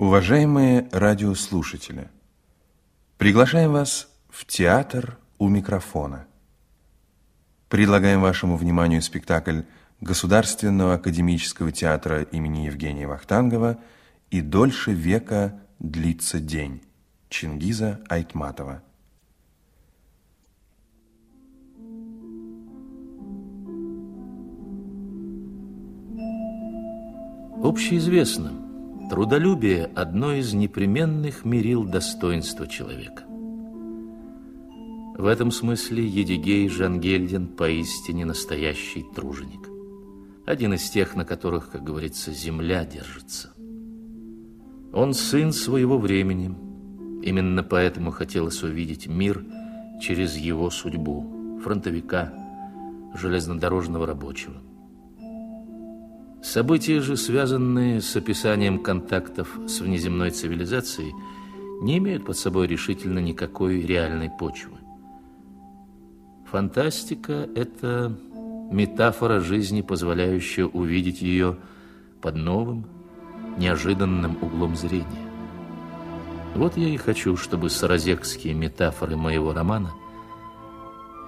Уважаемые радиослушатели, приглашаем вас в театр у микрофона. Предлагаем вашему вниманию спектакль Государственного академического театра имени Евгения Вахтангова «И дольше века длится день» Чингиза Айтматова. Общеизвестно, трудолюбие – одно из непременных мерил достоинства человека. В этом смысле Едигей Жангельдин поистине настоящий труженик. Один из тех, на которых, как говорится, земля держится. Он сын своего времени. Именно поэтому хотелось увидеть мир через его судьбу, фронтовика, железнодорожного рабочего. События же, связанные с описанием контактов с внеземной цивилизацией, не имеют под собой решительно никакой реальной почвы. Фантастика – это метафора жизни, позволяющая увидеть ее под новым, неожиданным углом зрения. Вот я и хочу, чтобы саразекские метафоры моего романа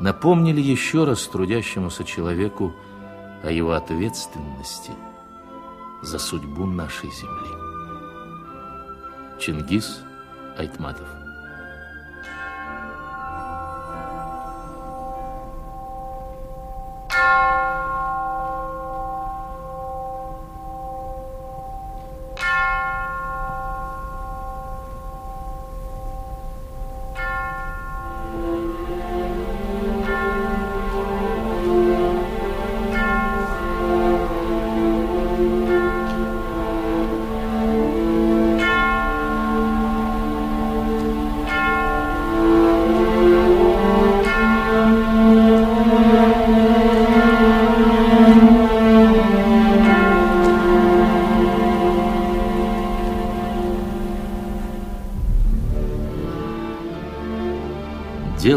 напомнили еще раз трудящемуся человеку о его ответственности за судьбу нашей земли. Чингис Айтматов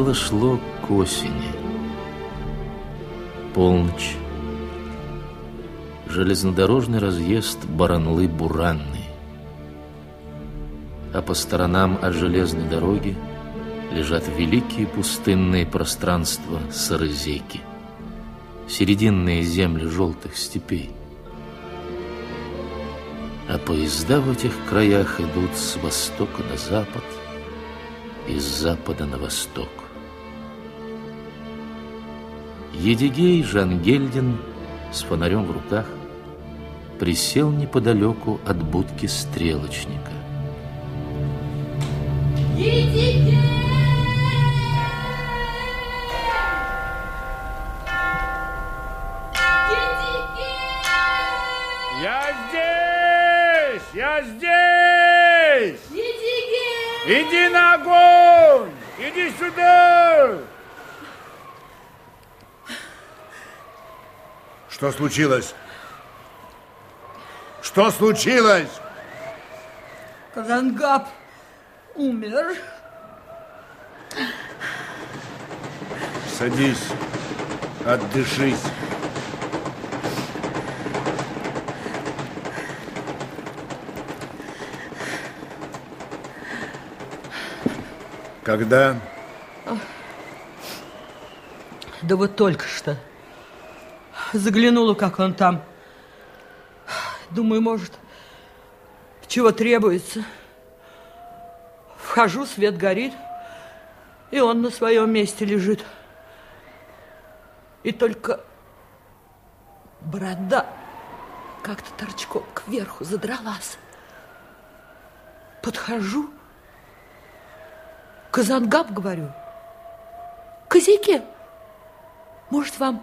Дело шло к осени. Полночь. Железнодорожный разъезд Баранлы-Буранный. А по сторонам от железной дороги лежат великие пустынные пространства Сарызеки, серединные земли желтых степей. А поезда в этих краях идут с востока на запад – из запада на восток. Едигей Жангельдин с фонарем в руках присел неподалеку от будки стрелочника. Что случилось? Что случилось? Казангаб умер. Садись, отдышись. Когда? Да вот только что. Заглянула, как он там. Думаю, может, чего требуется. Вхожу, свет горит, и он на своем месте лежит. И только борода как-то торчком кверху задралась. Подхожу, Казангаб, говорю. Козяки, может, вам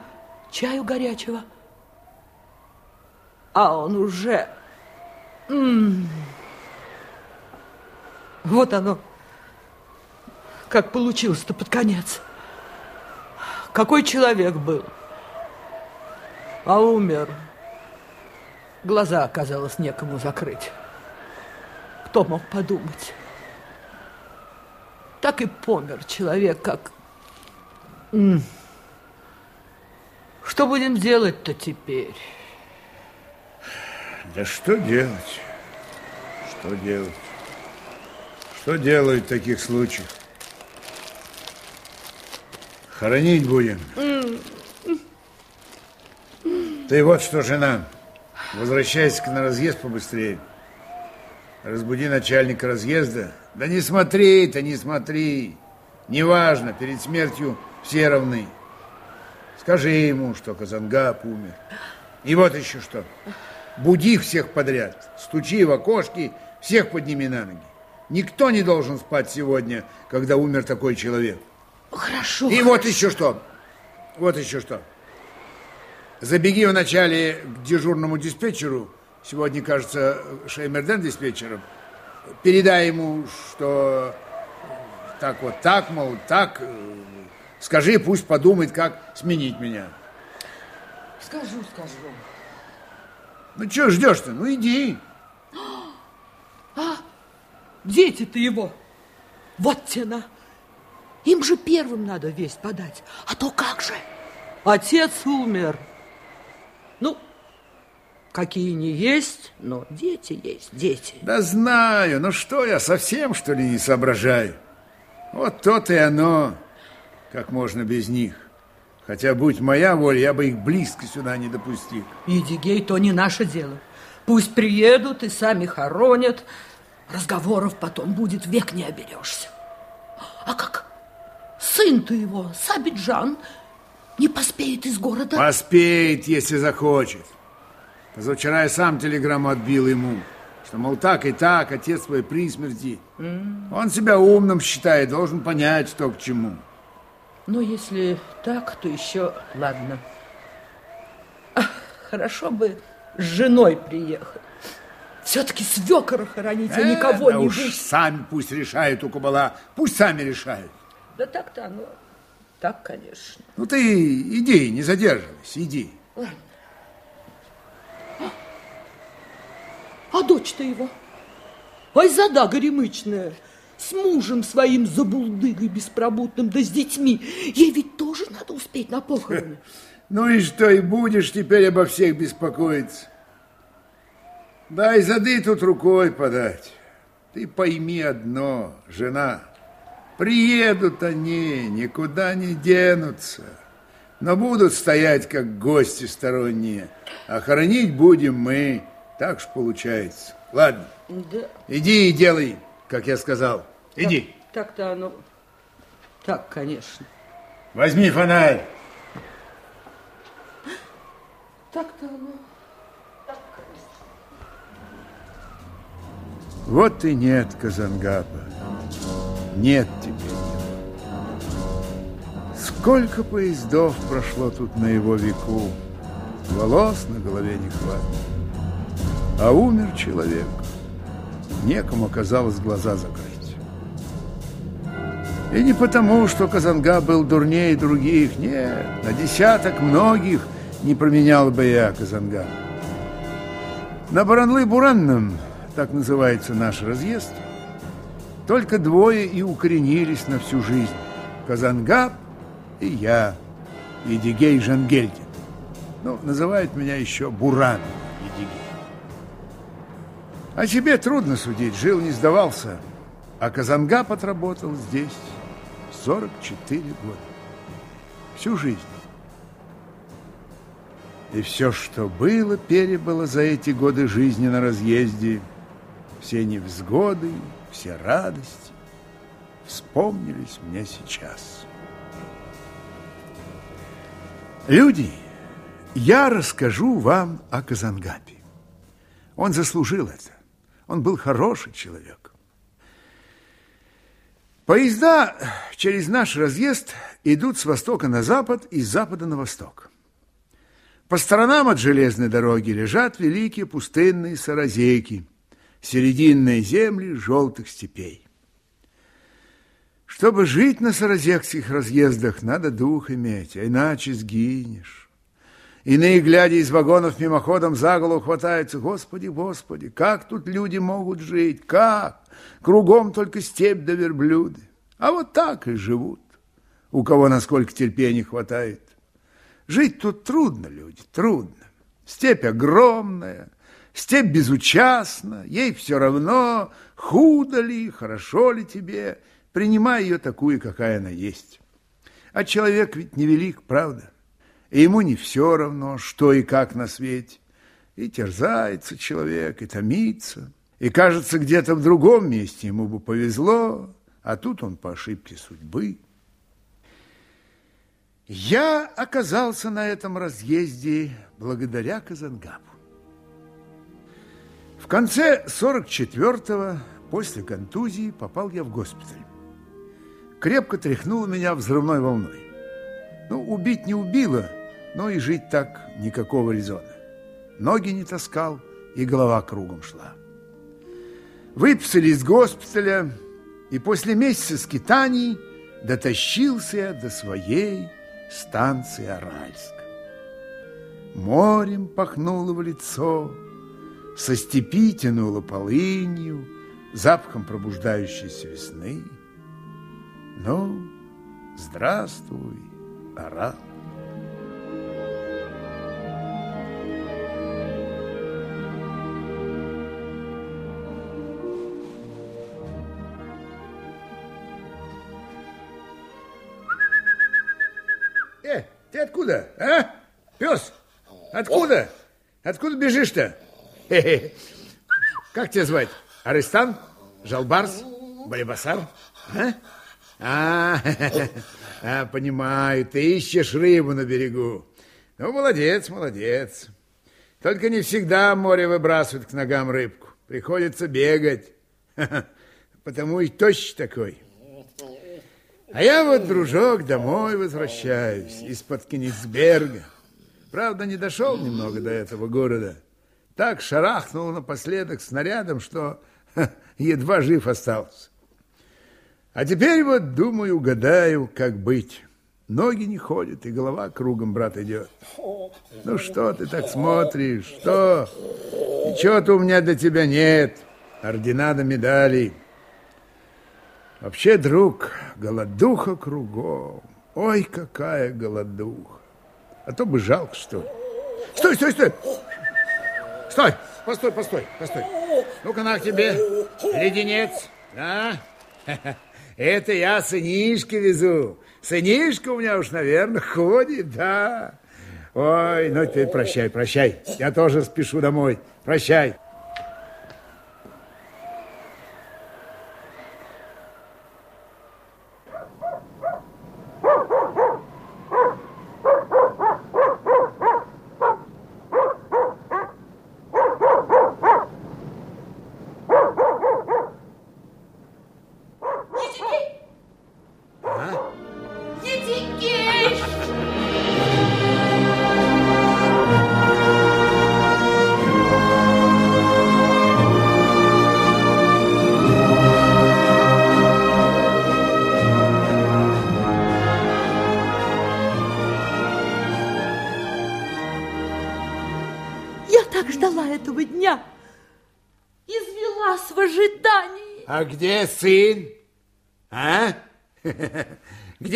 чаю горячего? А он уже... М -м -м. Вот оно, как получилось-то под конец. Какой человек был, а умер. Глаза оказалось некому закрыть. Кто мог подумать? Так и помер человек, как... Что будем делать-то теперь? Да что делать? Что делать? Что делают в таких случаях? Хоронить будем. Ты вот что, жена, возвращайся на разъезд побыстрее. Разбуди начальника разъезда. Да не смотри ты, не смотри. Неважно, перед смертью все равны. Скажи ему, что Казангап умер. И вот еще что. Буди всех подряд. Стучи в окошки, всех подними на ноги. Никто не должен спать сегодня, когда умер такой человек. Хорошо. И вот еще что. Вот еще что. Забеги вначале к дежурному диспетчеру. Сегодня, кажется, Шеймерден диспетчером. Передай ему, что так вот так, мол, так. Скажи, пусть подумает, как сменить меня. Скажу, скажу. Ну, что ждешь-то? Ну, иди. А, дети-то его. Вот тена. Им же первым надо весть подать. А то как же? Отец умер. Ну, какие не есть, но дети есть, дети. Да знаю, ну что я, совсем, что ли, не соображаю? Вот то-то и оно, как можно без них. Хотя, будь моя воля, я бы их близко сюда не допустил. Идигей, то не наше дело. Пусть приедут и сами хоронят. Разговоров потом будет, век не оберешься. А как сын-то его, Сабиджан, не поспеет из города? Поспеет, если захочет. Позавчера я сам телеграмму отбил ему, что, мол, так и так, отец твой при смерти. Mm. Он себя умным считает, должен понять, что к чему. Ну, если так, то еще ладно. Ах, хорошо бы с женой приехать. Все-таки свекора хоронить, а никого э, да не уж быть. сами пусть решают у Кубала, пусть сами решают. Да так-то оно, так, конечно. Ну ты иди, не задерживайся, иди. Ладно. А, а дочь-то его? Ай, зада горемычная с мужем своим забулдыгой беспробудным, да с детьми. Ей ведь тоже надо успеть на похороны. Ну и что, и будешь теперь обо всех беспокоиться? Дай зады тут рукой подать. Ты пойми одно, жена, приедут они, никуда не денутся, но будут стоять, как гости сторонние, а хоронить будем мы, так ж получается. Ладно, Да. иди и делай, как я сказал. Иди. Так-то оно... Так, конечно. Возьми фонарь. Так-то оно... Вот и нет Казангапа. Нет теперь его. Сколько поездов прошло тут на его веку. Волос на голове не хватит. А умер человек. Некому оказалось глаза закрыть. И не потому, что Казанга был дурнее других. Нет, на десяток многих не променял бы я Казанга. На Баранлы-Буранном, так называется наш разъезд, только двое и укоренились на всю жизнь. Казангаб и я, Едигей Жангельдин. Ну, называют меня еще Буран Едигей. А тебе трудно судить, жил, не сдавался. А Казангаб отработал здесь 44 года. Всю жизнь. И все, что было, перебыло за эти годы жизни на разъезде, все невзгоды, все радости вспомнились мне сейчас. Люди, я расскажу вам о Казангапе. Он заслужил это. Он был хороший человек. Поезда через наш разъезд идут с востока на запад и с запада на восток. По сторонам от железной дороги лежат великие пустынные саразейки, серединные земли желтых степей. Чтобы жить на саразекских разъездах, надо дух иметь, а иначе сгинешь. Иные, глядя из вагонов мимоходом за голову, хватаются. Господи, Господи, как тут люди могут жить? Как? Кругом только степь да верблюды. А вот так и живут. У кого насколько терпения хватает. Жить тут трудно, люди, трудно. Степь огромная, Степь безучастна, ей все равно, худо ли, хорошо ли тебе, принимай ее такую, какая она есть. А человек ведь невелик, правда? И ему не все равно, что и как на свете. И терзается человек, и томится. И кажется, где-то в другом месте ему бы повезло, а тут он по ошибке судьбы. Я оказался на этом разъезде благодаря Казангапу. В конце 44-го, после контузии, попал я в госпиталь. Крепко тряхнуло меня взрывной волной. Ну, убить не убило, но и жить так никакого резона. Ноги не таскал, и голова кругом шла. Выписали из госпиталя, и после месяца скитаний дотащился до своей станции Аральск. Морем пахнуло в лицо, со степи тянуло полынью, запахом пробуждающейся весны. Ну, здравствуй, Арал. Откуда, а? Пес, откуда? Откуда бежишь-то? Как тебя звать? Арестан? Жалбарс? Балибасар? А? А, а, понимаю, ты ищешь рыбу на берегу. Ну, молодец, молодец. Только не всегда море выбрасывает к ногам рыбку. Приходится бегать. Потому и тощий такой. А я вот, дружок, домой возвращаюсь из-под Кенигсберга. Правда, не дошел немного до этого города. Так шарахнул напоследок снарядом, что едва жив остался. А теперь вот думаю, угадаю, как быть. Ноги не ходят, и голова кругом, брат, идет. Ну что ты так смотришь? Что? Ничего-то у меня для тебя нет. Ордена да медалей. Вообще, друг, голодуха кругом. Ой, какая голодуха. А то бы жалко, что. Стой, стой, стой! Стой! Постой, постой, постой. Ну-ка, на тебе. Леденец. А? Это я сынишки везу. Сынишка у меня уж, наверное, ходит, да. Ой, ну теперь прощай, прощай. Я тоже спешу домой. Прощай.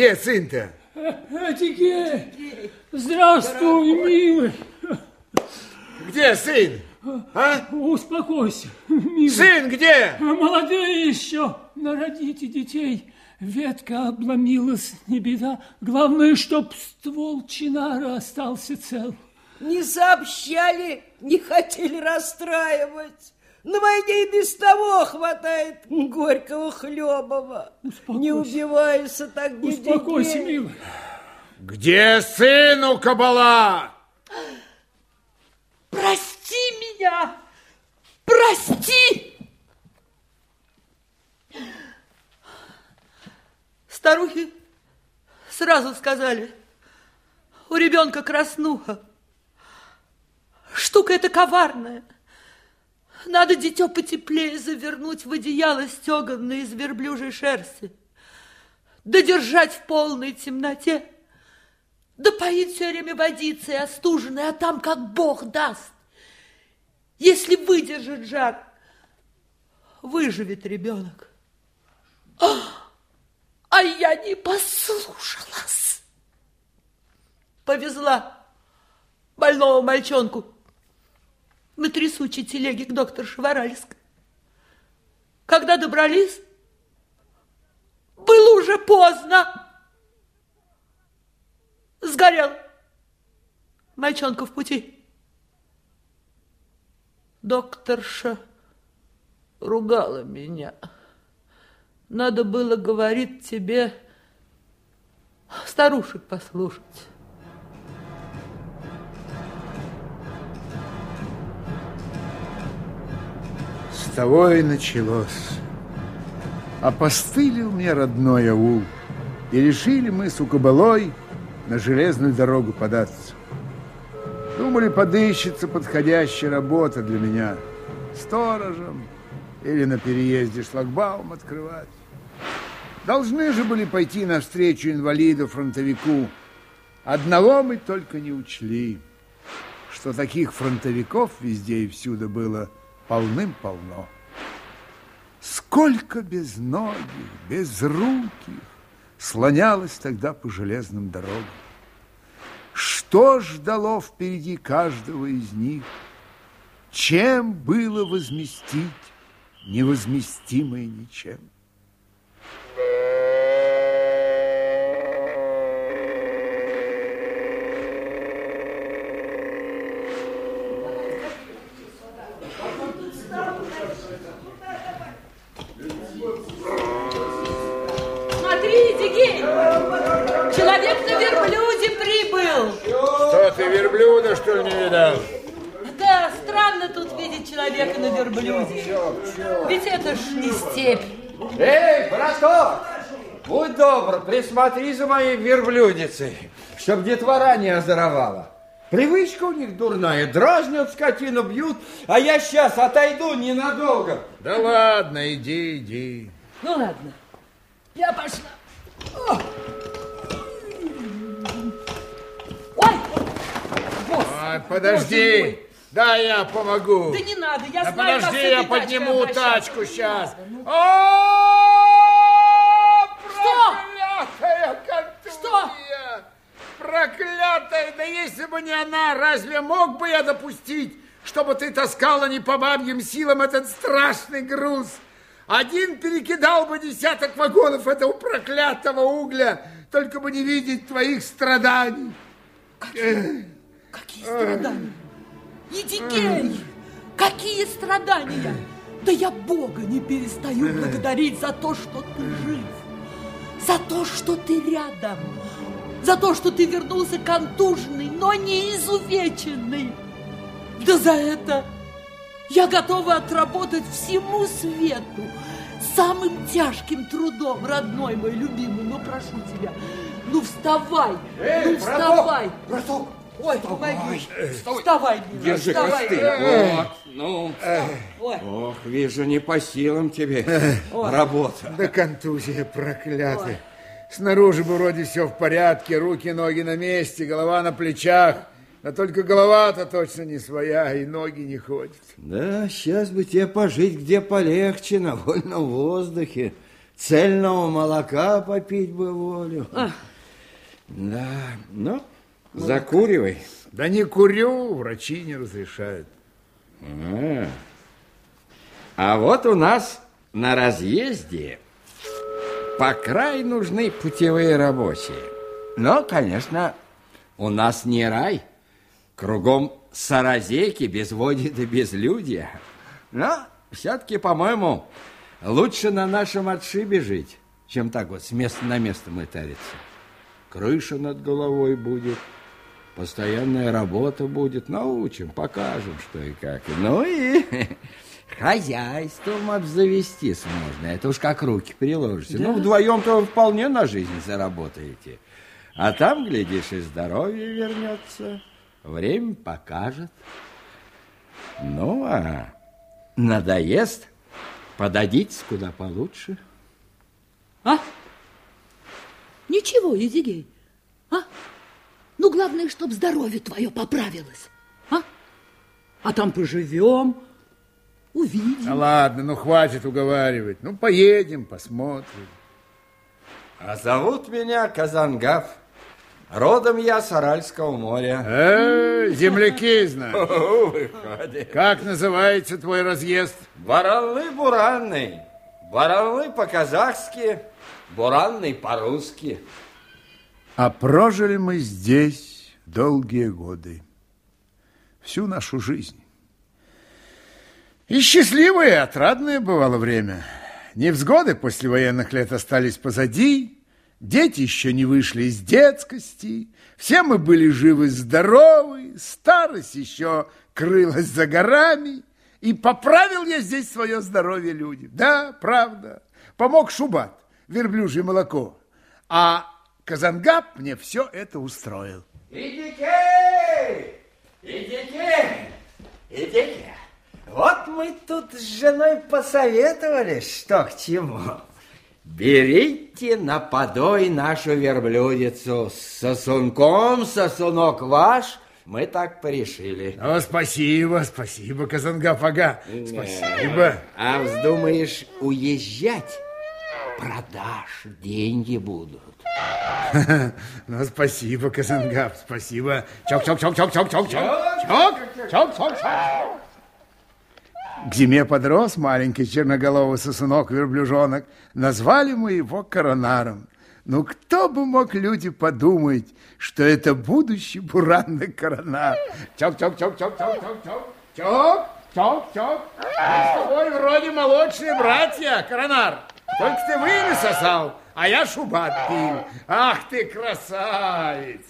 Где сын-то? Этике! Здравствуй, милый! Где сын? А? Успокойся, милый. Сын где? Молодые еще, народите детей. Ветка обломилась, не беда. Главное, чтоб ствол чинара остался цел. Не сообщали, не хотели расстраивать. На войне и без того хватает горького хлебова. Успокойся. Не убивайся так, Успокойся, Едигей. милый. Где сын у кабала? Прости меня! Прости! Старухи сразу сказали, у ребенка краснуха. Штука эта коварная. Надо дитё потеплее завернуть в одеяло стеганное из верблюжьей шерсти. Да держать в полной темноте. Да поить все время водицей остуженной, а там как Бог даст. Если выдержит жар, выживет ребенок. А, я не послушалась. Повезла больного мальчонку. На трясучей телеге к доктору Шеваральской. Когда добрались, было уже поздно. Сгорел мальчонка в пути. Докторша ругала меня. Надо было, говорит, тебе старушек послушать. Того и началось. Опостылил мне родной аул, и решили мы с Укабалой на железную дорогу податься. Думали, подыщется подходящая работа для меня. Сторожем или на переезде шлагбаум открывать. Должны же были пойти навстречу инвалиду-фронтовику. Одного мы только не учли, что таких фронтовиков везде и всюду было полным-полно. Сколько безногих, безруких слонялось тогда по железным дорогам. Что ждало впереди каждого из них? Чем было возместить невозместимое ничем? Видал? Да, странно тут видеть человека на верблюде. Ведь это ж не степь. Эй, браток, будь добр, присмотри за моей верблюдицей, чтоб детвора не озоровала. Привычка у них дурная, дразнят скотину, бьют, а я сейчас отойду ненадолго. Да ладно, иди, иди. Ну ладно, я пошла. О! Подожди, да я помогу. Да не надо, я Да знаю, как подожди, я подниму тачку сейчас. Ну. О, проклятая контузия! Проклятая! Да если бы не она, разве мог бы я допустить, чтобы ты таскала не по бабьим силам этот страшный груз? Один перекидал бы десяток вагонов этого проклятого угля, только бы не видеть твоих страданий. Какие страдания? Едигей! Какие страдания! Да я Бога не перестаю благодарить за то, что ты жив, за то, что ты рядом, за то, что ты вернулся контуженный, но не изувеченный. Да за это я готова отработать всему свету самым тяжким трудом, родной мой любимый. Ну, прошу тебя, ну вставай, ну вставай. браток, Ой, помоги. Вставай, милый, держи вставай. Вот, ну, Ой, ох, вижу, не по силам тебе работа. Да контузия проклятая. Снаружи бы вроде все в порядке, руки, ноги на месте, голова на плечах. А только голова-то точно не своя, и ноги не ходят. Да, сейчас бы тебе пожить где полегче, на вольном воздухе. Цельного молока попить бы волю. Да, ну, закуривай. Да не курю, врачи не разрешают. А, А вот у нас на разъезде по край нужны путевые рабочие. Но, конечно, у нас не рай. Кругом саразейки, безводье да безлюдья. Но все-таки, по-моему, лучше на нашем отшибе жить, чем так вот с места на место мытариться. Крыша над головой будет, постоянная работа будет. Научим, покажем, что и как. Ну и хозяйством обзавестись можно. Это уж как руки приложите. Ну, вдвоем-то вполне на жизнь заработаете. А там, глядишь, и здоровье вернется. Время покажет. Ну, а надоест, подадитесь куда получше. А? Ничего, Едигей. А? Ну, главное, чтобы здоровье твое поправилось. А? А там поживем, увидим. Да ладно, ну хватит уговаривать. Ну, поедем, посмотрим. А зовут меня Казангав. Родом я с Аральского моря. Э, земляки. Выходит. Как называется твой разъезд? Баранлы буранный. Баранлы по-казахски, буранный по-русски. А прожили мы здесь долгие годы. Всю нашу жизнь. И счастливое, и отрадное бывало время. Невзгоды после военных лет остались позади, дети еще не вышли из детскости, все мы были живы-здоровы, старость еще крылась за горами, и поправил я здесь свое здоровье людям. Да, правда, помог Шубат, верблюжье молоко, а Казангаб мне все это устроил. Идите! Идите! Идите! Вот мы тут с женой посоветовались, что к чему. Берите на подой нашу верблюдицу с сосунком, сосунок ваш. Мы так порешили. О, спасибо, спасибо, Казангаб ага. Спасибо. А вздумаешь уезжать, продашь, деньги будут. Ну, спасибо, Казангаб, спасибо. Чок-чок-чок-чок-чок-чок. Чок, чок-чок-чок. К зиме подрос маленький черноголовый сосунок-верблюжонок. Назвали мы его коронаром. Ну, кто бы мог люди подумать, что это будущий буранный коронар. Чок-чок-чок-чок-чок-чок-чок. Чок, чок-чок. Мы с тобой вроде молодшие братья, коронар. Только ты выли сосал, а я шубат пил. Ах ты красавец!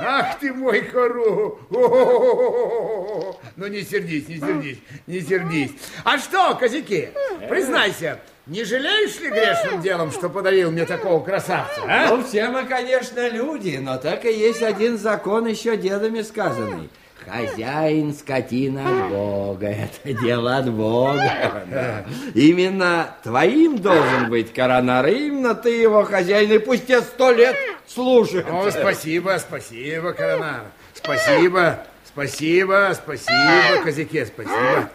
Ах ты мой кору! О-о-о-о-о-о! Ну не сердись, не сердись, не сердись. А что, козяки, признайся, не жалеешь ли грешным делом, что подарил мне такого красавца, а? Ну, все мы, конечно, люди, но так и есть один закон еще дедами сказанный. Хозяин скотина от Бога. Это дело от Бога. Да. Именно твоим должен быть коронар. Именно ты его хозяин. И пусть тебе сто лет служит. О, спасибо, спасибо, коронар. Спасибо, спасибо, спасибо, козяке, спасибо.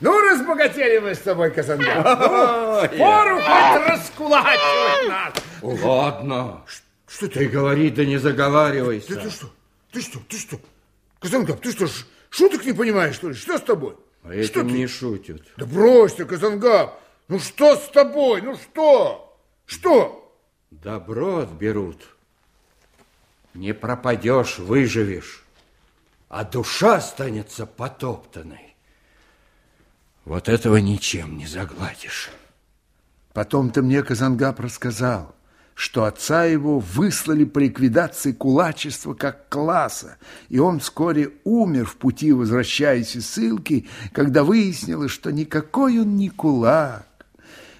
Ну, разбогатели мы с тобой, Казангар. Ну, пору хоть раскулачивать нас. Ладно. Что ты говори, да не заговаривайся. Ты, ты что? Ты что? Ты что? Казангаб, ты что, шуток не понимаешь, что ли? Что с тобой? А что этим ты? не шутят. Да брось ты, Казангаб. Ну что с тобой? Ну что? Что? Добро отберут. Не пропадешь, выживешь. А душа останется потоптанной. Вот этого ничем не загладишь. Потом ты мне, Казангаб, рассказал, что отца его выслали по ликвидации кулачества как класса, и он вскоре умер в пути, возвращаясь из ссылки, когда выяснилось, что никакой он не кулак,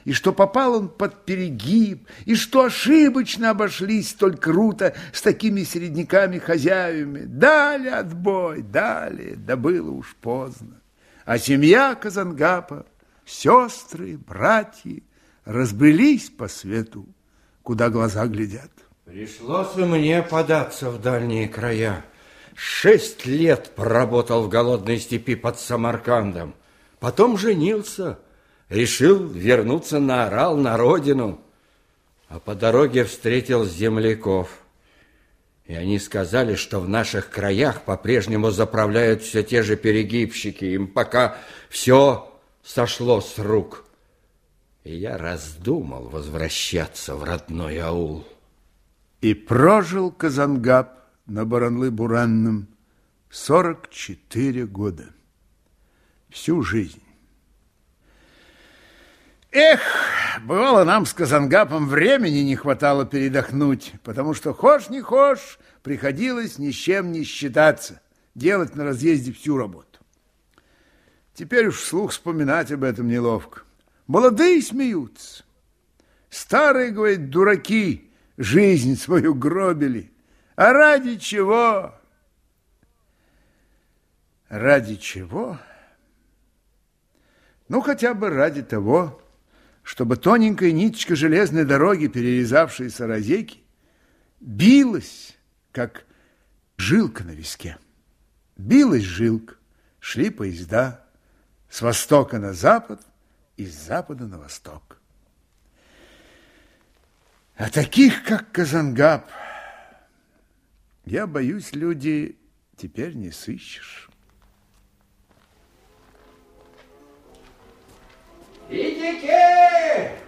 и что попал он под перегиб, и что ошибочно обошлись столь круто с такими середняками-хозяевами. Дали отбой, дали, да было уж поздно. А семья Казангапа, сестры, братья разбрелись по свету куда глаза глядят. Пришлось и мне податься в дальние края. Шесть лет проработал в голодной степи под Самаркандом. Потом женился. Решил вернуться на Орал, на родину. А по дороге встретил земляков. И они сказали, что в наших краях по-прежнему заправляют все те же перегибщики. Им пока все сошло с рук. И я раздумал возвращаться в родной аул. И прожил Казангаб на Баранлы-Буранном 44 года. Всю жизнь. Эх, бывало нам с Казангапом времени не хватало передохнуть, потому что хошь не хошь, приходилось ни с чем не считаться, делать на разъезде всю работу. Теперь уж вслух вспоминать об этом неловко. Молодые смеются. Старые, говорят, дураки жизнь свою гробили. А ради чего? Ради чего? Ну, хотя бы ради того, чтобы тоненькая ниточка железной дороги, перерезавшая саразеки, билась, как жилка на виске. Билась жилка, шли поезда с востока на запад – из запада на восток. А таких, как Казангаб, Я боюсь, люди, теперь не сыщешь. Идите!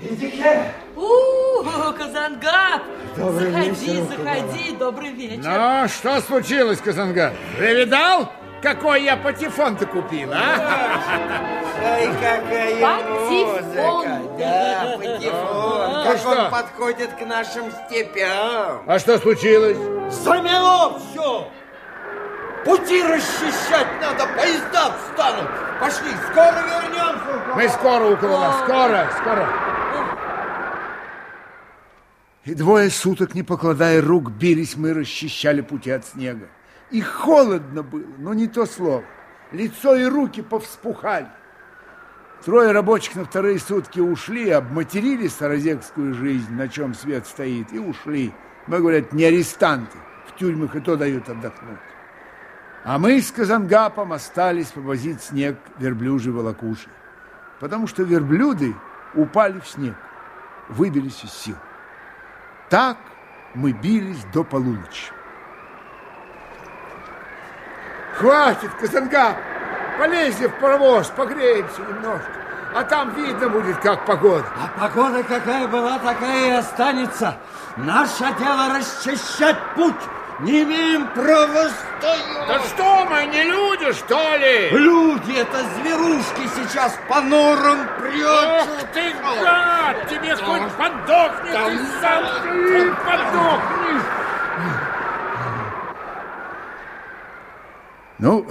Идите! У, Казангап! Добрый заходи, вечер, заходи, добрый вечер. Ну, что случилось, Казанган? Привидал, какой я патефон-то купил, а? Ай, какая Патефон. музыка! Да, патефон! Как что? он подходит к нашим степям! А что случилось? Замело все! Пути расчищать надо, поезда встанут! Пошли, скоро вернемся! Мы скоро около вас, скоро, скоро. И двое суток, не покладая рук, бились мы, расчищали пути от снега. И холодно было, но не то слово. Лицо и руки повспухали. Трое рабочих на вторые сутки ушли, обматерили саразекскую жизнь, на чем свет стоит, и ушли. Мы, говорят, не арестанты, в тюрьмах и то дают отдохнуть. А мы с Казангапом остались повозить снег верблюжьей волокуши, потому что верблюды упали в снег, выбились из сил. Так мы бились до полуночи. Хватит, Казангап! Полезли в паровоз, погреемся немножко. А там видно будет, как погода. А погода какая была, такая и останется. Наше дело расчищать путь. Не имеем права стоять. Да что мы, не люди, что ли? Люди, это зверушки сейчас по норам прячут. ты, гад! Тебе хоть подохнет, и сам ты подохнешь! Ну,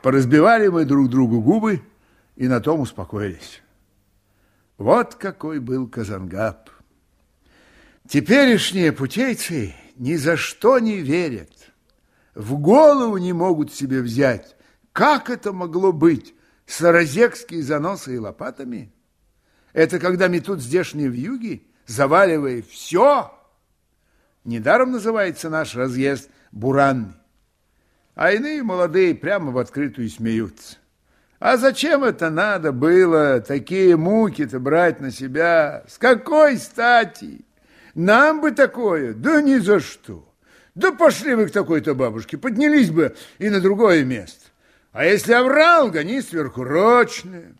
поразбивали мы друг другу губы и на том успокоились. Вот какой был Казангап. Теперешние путейцы ни за что не верят. В голову не могут себе взять, как это могло быть, саразекские заносы и лопатами? Это когда метут здешние вьюги, заваливая все. Недаром называется наш разъезд буранный. А иные молодые прямо в открытую смеются. А зачем это надо было такие муки-то брать на себя? С какой стати? Нам бы такое? Да ни за что. Да пошли вы к такой-то бабушке, поднялись бы и на другое место. А если оврал, гони сверхурочные.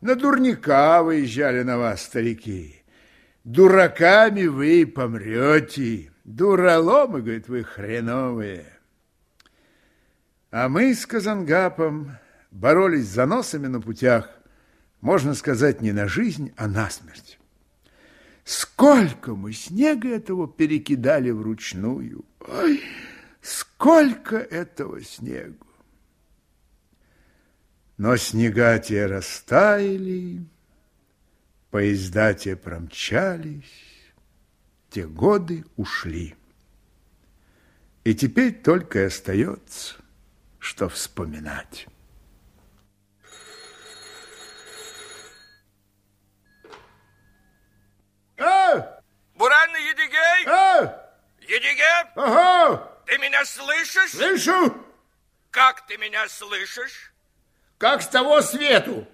На дурника выезжали на вас, старики. Дураками вы помрете. Дураломы, говорит, вы хреновые. А мы с Казангапом боролись с заносами на путях, можно сказать, не на жизнь, а на смерть. Сколько мы снега этого перекидали вручную. Ой, сколько этого снегу. Но снега те растаяли, поезда те промчались, те годы ушли. И теперь только и остается, что вспоминать. А! Буранный Едигей! А! Едигей, Ага! ты меня слышишь? Слышу! Как ты меня слышишь? Как с того свету.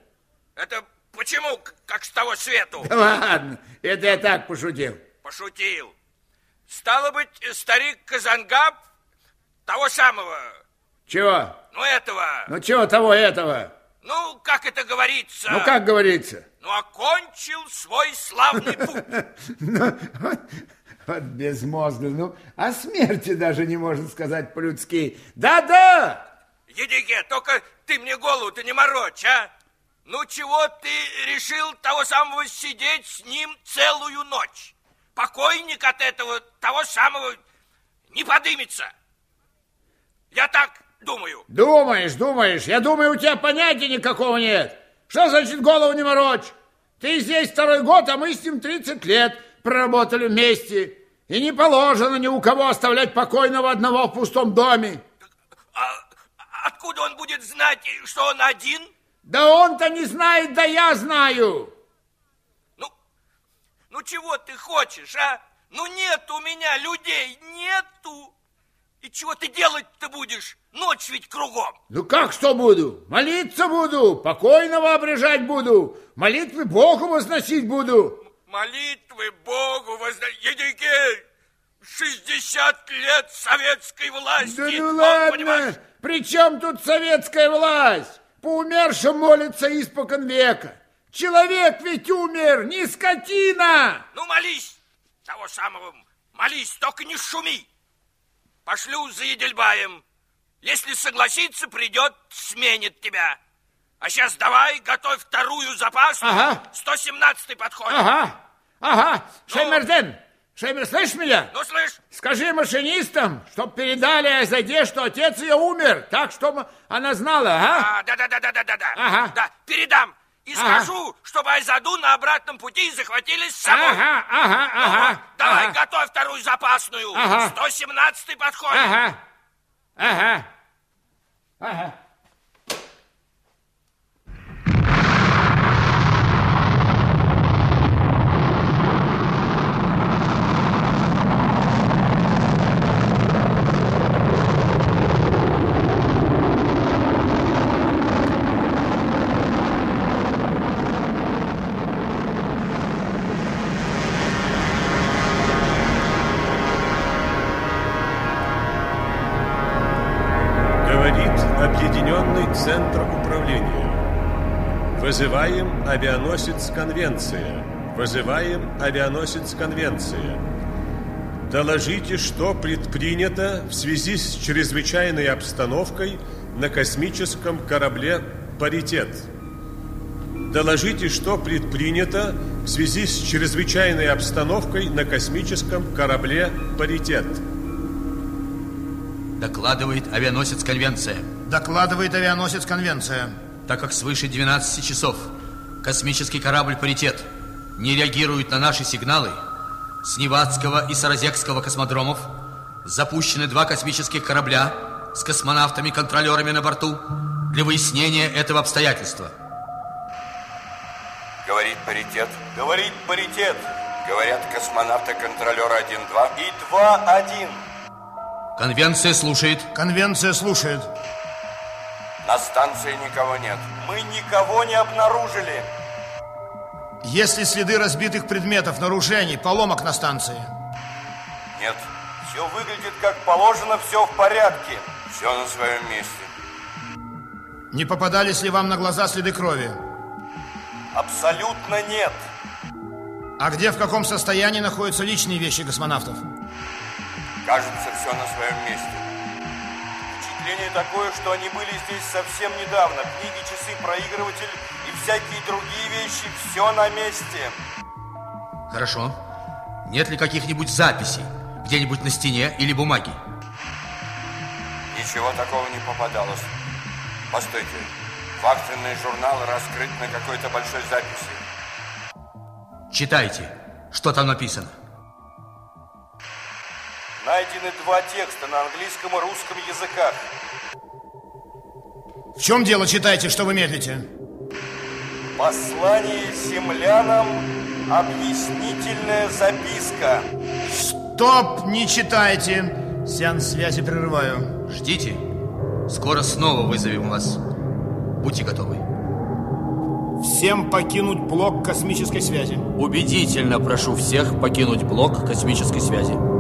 Это почему, как с того свету? Да ладно, это я так пошутил. Пошутил. Стало быть, старик Казангаб того самого, Чего? ну этого, Ну чего того этого? ну, как это говорится? Ну как говорится? Ну, окончил свой славный путь. Ну, вот, безмозглый. Ну, о смерти даже не может сказать по-людски. Да-да! Едиге, только ты мне голову-то не морочь, а? Ну, чего ты решил того самого сидеть с ним целую ночь? Покойник от этого того самого не подымется. Я так думаю. Думаешь, думаешь. Я думаю, у тебя понятия никакого нет. Что значит голову не морочь? Ты здесь второй год, а мы с ним 30 лет проработали вместе. И не положено ни у кого оставлять покойного одного в пустом доме. А откуда он будет знать, что он один? Да он-то не знает, да я знаю. Ну, ну чего ты хочешь, а? Ну нет у меня людей, нету. И чего ты делать-то будешь? Ночь ведь кругом. Ну как что буду? Молиться буду, покойного обрежать буду, молитвы Богу возносить буду. Молитвы Богу возда... Едигей, 60 лет советской власти. Да ну Он, ладно, понимаешь, при чем тут советская власть? По умершим молится испокон века. Человек ведь умер, не скотина. Ну, молись, того самого, молись, только не шуми. Пошлю за Едельбаем. Если согласится, придет, сменит тебя. А сейчас давай, готовь вторую запасную. Ага. 117-й подходит. Ага, ага, Ну? Шеймерден, Шеймер, слышишь меня? Ну, слышь, Скажи машинистам, чтоб передали Айзаде, что отец ее умер, так, чтобы она знала, а? а, да-да-да-да-да-да. Ага. Да, передам. И Ага. скажу, чтобы Айзаду на обратном пути захватили с собой. Ага, ага, Ну, ага. давай, ага, готовь вторую запасную. Ага. 117-й подходит. Ага, ага, ага. Говорит Объединенный Центр Управления. Вызываем авианосец Конвенция. Вызываем авианосец Конвенция. Доложите, что предпринято в связи с чрезвычайной обстановкой на космическом корабле «Паритет». Доложите, что предпринято в связи с чрезвычайной обстановкой на космическом корабле «Паритет». Докладывает авианосец Конвенция. Докладывает авианосец Конвенция. Так как свыше 12 часов космический корабль «Паритет» не реагирует на наши сигналы, с Невадского и Саразекского космодромов запущены два космических корабля с космонавтами-контролерами на борту для выяснения этого обстоятельства. Говорит паритет. Говорит паритет. Говорят космонавты-контролеры 1-2 и 2-1. Конвенция слушает. Конвенция слушает. На станции никого нет. Мы никого не обнаружили. Есть ли следы разбитых предметов, нарушений, поломок на станции? Нет. Все выглядит как положено, все в порядке. Все на своем месте. Не попадались ли вам на глаза следы крови? Абсолютно нет. А где, в каком состоянии находятся личные вещи космонавтов? Кажется, все на своем месте. Впечатление такое, что они были здесь совсем недавно. Книги, часы, проигрыватель и всякие другие вещи. Все на месте. Хорошо. Нет ли каких-нибудь записей где-нибудь на стене или бумаге? Ничего такого не попадалось. Постойте. Вахтенный журнал раскрыт на какой-то большой записи. Читайте, что там написано. Найдены два текста на английском и русском языках. В чем дело, читайте, что вы медлите? Послание землянам, объяснительная записка. Стоп, не читайте. Сеанс связи прерываю. Ждите. Скоро снова вызовем вас. Будьте готовы. Всем покинуть блок космической связи. Убедительно прошу всех покинуть блок космической связи.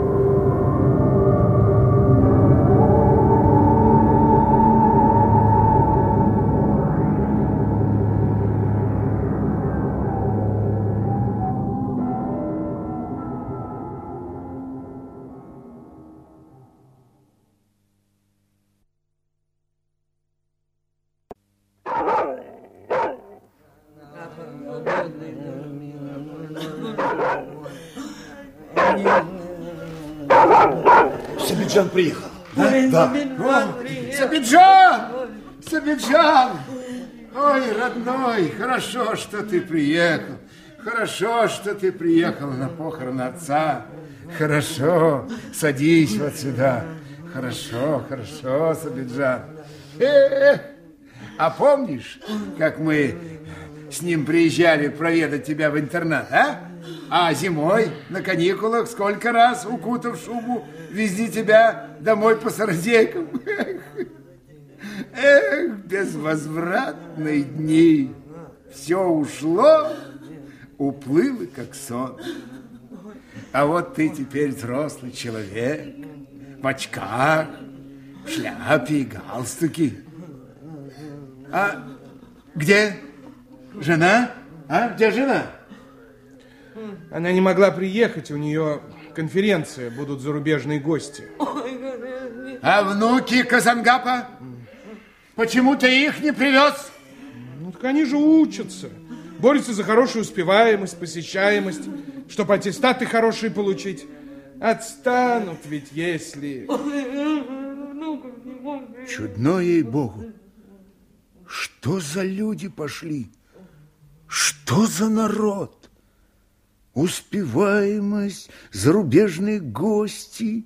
Сабиджан приехал. Да, да. Сабиджан! Сабиджан! Ой, родной, хорошо, что ты приехал. Хорошо, что ты приехал на похороны отца. Хорошо, садись вот сюда. Хорошо, хорошо, Сабиджан. Эх, а помнишь, как мы с ним приезжали проведать тебя в интернат, а? А зимой на каникулах сколько раз, укутав шубу, везли тебя домой по сардейкам. Эх, безвозвратные дни. Все ушло, уплыло, как сон. А вот ты теперь взрослый человек, в очках, в шляпе и галстуке. А где жена? А, где жена? Она не могла приехать, у нее конференция, будут зарубежные гости. А внуки Казангапа? Почему ты их не привез? Ну, так они же учатся. Борются за хорошую успеваемость, посещаемость, чтобы аттестаты хорошие получить. Отстанут ведь, если... Чудно ей-богу. Что за люди пошли? Что за народ? Успеваемость, зарубежные гости.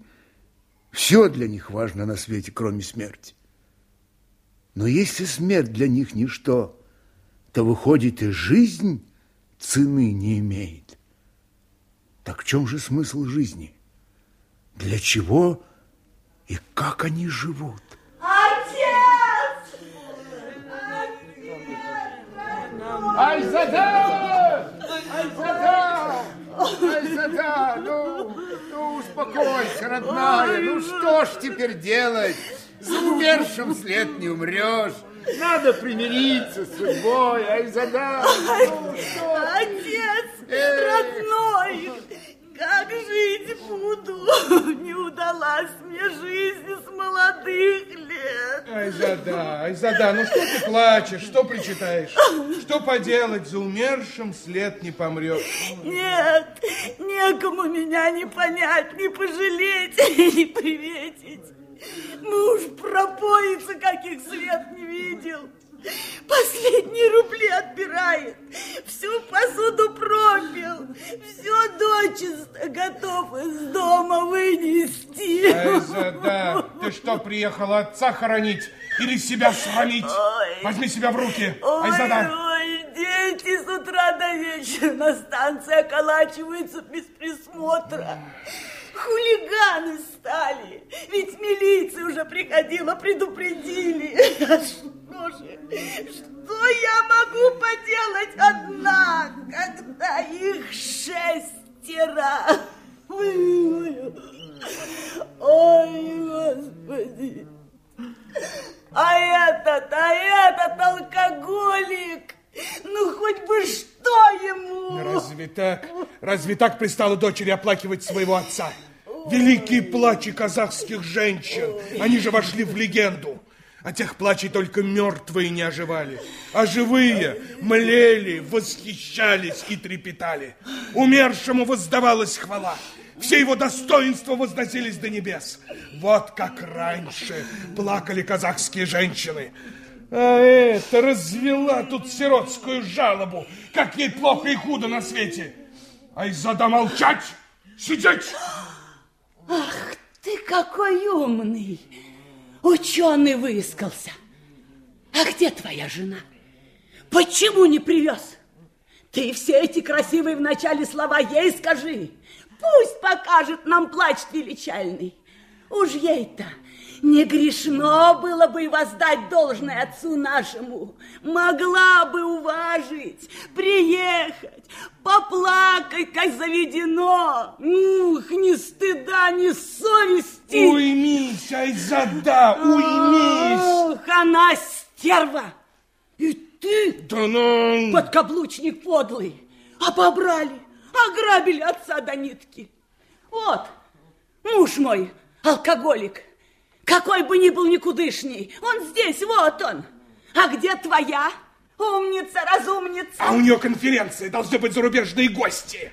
Все для них важно на свете, кроме смерти. Но если смерть для них ничто, то выходит и жизнь цены не имеет. Так в чем же смысл жизни? Для чего и как они живут? Отец! Айзада! Айзада! Айзада! Ну, ну, успокойся, родная. Ну, что ж теперь делать? За умершим след не умрешь. Надо примириться с судьбой, Айзада. Ну, что? Отец, родной, как жить буду? Не удалась мне жизнь с молодых лет. Айзада, Айзада, ну что ты плачешь, что причитаешь? Что поделать, за умершим след не помрет. Нет, некому меня не понять, не пожалеть, не приветить. Муж пропоится, каких свет не видел. Последние рубли отбирает, всю посуду пропил, все дочисто готов из дома вынести. Айзада, ты что, приехала отца хоронить или себя срамить? Возьми себя в руки, Ой, Айзада. ой, дети с утра до вечера на станции околачиваются без присмотра. Хулиганы стали. Ведь милиция уже приходила, предупредили. А что же, что я могу поделать одна, когда их шестеро? Ой, Господи. А этот, а этот алкоголик, ну хоть бы что ему. Разве так? Разве так пристало дочери оплакивать своего отца? Великие плачи казахских женщин, они же вошли в легенду. О тех плачей только мертвые не оживали, а живые млели, восхищались и трепетали. Умершему воздавалась хвала. Все его достоинства возносились до небес. Вот как раньше плакали казахские женщины. А это развела тут сиротскую жалобу, как ей плохо и худо на свете. Ай, зада молчать, сидеть. Ах, ты какой умный. Ученый выискался. А где твоя жена? Почему не привез? Ты все эти красивые в начале слова ей скажи. Пусть покажет нам плач величальный. Уж ей-то не грешно было бы воздать должное отцу нашему. Могла бы уважить, приехать, поплакать, как заведено. Ух, ни стыда, ни совести. Уймись, Айзада, уймись. Ох, она стерва. И ты, Да ну... подкаблучник подлый, обобрали, ограбили отца до нитки. Вот, муж мой, алкоголик, какой бы ни был никудышний, он здесь, вот он. А где твоя умница, разумница? А у нее конференция, должны быть зарубежные гости.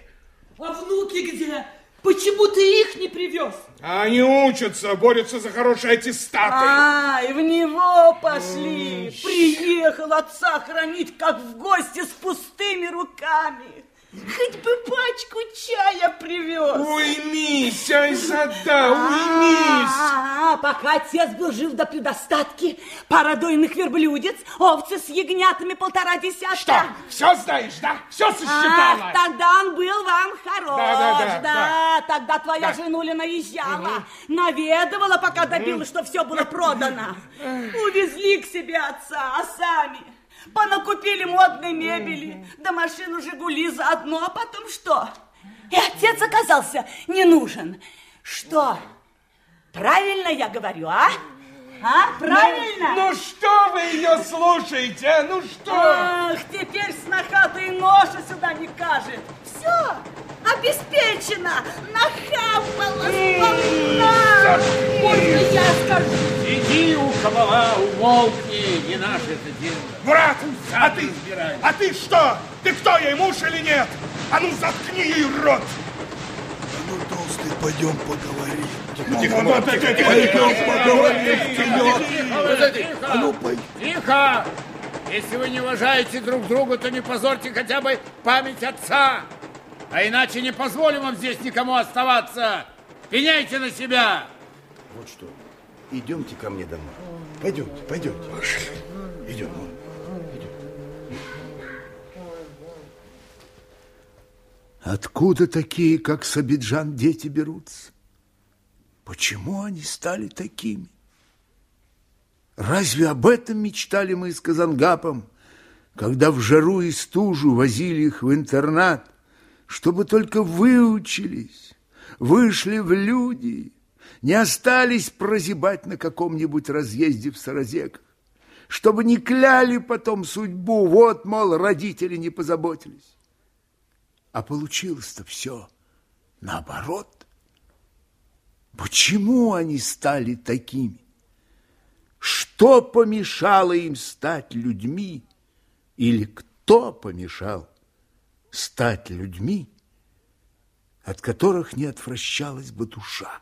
А внуки где? Почему ты их не привез? А они учатся, борются за хорошие аттестаты. А, и в него пошли. Приехал отца хранить, как в гости с пустыми руками. Хоть бы пачку чая привез. Уймись, Айзада, уймись. А, а, пока отец был жив до предостатки, пара дойных верблюдец, овцы с ягнятами полтора десятка. Что, все знаешь, да? Все сосчитала? Ах, тогда он был вам хорош. Да, да, да, да. тогда твоя Да. женуля наезжала, наведывала, пока добилась, что все было продано. Увезли к себе отца, а сами понакупили модной мебели, да машину «Жигули» заодно, а потом что? И отец оказался не нужен. Что, правильно я говорю, а? А, правильно? Ну, ну что вы ее слушаете, а? Ну что? Ах, теперь снохатый ноша сюда не кажет. Все, обеспечено. Нахапала сполна. Можно я скажу? Иди у кабала, умолкни, не наше это дело. Брат, а ты, а ты что? Ты кто ей, муж или нет? А ну заткни ей рот. Ну, толстый, пойдем поговорим. Тихо, тихо, ну, тихо, тихо, тихо, поговорим Тихо, а ну, тихо. Если вы не уважаете друг друга, то не позорьте хотя бы память отца. А иначе не позволим вам здесь никому оставаться. Пеняйте на себя. Вот что, идемте ко мне домой. Пойдемте, пойдемте. Идем. Откуда такие, как Сабиджан, дети берутся? Почему они стали такими? Разве об этом мечтали мы с Казангапом, когда в жару и стужу возили их в интернат, чтобы только выучились, вышли в люди, не остались прозябать на каком-нибудь разъезде в Саразеках, чтобы не кляли потом судьбу, вот, мол, родители не позаботились. А получилось-то все наоборот. Почему они стали такими? Что помешало им стать людьми? Или кто помешал стать людьми, от которых не отвращалась бы душа?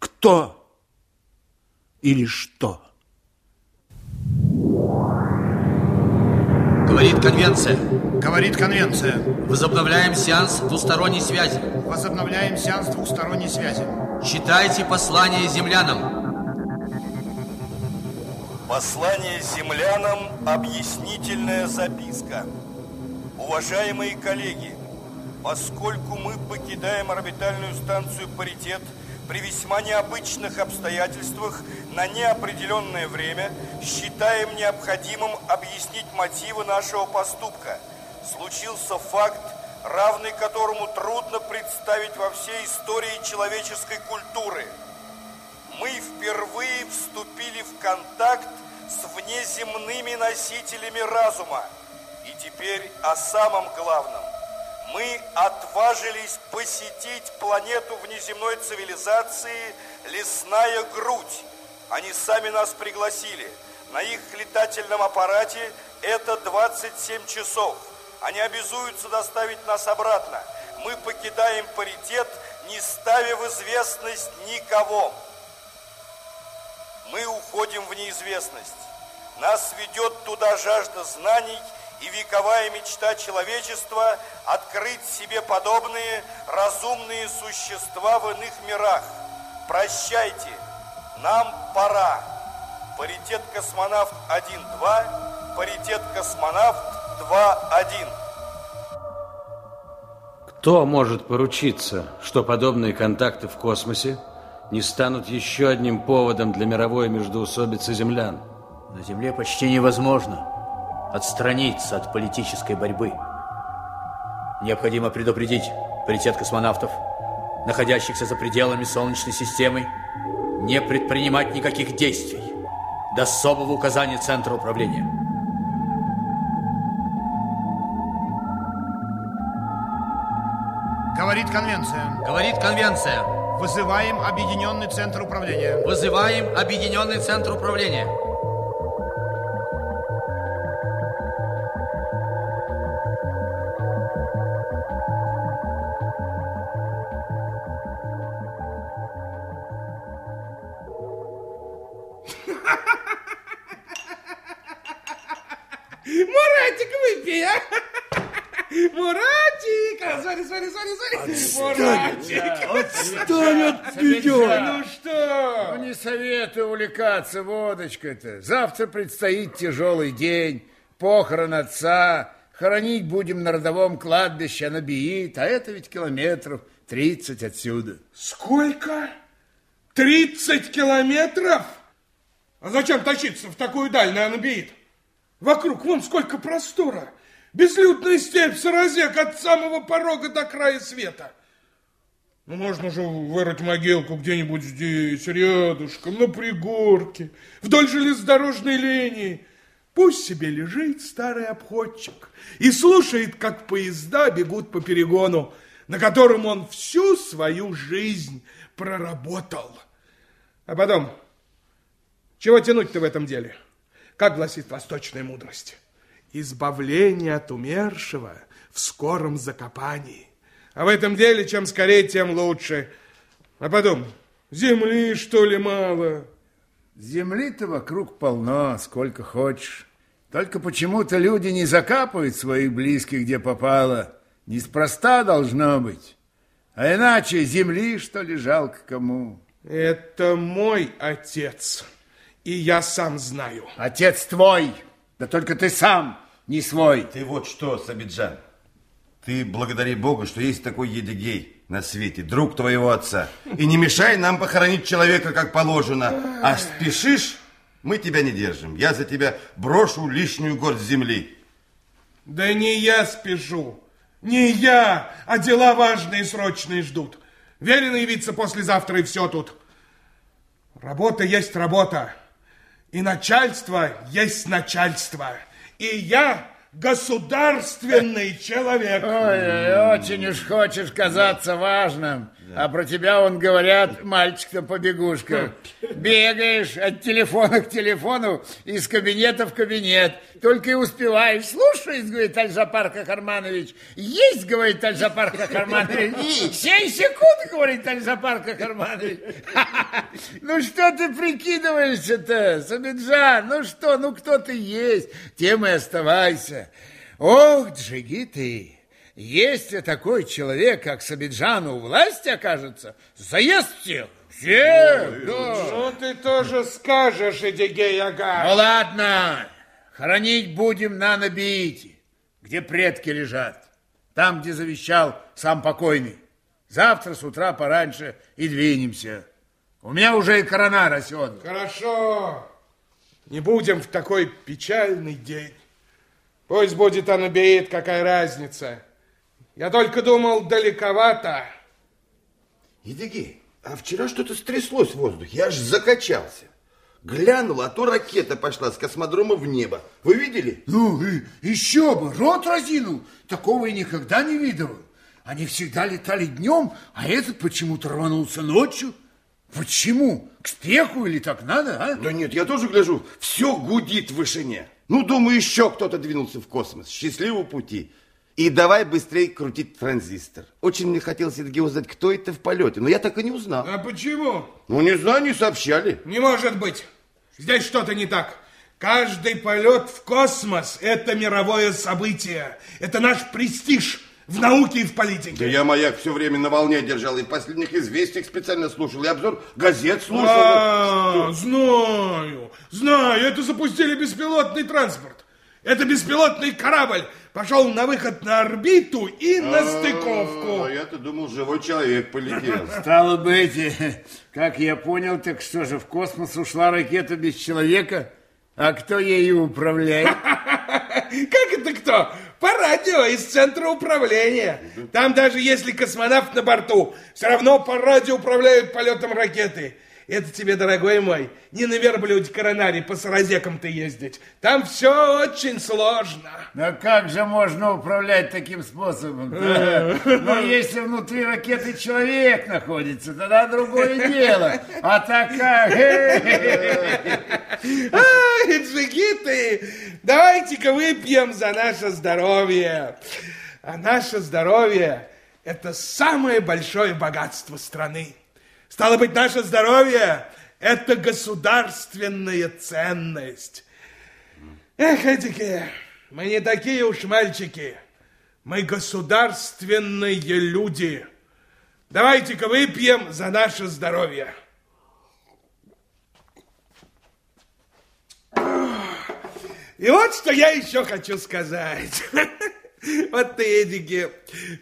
Кто или что? Говорит конвенция. Говорит конвенция. Возобновляем сеанс двусторонней связи. Возобновляем сеанс двусторонней связи. Читайте послание землянам. Послание землянам – объяснительная записка. Уважаемые коллеги, поскольку мы покидаем орбитальную станцию «Паритет», при весьма необычных обстоятельствах на неопределенное время считаем необходимым объяснить мотивы нашего поступка. Случился факт, равный которому трудно представить во всей истории человеческой культуры. Мы впервые вступили в контакт с внеземными носителями разума. И теперь о самом главном – мы отважились посетить планету внеземной цивилизации «Лесная грудь». Они сами нас пригласили. На их летательном аппарате это 27 часов. Они обязуются доставить нас обратно. Мы покидаем паритет, не ставя в известность никого. Мы уходим в неизвестность. Нас ведет туда жажда знаний – и вековая мечта человечества открыть себе подобные разумные существа в иных мирах. Прощайте, нам пора. Паритет космонавт 1-2, паритет космонавт 2-1. Кто может поручиться, что подобные контакты в космосе не станут еще одним поводом для мировой междоусобицы землян? На Земле почти невозможно отстраниться от политической борьбы. Необходимо предупредить паритет космонавтов, находящихся за пределами Солнечной системы, не предпринимать никаких действий до особого указания Центра управления. Говорит конвенция. Говорит конвенция. Вызываем объединенный центр управления. Вызываем объединенный центр управления. Советую увлекаться водочкой-то. Завтра предстоит тяжелый день. Похорон отца. Хоронить будем на родовом кладбище Анабиит, а это ведь километров 30 отсюда. Сколько? 30 километров? А зачем тащиться в такую даль на Анабиит? Вокруг вон сколько простора. Безлюдная степь, саразек от самого порога до края света. Ну, можно же вырыть могилку где-нибудь здесь, рядышком, на пригорке, вдоль железнодорожной линии. Пусть себе лежит старый обходчик и слушает, как поезда бегут по перегону, на котором он всю свою жизнь проработал. А потом, чего тянуть-то в этом деле? Как гласит восточная мудрость? Избавление от умершего в скором закопании. А в этом деле, чем скорее, тем лучше. А потом, земли, что ли, мало? Земли-то вокруг полно, сколько хочешь. Только почему-то люди не закапывают своих близких, где попало. Неспроста должно быть. А иначе земли, что ли, жалко кому? Это мой отец, и я сам знаю. Отец твой, да только ты сам не свой. Ты вот что, Сабиджан, ты благодари Бога, что есть такой Едигей на свете, друг твоего отца. И не мешай нам похоронить человека, как положено. А спешишь, мы тебя не держим. Я за тебя брошу лишнюю горсть земли. Да не я спешу, не я, а дела важные и срочные ждут. Велено явиться послезавтра, и все тут. Работа есть работа, и начальство есть начальство. И я государственный человек. Ой, очень уж хочешь казаться важным. А про тебя он говорят, мальчик-то побегушка. Бегаешь от телефона к телефону, из кабинета в кабинет. Только и успеваешь. Слушай, говорит Альжапар Кахарманович. Есть, говорит Альжапар Кахарманович. Семь секунд, говорит Альжапар Кахарманович. Ну что ты прикидываешься-то, Сабиджан? Ну что, ну кто ты есть, тем и оставайся. Ох, джигиты, если такой человек, как Сабиджан, у власти окажется, заест всех. Всех, да. Ну, ты тоже скажешь, Эдигей Ага. Ну, ладно, хоронить будем на Набиите, где предки лежат. Там, где завещал сам покойный. Завтра с утра пораньше и двинемся. У меня уже и корона растет. Хорошо. Не будем в такой печальный день. Пусть будет Анабиит, какая разница. Я только думал, далековато. Едигей, а вчера что-то стряслось в воздухе. Я аж закачался. Глянул, а то ракета пошла с космодрома в небо. Вы видели? Ну, и еще бы, рот разинул. Такого я никогда не видывал. Они всегда летали днем, а этот почему-то рванулся ночью. Почему? К спеху или так надо, а? Да нет, я тоже гляжу, все гудит в вышине. Ну, думаю, еще кто-то двинулся в космос. Счастливого пути. И давай быстрее крутить транзистор. Очень мне хотелось все-таки узнать, кто это в полете, но я так и не узнал. А почему? Ну, не знаю, не сообщали. Не может быть. Здесь что-то не так. Каждый полет в космос – это мировое событие. Это наш престиж в науке и в политике. Да я маяк все время на волне держал, и последних известиях специально слушал, и обзор газет слушал. А, знаю, знаю, это запустили беспилотный транспорт. Это беспилотный корабль пошел на выход на орбиту и на стыковку. А я-то думал, живой человек полетел. Стало быть, как я понял, так что же, в космос ушла ракета без человека? А кто ею управляет? Как это кто? По радио из центра управления. Там даже если космонавт на борту, все равно по радио управляют полетом ракеты. Это тебе, дорогой мой, не на верблюде коронаре по саразекам-то ездить. Там все очень сложно. Но как же можно управлять таким способом? Но если внутри ракеты человек находится, тогда другое дело. А так как? Ай, джигиты, давайте-ка выпьем за наше здоровье. А наше здоровье – это самое большое богатство страны. Стало быть, наше здоровье – это государственная ценность. Эх, эдики, мы не такие уж мальчики. Мы государственные люди. Давайте-ка выпьем за наше здоровье. И вот что я еще хочу сказать. Вот ты, Эдики,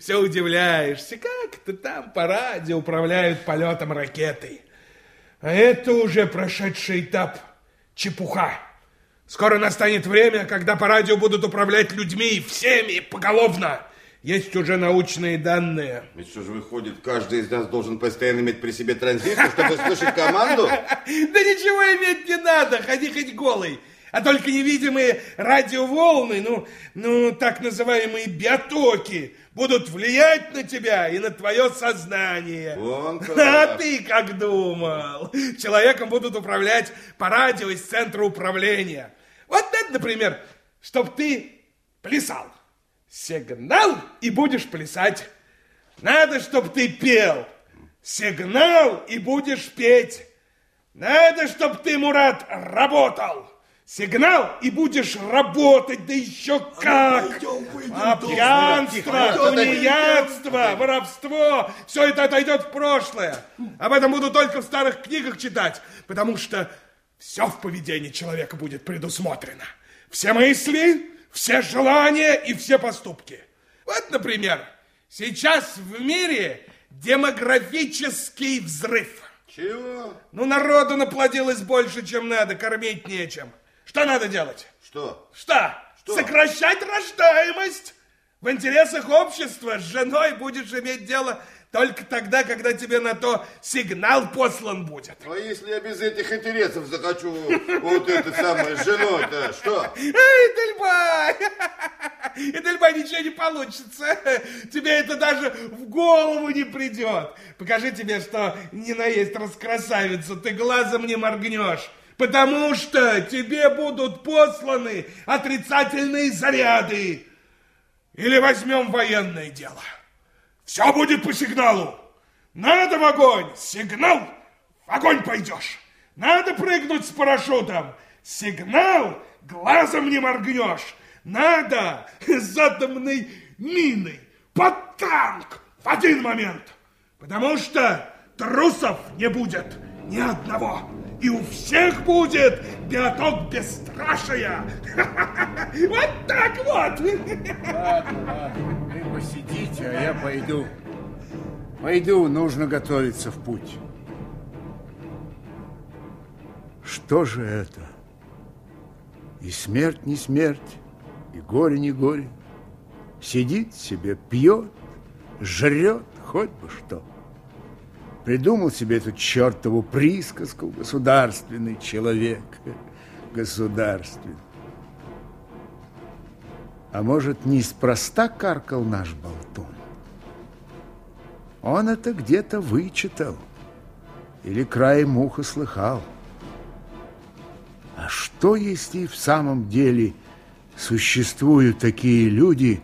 все удивляешься, как это там по радио управляют полетом ракетой. А это уже прошедший этап чепуха. Скоро настанет время, когда по радио будут управлять людьми, всеми, поголовно. Есть уже научные данные. Ведь что же выходит, каждый из нас должен постоянно иметь при себе транзистор, чтобы слышать команду? Да ничего иметь не надо, ходи хоть голый. А только невидимые радиоволны, ну, ну, так называемые биотоки, будут влиять на тебя и на твое сознание. Вон. А ты как думал? Человеком будут управлять по радио из центра управления. Вот это, например, чтоб ты плясал. Сигнал и будешь плясать. Надо, чтоб ты пел. Сигнал и будешь петь. Надо, чтоб ты, Мурат, работал. Сигнал и будешь работать, да еще как! А пьянство, тунеядство, воровство, все это отойдет в прошлое. Об этом буду только в старых книгах читать, потому что все в поведении человека будет предусмотрено. Все мысли, все желания и все поступки. Вот, например, сейчас в мире демографический взрыв. Чего? Ну, народу наплодилось больше, чем надо, кормить нечем. Что надо делать? Что? Что? Что? Сокращать рождаемость. В интересах общества с женой будешь иметь дело только тогда, когда тебе на то сигнал послан будет. А если я без этих интересов захочу вот это самое с женой-то, что? Эй, Дельбай! Эдельбай, ничего не получится. Тебе это даже в голову не придет. Покажи тебе, что не наесть раскрасавицу, ты глазом не моргнешь. Потому что тебе будут посланы отрицательные заряды. Или возьмем военное дело. Все будет по сигналу. Надо в огонь. Сигнал. В огонь пойдешь. Надо прыгнуть с парашютом. Сигнал. Глазом не моргнешь. Надо с атомной миной под танк в один момент. Потому что трусов не будет ни одного. И у всех будет биоток бесстрашия. Вот так вот. Ладно, ладно, вы посидите, а я пойду. Пойду, нужно готовиться в путь. Что же это? И смерть не смерть, и горе не горе. Сидит себе, пьет, жрет, хоть бы что. Придумал себе эту чертову присказку государственный человек. Государственный. А может, неспроста каркал наш болтун? Он это где-то вычитал или краем уха слыхал. А что, если в самом деле существуют такие люди,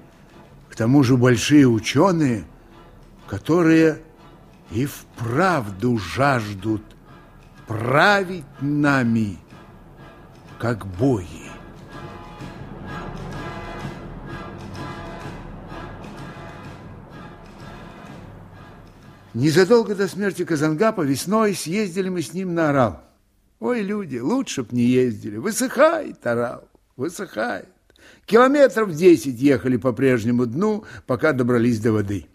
к тому же большие ученые, которые и вправду жаждут править нами, как боги? Незадолго до смерти Казангапа весной съездили мы с ним на Орал. Ой, люди, лучше б не ездили. Высыхает Орал, высыхает. Километров десять ехали по прежнему дну, пока добрались до воды.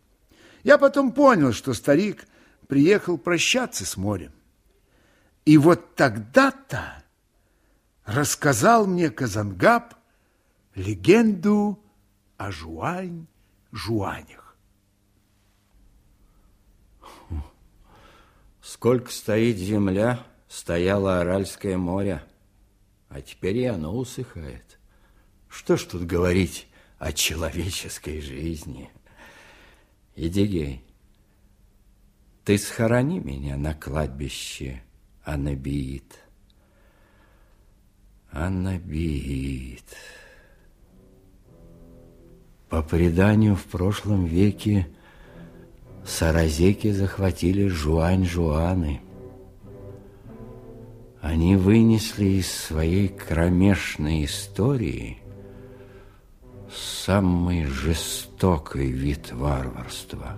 Я потом понял, что старик приехал прощаться с морем. И вот тогда-то рассказал мне Казангап легенду о Жуань-Жуанях. Сколько стоит земля, стояло Аральское море, а теперь и оно усыхает. Что ж тут говорить о человеческой жизни? Идигей, ты схорони меня на кладбище Анабиит. Анабиит. По преданию, в прошлом веке саразеки захватили Жуань-Жуаны. Они вынесли из своей кромешной истории самый жестокий вид варварства.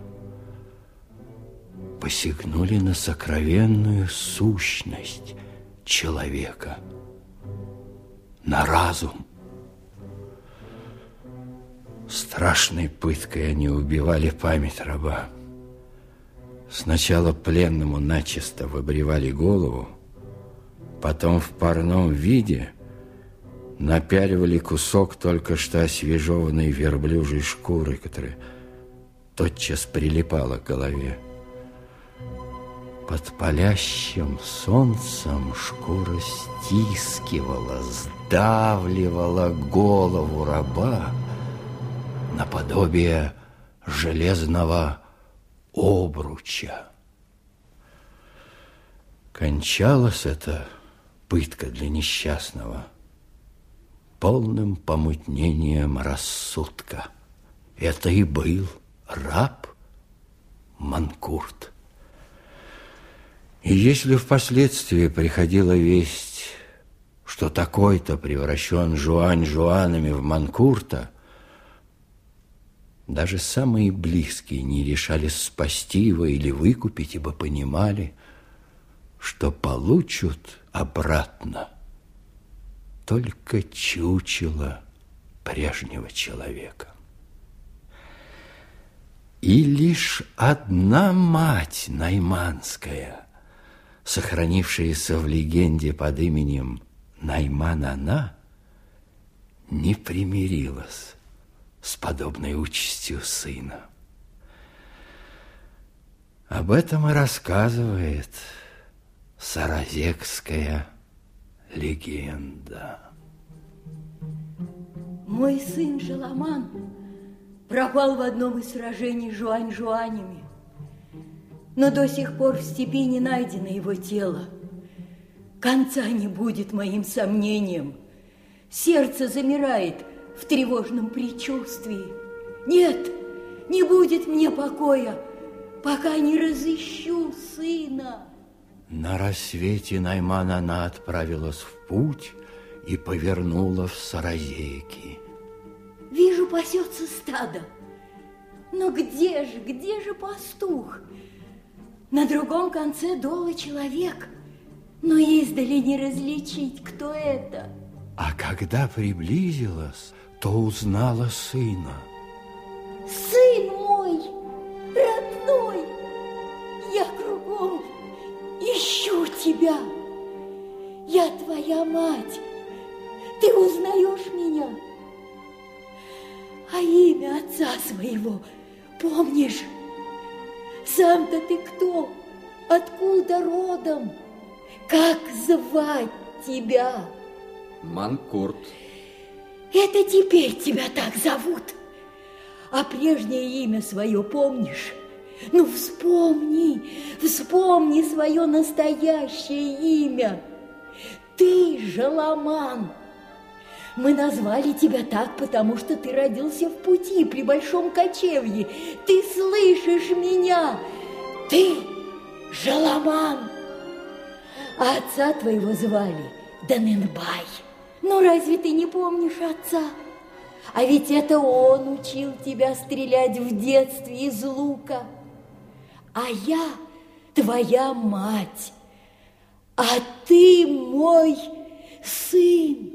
Посягнули на сокровенную сущность человека, на разум. Страшной пыткой они убивали память раба. Сначала пленному начисто выбривали голову, потом в парном виде напяливали кусок только что освежеванной верблюжьей шкуры, которая тотчас прилипала к голове. Под палящим солнцем шкура стискивала, сдавливала голову раба наподобие железного обруча. Кончалась эта пытка для несчастного полным помутнением рассудка. Это и был раб Манкурт. И если впоследствии приходила весть, что такой-то превращен Жуань Жуанами в Манкурта, даже самые близкие не решались спасти его или выкупить, ибо понимали, что получат обратно только чучело прежнего человека. И лишь одна мать Найманская, сохранившаяся в легенде под именем Найман-она, не примирилась с подобной участью сына. Об этом и рассказывает Саразекская легенда. Мой сын Жаламан пропал в одном из сражений Жуань-Жуанями, но до сих пор в степи не найдено его тело. Конца не будет моим сомнением. Сердце замирает в тревожном предчувствии. Нет, не будет мне покоя, пока не разыщу сына. На рассвете Найман она отправилась в путь и повернула в Саразейки. Вижу, пасется стадо. Но где же, где же пастух? На другом конце дола человек, но издали не различить, кто это. А когда приблизилась, то узнала сына. Сын мой, родной, я кругом ищу тебя. Я твоя мать. Ты узнаешь меня? А имя отца своего помнишь? Сам-то ты кто? Откуда родом? Как звать тебя? Манкурт. Это теперь тебя так зовут. А прежнее имя свое помнишь? Ну, вспомни, вспомни свое настоящее имя. Ты Жаламан. Мы назвали тебя так, потому что ты родился в пути при большом кочевье. Ты слышишь меня? Ты Жаламан. А отца твоего звали Даненбай. Ну, разве ты не помнишь отца? А ведь это он учил тебя стрелять в детстве из лука а я твоя мать, а ты мой сын.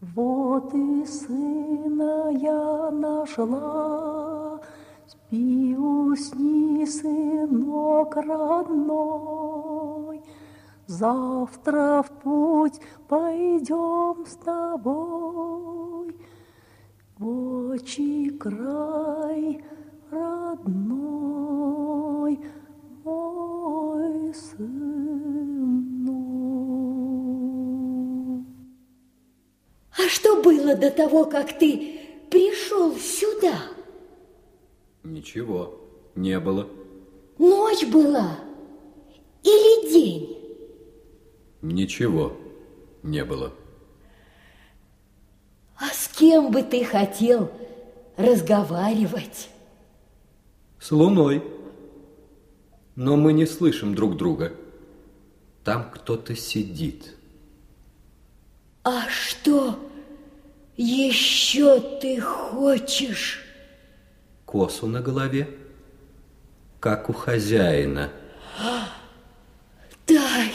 Вот и сына я нашла, Спи, усни, сынок родной, Завтра в путь пойдем с тобой в отчий край, родной мой сынок. А что было до того, как ты пришел сюда? Ничего не было. Ночь была или день? Ничего не было. А с кем бы ты хотел разговаривать? С луной. Но мы не слышим друг друга. Там кто-то сидит. А что еще ты хочешь? Косу на голове, как у хозяина. Дай,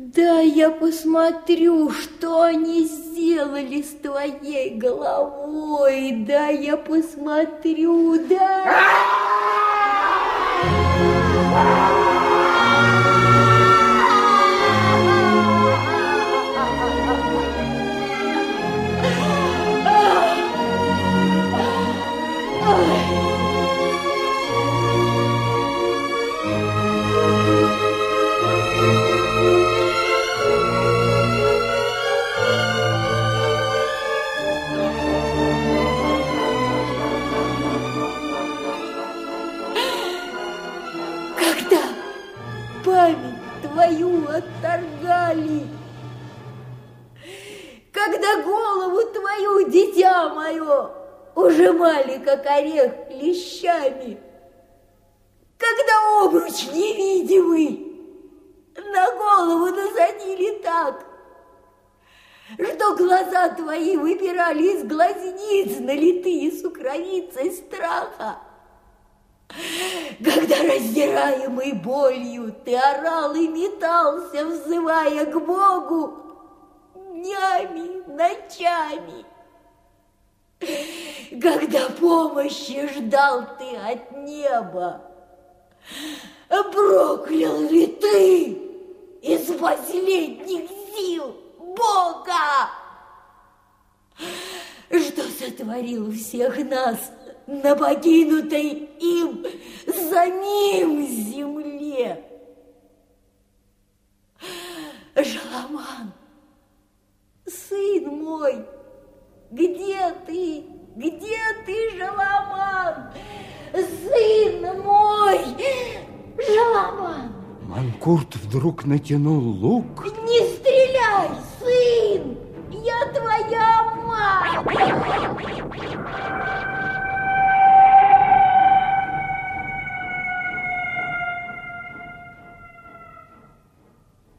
дай я посмотрю, что они сделали с твоей головой. Дай я посмотрю, дай. Дитя мое, ужимали, как орех, клещами, когда обруч невидимый на голову насадили так, что глаза твои выбирали из глазниц, налитые сукровицей страха, когда, раздираемый болью, ты орал и метался, взывая к Богу днями, ночами. Когда помощи ждал ты от неба, проклял ли ты из последних сил Бога? Что сотворил всех нас на покинутой им за ним земле? Жаламан, сын мой, где ты? Где ты, Жаламан? Сын мой, Жаламан! Манкурт вдруг натянул лук. Не стреляй, сын! Я твоя мать!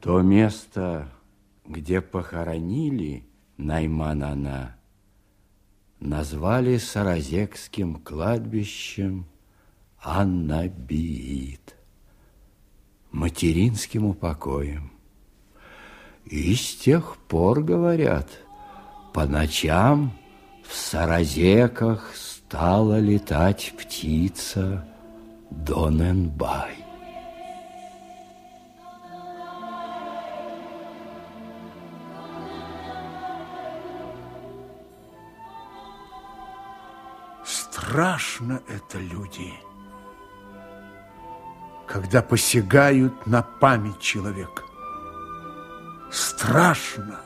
То место, где похоронили Найманана, назвали Саразекским кладбищем Аннабиит, материнским упокоем. И с тех пор, говорят, по ночам в Саразеках стала летать птица Доненбай. Страшно это люди, когда посягают на память человека. Страшно.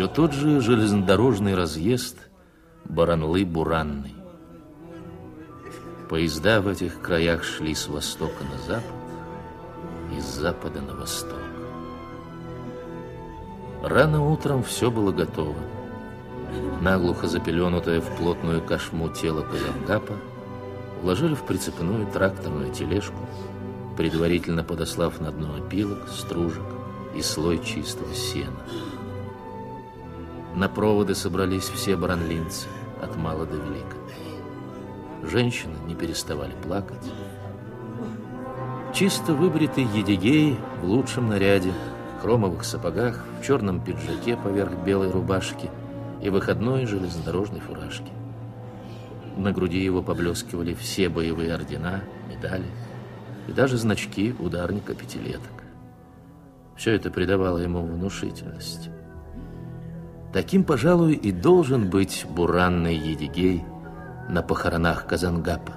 Все тот же железнодорожный разъезд Баранлы-Буранный. Поезда в этих краях шли с востока на запад и с запада на восток. Рано утром все было готово. Наглухо запеленутое в плотную кошму тело Казангапа уложили в прицепную тракторную тележку, предварительно подослав на дно опилок, стружек и слой чистого сена. На проводы собрались все баранлинцы, от мала до велика. Женщины не переставали плакать. Чисто выбритый Едигей в лучшем наряде, в хромовых сапогах, в черном пиджаке поверх белой рубашки и выходной железнодорожной фуражки. На груди его поблескивали все боевые ордена, медали и даже значки ударника пятилеток. Все это придавало ему внушительность. Таким, пожалуй, и должен быть буранный Едигей на похоронах Казангапа.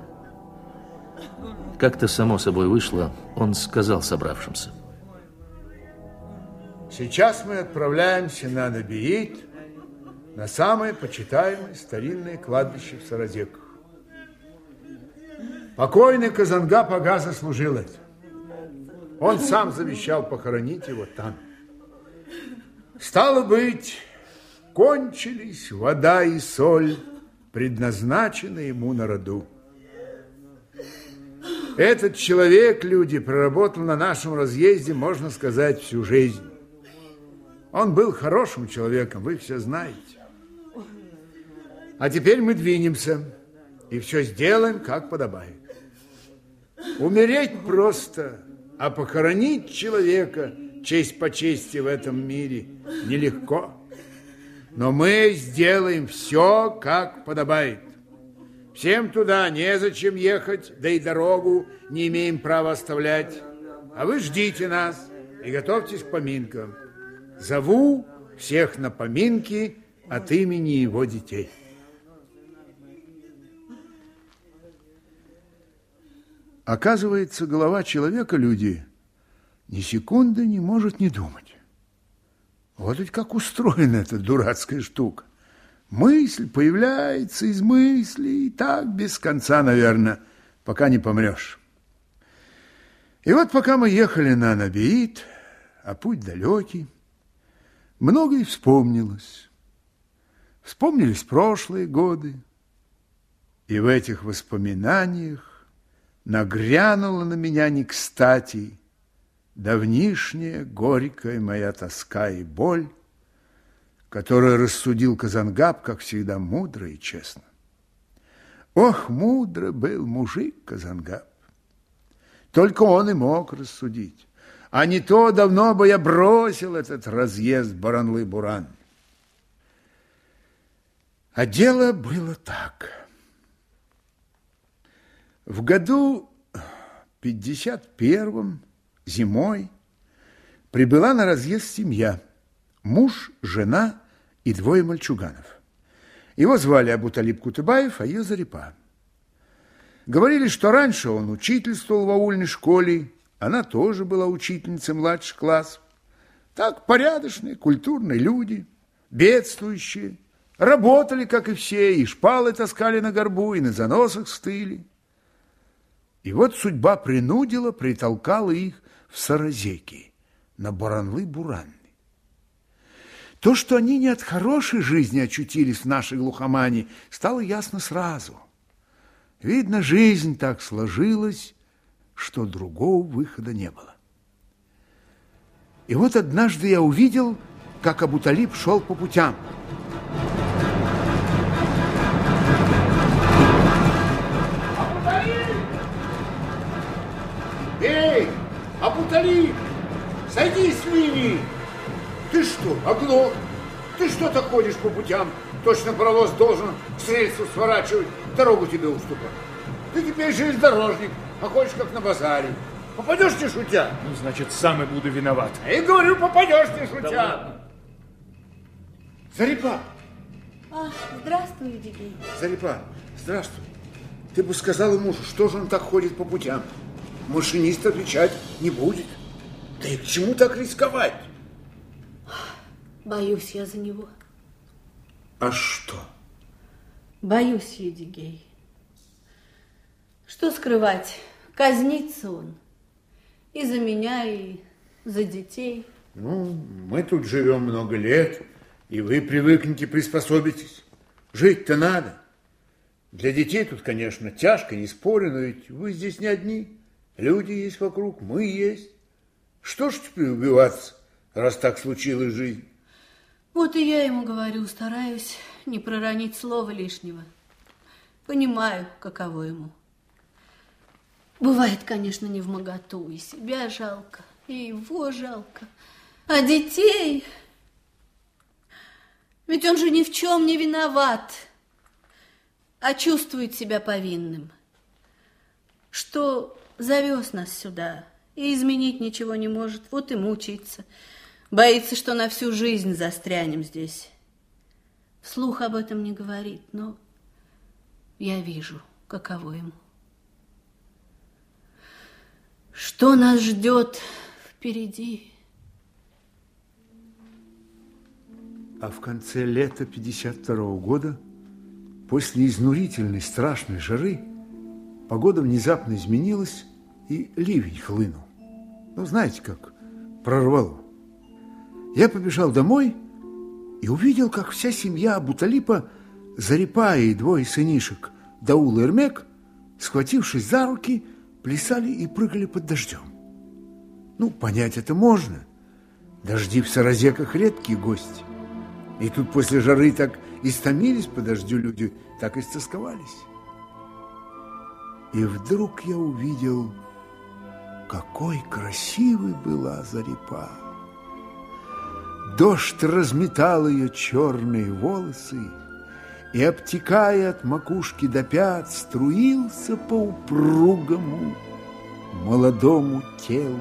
Как-то само собой вышло, он сказал собравшимся. Сейчас мы отправляемся на Набиит, на самое почитаемое старинное кладбище в Саразеках. Покойный Казангап Ага заслужил это. Он сам завещал похоронить его там. Стало быть, кончились вода и соль, предназначенные ему на роду. Этот человек, люди, проработал на нашем разъезде, можно сказать, всю жизнь. Он был хорошим человеком, вы все знаете. А теперь мы двинемся и все сделаем, как подобает. Умереть просто, а похоронить человека честь по чести в этом мире нелегко. Но мы сделаем все, как подобает. Всем туда незачем ехать, да и дорогу не имеем права оставлять. А вы ждите нас и готовьтесь к поминкам. Зову всех на поминки от имени его детей. Оказывается, голова человека, люди, ни секунды не может не думать. Вот ведь как устроена эта дурацкая штука. Мысль появляется из мысли, и так без конца, наверное, пока не помрешь. И вот пока мы ехали на Набиит, а путь далекий, многое вспомнилось. Вспомнились прошлые годы, и в этих воспоминаниях нагрянула на меня не кстати давнишняя горькая моя тоска и боль, которую рассудил Казангаб, как всегда, мудро и честно. Ох, мудро был мужик Казангаб. Только он и мог рассудить. А не то давно бы я бросил этот разъезд Баранлы-Буран. А дело было так. В году 51-м зимой прибыла на разъезд семья. Муж, жена и двое мальчуганов. Его звали Абуталиб Кутыбаев, а ее Зарипа. Говорили, что раньше он учительствовал в аульной школе, она тоже была учительницей младших классов. Так порядочные, культурные люди, бедствующие, работали, как и все, и шпалы таскали на горбу, и на заносах стыли. И вот судьба принудила, притолкала их в Саразеки, на Баранлы-Буранны. То, что они не от хорошей жизни очутились в нашей глухомане, стало ясно сразу. Видно, жизнь так сложилась, что другого выхода не было. И вот однажды я увидел, как Абуталиб шел по путям. Сойди с линии! Ты что, оглох? Ты что так ходишь по путям? Точно паровоз должен с рельсу сворачивать, дорогу тебе уступать. Ты теперь железнодорожник, а ходишь как на базаре. Попадешь не шутя? Ну, значит, сам и буду виноват. И говорю, попадешь не шутя. Да ладно. Зарипа, А, здравствуй, Едигей. Зарипа, здравствуй. Ты бы сказала мужу, что же он так ходит по путям? Машинист отвечать не будет. Да и к чему так рисковать? Боюсь я за него. А что? Боюсь, Едигей. Что скрывать? Казнится он. И за меня, и за детей. Ну, мы тут живем много лет, и вы привыкнете, приспособитесь. Жить-то надо. Для детей тут, конечно, тяжко, не спорю, но ведь вы здесь не одни. Люди есть вокруг, мы есть. Что ж теперь убиваться, раз так случилась жизнь? Вот и я ему говорю, стараюсь не проронить слова лишнего. Понимаю, каково ему. Бывает, конечно, не в моготу, и себя жалко, и его жалко. А детей... Ведь он же ни в чем не виноват, а чувствует себя повинным. Что завез нас сюда и изменить ничего не может, вот и мучается. Боится, что на всю жизнь застрянем здесь. Вслух об этом не говорит, но я вижу, каково ему. Что нас ждет впереди? А в конце лета 52 -го года, после изнурительной страшной жары, погода внезапно изменилась, и ливень хлынул. Ну, знаете как, прорвало. Я побежал домой и увидел, как вся семья Абуталипа, Зарипа и двое сынишек, Даул и Эрмек, схватившись за руки, плясали и прыгали под дождем. Ну, понять это можно. Дожди в Саразеках редкие гости. И тут после жары так истомились по дождю люди, так и стосковались. И вдруг я увидел, какой красивой была Зарипа. Дождь разметал ее черные волосы, и, обтекая от макушки до пят, струился по упругому молодому телу,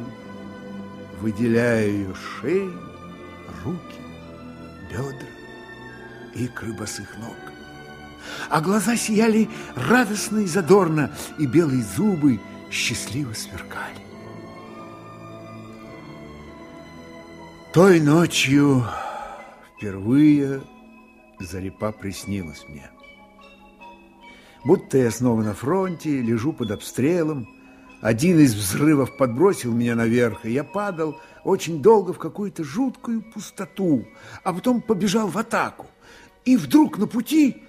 выделяя ее шею, руки, бедра, икры босых ног. А глаза сияли радостно и задорно, и белые зубы счастливо сверкали. Той ночью впервые Зарипа приснилась мне. Будто я снова на фронте, лежу под обстрелом. Один из взрывов подбросил меня наверх, и я падал очень долго в какую-то жуткую пустоту, а потом побежал в атаку. И вдруг на пути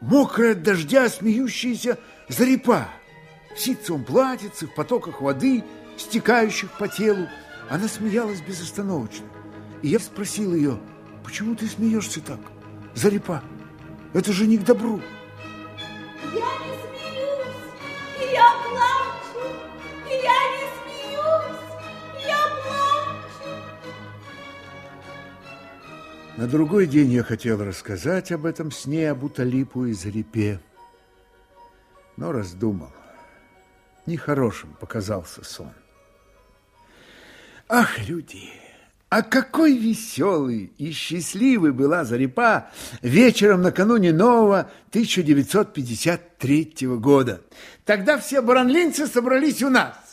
мокрая от дождя смеющаяся Зарипа. В ситцевом платьице, в потоках воды, стекающих по телу, она смеялась безостановочно. И я спросил ее, почему ты смеешься так, Зарипа? Это же не к добру. Я не смеюсь, и я плачу, и я не смеюсь, и я плачу. На другой день я хотел рассказать об этом сне об Уталипу и Зарипе, но раздумал. Нехорошим показался сон. Ах, люди! А какой веселый и счастливый была Зарипа вечером накануне нового 1953 года. Тогда все баранлинцы собрались у нас.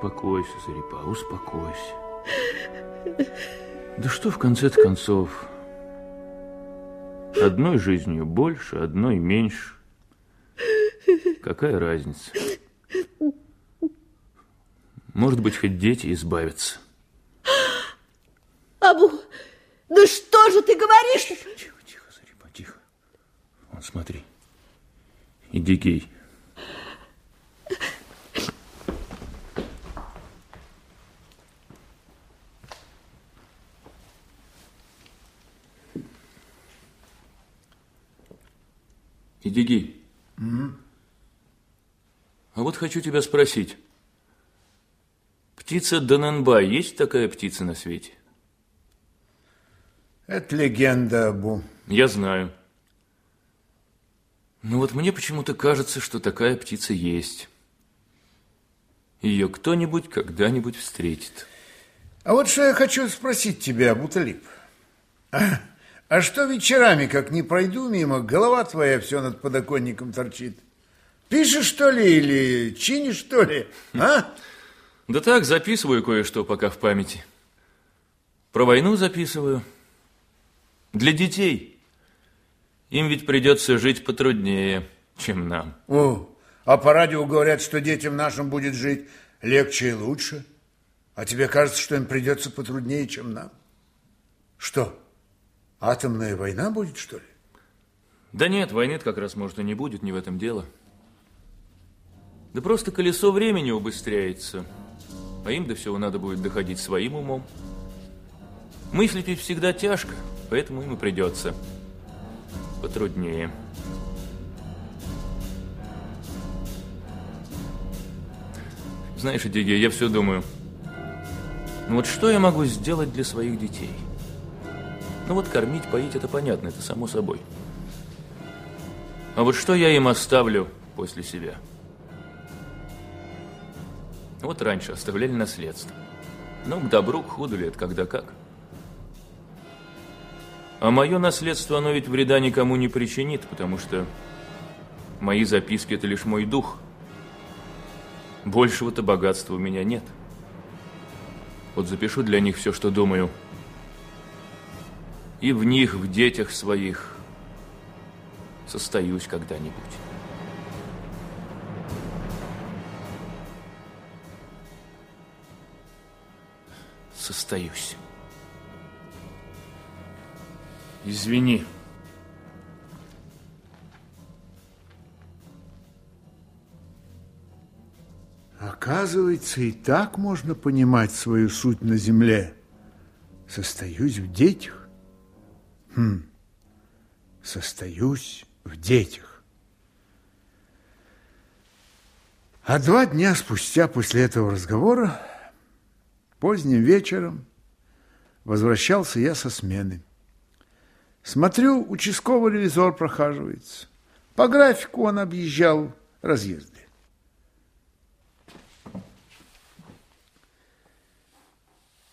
Успокойся, Зарипа, успокойся. Да что в конце-то концов? Одной жизнью больше, одной меньше. Какая разница? Может быть, хоть дети избавятся. Абу, да что же ты говоришь? Тихо, тихо, Зарипа, тихо. Вон, смотри. Идигей. Идигей. А вот хочу тебя спросить. Птица Дананбай, есть такая птица на свете? Это легенда, Абу. Я знаю. Но вот мне почему-то кажется, что такая птица есть. Ее кто-нибудь когда-нибудь встретит. А вот что я хочу спросить тебя, Буталип. А, а что вечерами, как не пройду мимо, голова твоя все над подоконником торчит? Пишешь, что ли, или чинишь, что ли, а? Да так, записываю кое-что пока в памяти. Про войну записываю. Для детей. Им ведь придется жить потруднее, чем нам. О, а по радио говорят, что детям нашим будет жить легче и лучше. А тебе кажется, что им придется потруднее, чем нам? Что, атомная война будет, что ли? Да нет, войны как раз, может, и не будет, не в этом дело. Да просто колесо времени убыстряется. А им до всего надо будет доходить своим умом. Мыслить ведь всегда тяжко, поэтому им и придется потруднее. Знаешь, Эдигия, я все думаю, ну вот что я могу сделать для своих детей? Ну вот кормить, поить, это понятно, это само собой. А вот что я им оставлю после себя? Вот раньше оставляли наследство. Ну, к добру, к худу это когда как. А мое наследство, оно ведь вреда никому не причинит, потому что мои записки – это лишь мой дух. Большего-то богатства у меня нет. Вот запишу для них все, что думаю. И в них, в детях своих состоюсь когда-нибудь. Состоюсь. Извини. Оказывается, и так можно понимать свою суть на земле. Состоюсь в детях. Хм. Состоюсь в детях. А два дня спустя после этого разговора, поздним вечером, возвращался я со смены. Смотрю, участковый ревизор прохаживается. По графику он объезжал разъезды.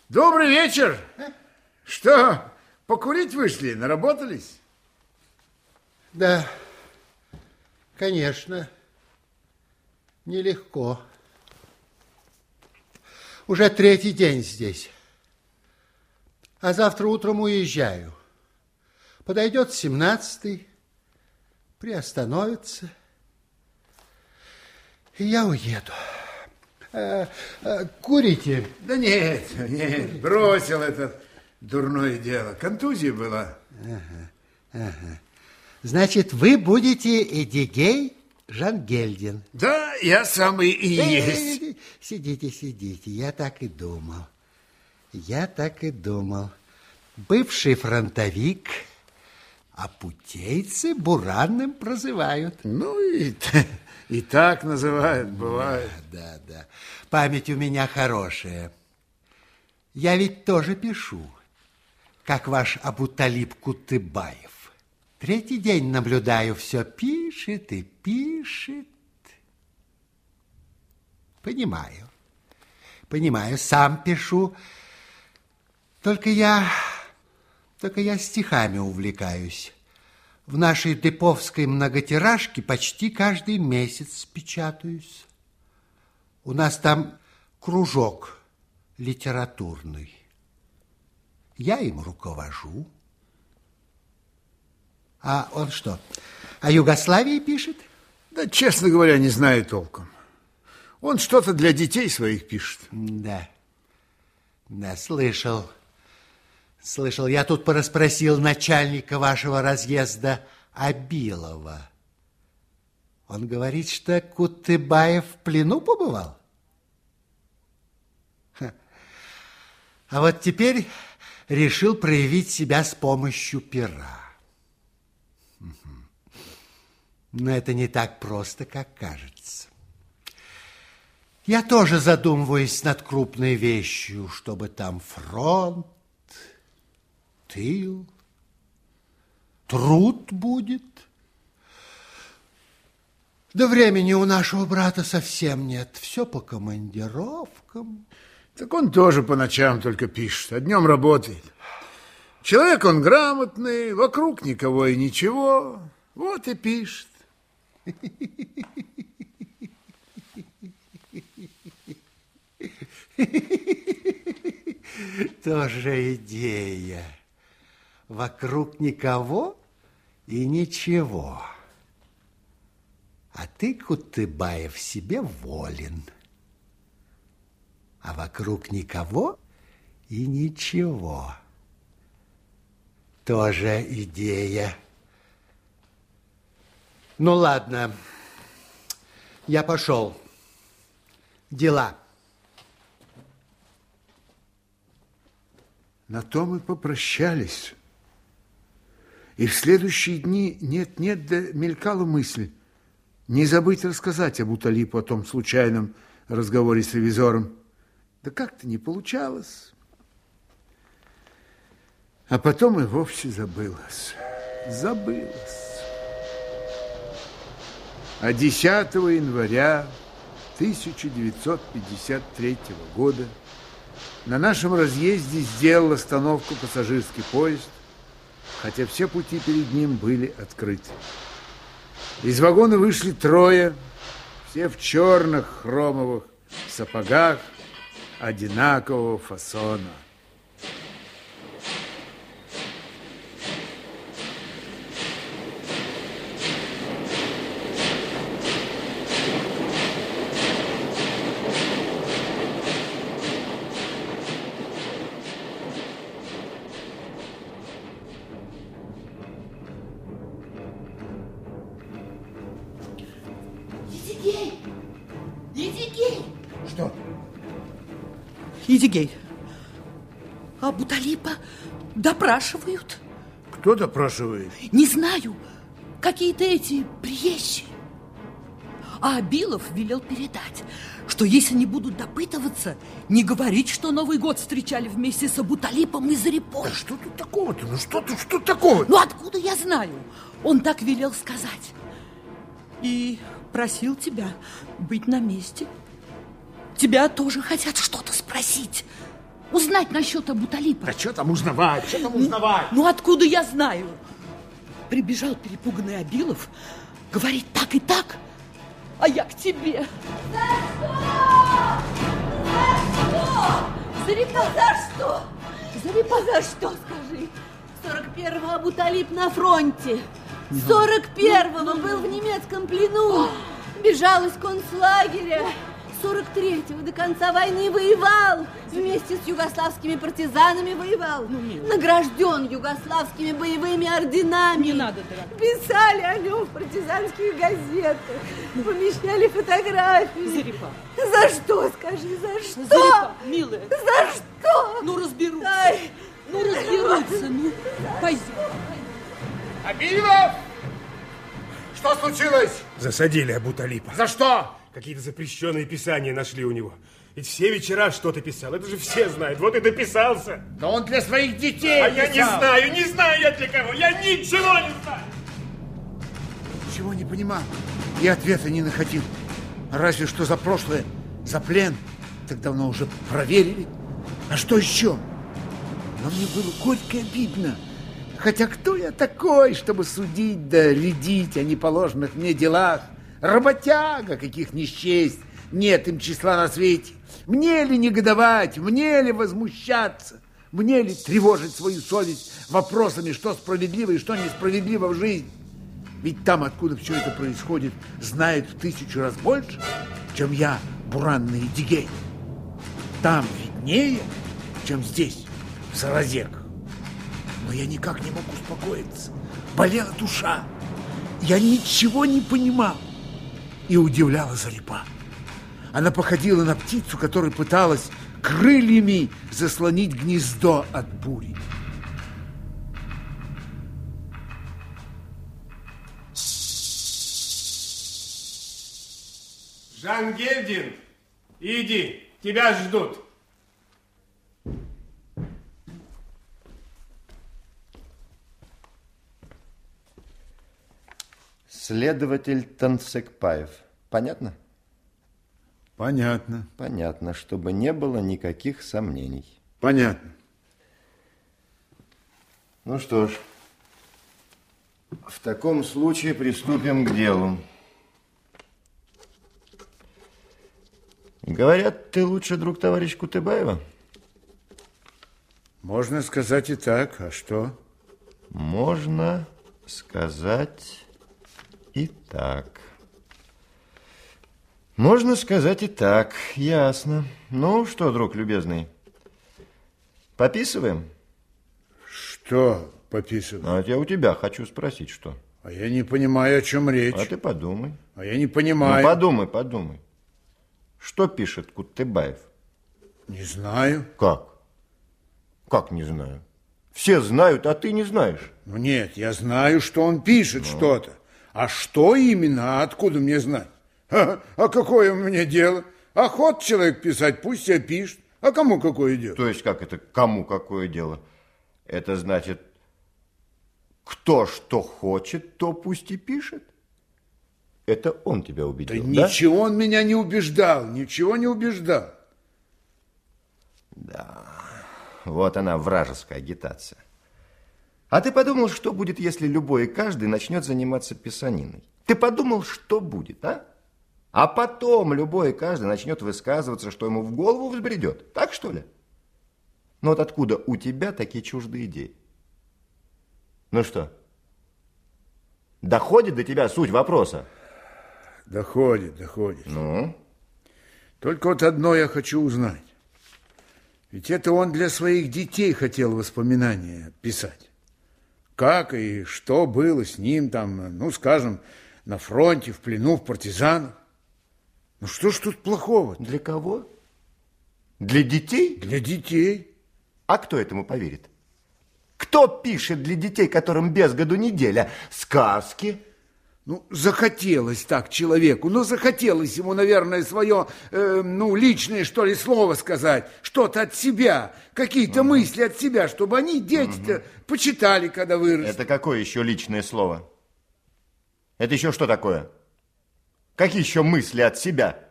Добрый вечер. Что, покурить вышли, наработались? Да, конечно, нелегко. Уже третий день здесь. А завтра утром уезжаю. Подойдет семнадцатый, приостановится, и я уеду. А, а, курите? Да нет, нет, бросил это дурное дело. Контузия была. Ага, ага. Значит, вы будете Эдигей Жангельдин. Да, я самый и Э, есть. э, э, Сидите, сидите, я так и думал. Я так и думал. Бывший фронтовик, а путейцы буранным прозывают. Ну и, и так называют, бывает. Да, да. Память у меня хорошая. Я ведь тоже пишу, как ваш Абуталип Кутыбаев. Третий день наблюдаю, все пишет и пишет. Понимаю, понимаю, сам пишу. Только я, только я стихами увлекаюсь. В нашей деповской многотиражке почти каждый месяц печатаюсь. У нас там кружок литературный. Я им руковожу. А он что, о Югославии пишет? Да, честно говоря, не знаю толком. Он что-то для детей своих пишет. Да. Да, слышал. Слышал, я тут порасспросил начальника вашего разъезда Абилова. Он говорит, что Кутыбаев в плену побывал? Ха. А вот теперь решил проявить себя с помощью пера. Но это не так просто, как кажется. Я тоже задумываюсь над крупной вещью, чтобы там фронт, тыл, труд будет. Да времени у нашего брата совсем нет. Все по командировкам. Так он тоже по ночам только пишет, а днем работает. Человек он грамотный, вокруг никого и ничего. Вот и пишет. Тоже идея. Вокруг никого и ничего. А ты, Кутыбаев, себе волен. А вокруг никого и ничего. Тоже идея. Ну, ладно. Я пошел. Дела. На то мы попрощались. И в следующие дни нет-нет, да мелькала мысль не забыть рассказать об Уталипу о том случайном разговоре с ревизором. Да как-то не получалось. А потом и вовсе забылось. Забылось. А 10 января 1953 года на нашем разъезде сделал остановку пассажирский поезд, хотя все пути перед ним были открыты. Из вагона вышли трое, все в черных хромовых сапогах Adinaco ou Fassona. Едигей, а Буталипа допрашивают. Кто допрашивает? Не знаю, какие-то эти приезжие. А Абилов велел передать, что если не будут допытываться, не говорить, что Новый год встречали вместе с Абуталипом и Зарипой. Да что тут такого-то? Ну что тут, что такого? Ну откуда я знаю? Он так велел сказать. И просил тебя быть на месте. Тебя тоже хотят что-то спросить. Узнать насчет Абуталипа. Да что там узнавать? Что там узнавать? Ну, откуда я знаю? Прибежал перепуганный Абилов, говорит так и так, а я к тебе. Зарипа, за что? Зарипа, за что, скажи? 41-го Абуталип на фронте. 41-го был в немецком плену. Бежал из концлагеря. 43-го до конца войны воевал. Вместе с югославскими партизанами воевал. Награжден югославскими боевыми орденами. Не надо, дорогая. Писали о нем в партизанских газетах. Помещали фотографии. Зарипа. За что, скажи, за что? Зарипа, милая. За что? Ну, разберутся. Ай. Ну, разберутся. Ну, пойдем. Абилов! Что случилось? Засадили Абуталипа. За что? Какие-то запрещенные писания нашли у него. Ведь все вечера что-то писал. Это же все знают. Вот и дописался. Да он для своих детей А я не писал. знаю, не знаю я для кого. Я ничего не знаю. Ничего не понимал и ответа не находил. Разве что за прошлое, за плен. Так давно уже проверили. А что еще? Но мне было горько и обидно. Хотя кто я такой, чтобы судить да рядить о неположенных мне делах? Работяга, каких не счесть, нет им числа на свете. Мне ли негодовать, мне ли возмущаться? Мне ли тревожить свою совесть вопросами, что справедливо и что несправедливо в жизни? Ведь там, откуда все это происходит, знает в тысячу раз больше, чем я, буранный Дигей. Там виднее, чем здесь, в Саразеках. Но я никак не мог успокоиться. Болела душа. Я ничего не понимал. И удивляла Зарипа. Она походила на птицу, которая пыталась крыльями заслонить гнездо от бури. Жангельдин, иди, тебя ждут. Следователь Танцекпаев. Понятно? Понятно. Понятно, чтобы не было никаких сомнений. Понятно. Ну что ж, в таком случае приступим к делу. Говорят, ты лучший друг товарищ Кутыбаева? Можно сказать и так, а что? Можно сказать так. Можно сказать и так, ясно. Ну что, друг любезный, пописываем? Что пописываем? А я у тебя хочу спросить, что? А я не понимаю, о чем речь. А ты подумай. А я не понимаю. Ну, подумай, подумай. Что пишет Кутыбаев? Не знаю. Как? Как не знаю? Все знают, а ты не знаешь. Ну нет, я знаю, что он пишет ну. что-то. А что именно, а откуда мне знать? А, а какое у меня дело? Охот человек писать, пусть себе пишет. А кому какое дело? То есть как это кому какое дело? Это значит, кто что хочет, то пусть и пишет. Это он тебя убедил, да? да? Ничего он меня не убеждал, ничего не убеждал. Да, вот она, вражеская агитация. А ты подумал, что будет, если любой и каждый начнет заниматься писаниной? Ты подумал, что будет, а? А потом любой и каждый начнет высказываться, что ему в голову взбредет. Так что ли? Ну вот откуда у тебя такие чуждые идеи? Ну что, доходит до тебя суть вопроса? Доходит, доходит. Ну? Только вот одно я хочу узнать. Ведь это он для своих детей хотел воспоминания писать. Как и что было с ним там, ну, скажем, на фронте, в плену, в партизанах. Ну что ж тут плохого? -то? Для кого? Для детей? Для детей. А кто этому поверит? Кто пишет для детей, которым без году неделя, сказки? Ну, захотелось так человеку, ну, захотелось ему, наверное, свое, э, ну, личное, что ли, слово сказать, что-то от себя, какие-то угу. мысли от себя, чтобы они, дети-то, угу. почитали, когда вырастут. Это какое еще личное слово? Это еще что такое? Какие еще мысли от себя?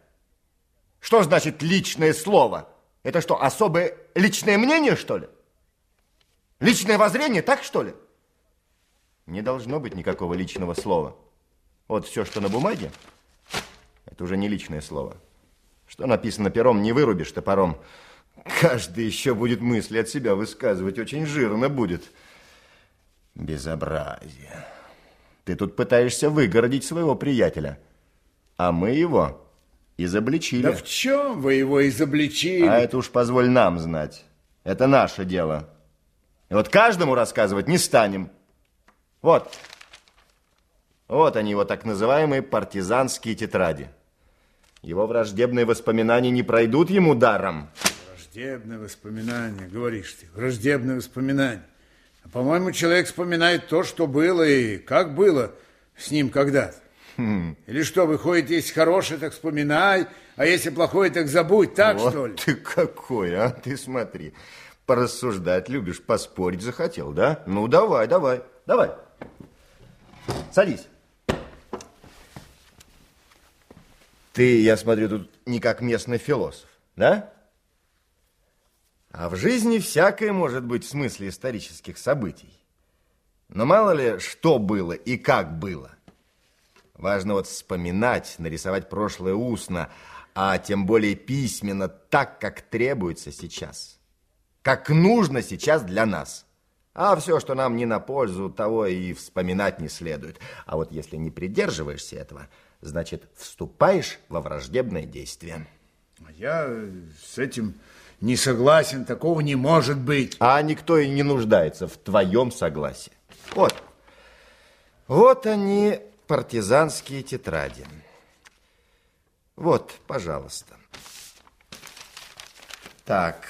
Что значит личное слово? Это что, особое личное мнение, что ли? Личное воззрение, так что ли? Не должно быть никакого личного слова. Вот все, что на бумаге, это уже не личное слово. Что написано пером, не вырубишь топором. Каждый еще будет мысли от себя высказывать, очень жирно будет. Безобразие. Ты тут пытаешься выгородить своего приятеля, а мы его изобличили. Да в чем вы его изобличили? А это уж позволь нам знать. Это наше дело. И вот каждому рассказывать не станем. Вот. Вот они, его так называемые партизанские тетради. Его враждебные воспоминания не пройдут ему даром. Враждебные воспоминания, говоришь ты, враждебные воспоминания. А, по-моему, человек вспоминает то, что было и как было с ним когда-то. Хм. Или что, выходит, если хорошее, так вспоминай, а если плохое, так забудь, так вот что ли? ты какой, а? Ты смотри порассуждать любишь, поспорить захотел, да? Ну, давай, давай, давай. Садись. Ты, я смотрю, тут не как местный философ, да? А в жизни всякое может быть в смысле исторических событий. Но мало ли, что было и как было. Важно вот вспоминать, нарисовать прошлое устно, а тем более письменно, так, как требуется сейчас как нужно сейчас для нас. А все, что нам не на пользу, того и вспоминать не следует. А вот если не придерживаешься этого, значит, вступаешь во враждебное действие. Я с этим не согласен, такого не может быть. А никто и не нуждается в твоем согласии. Вот. Вот они, партизанские тетради. Вот, пожалуйста. Так,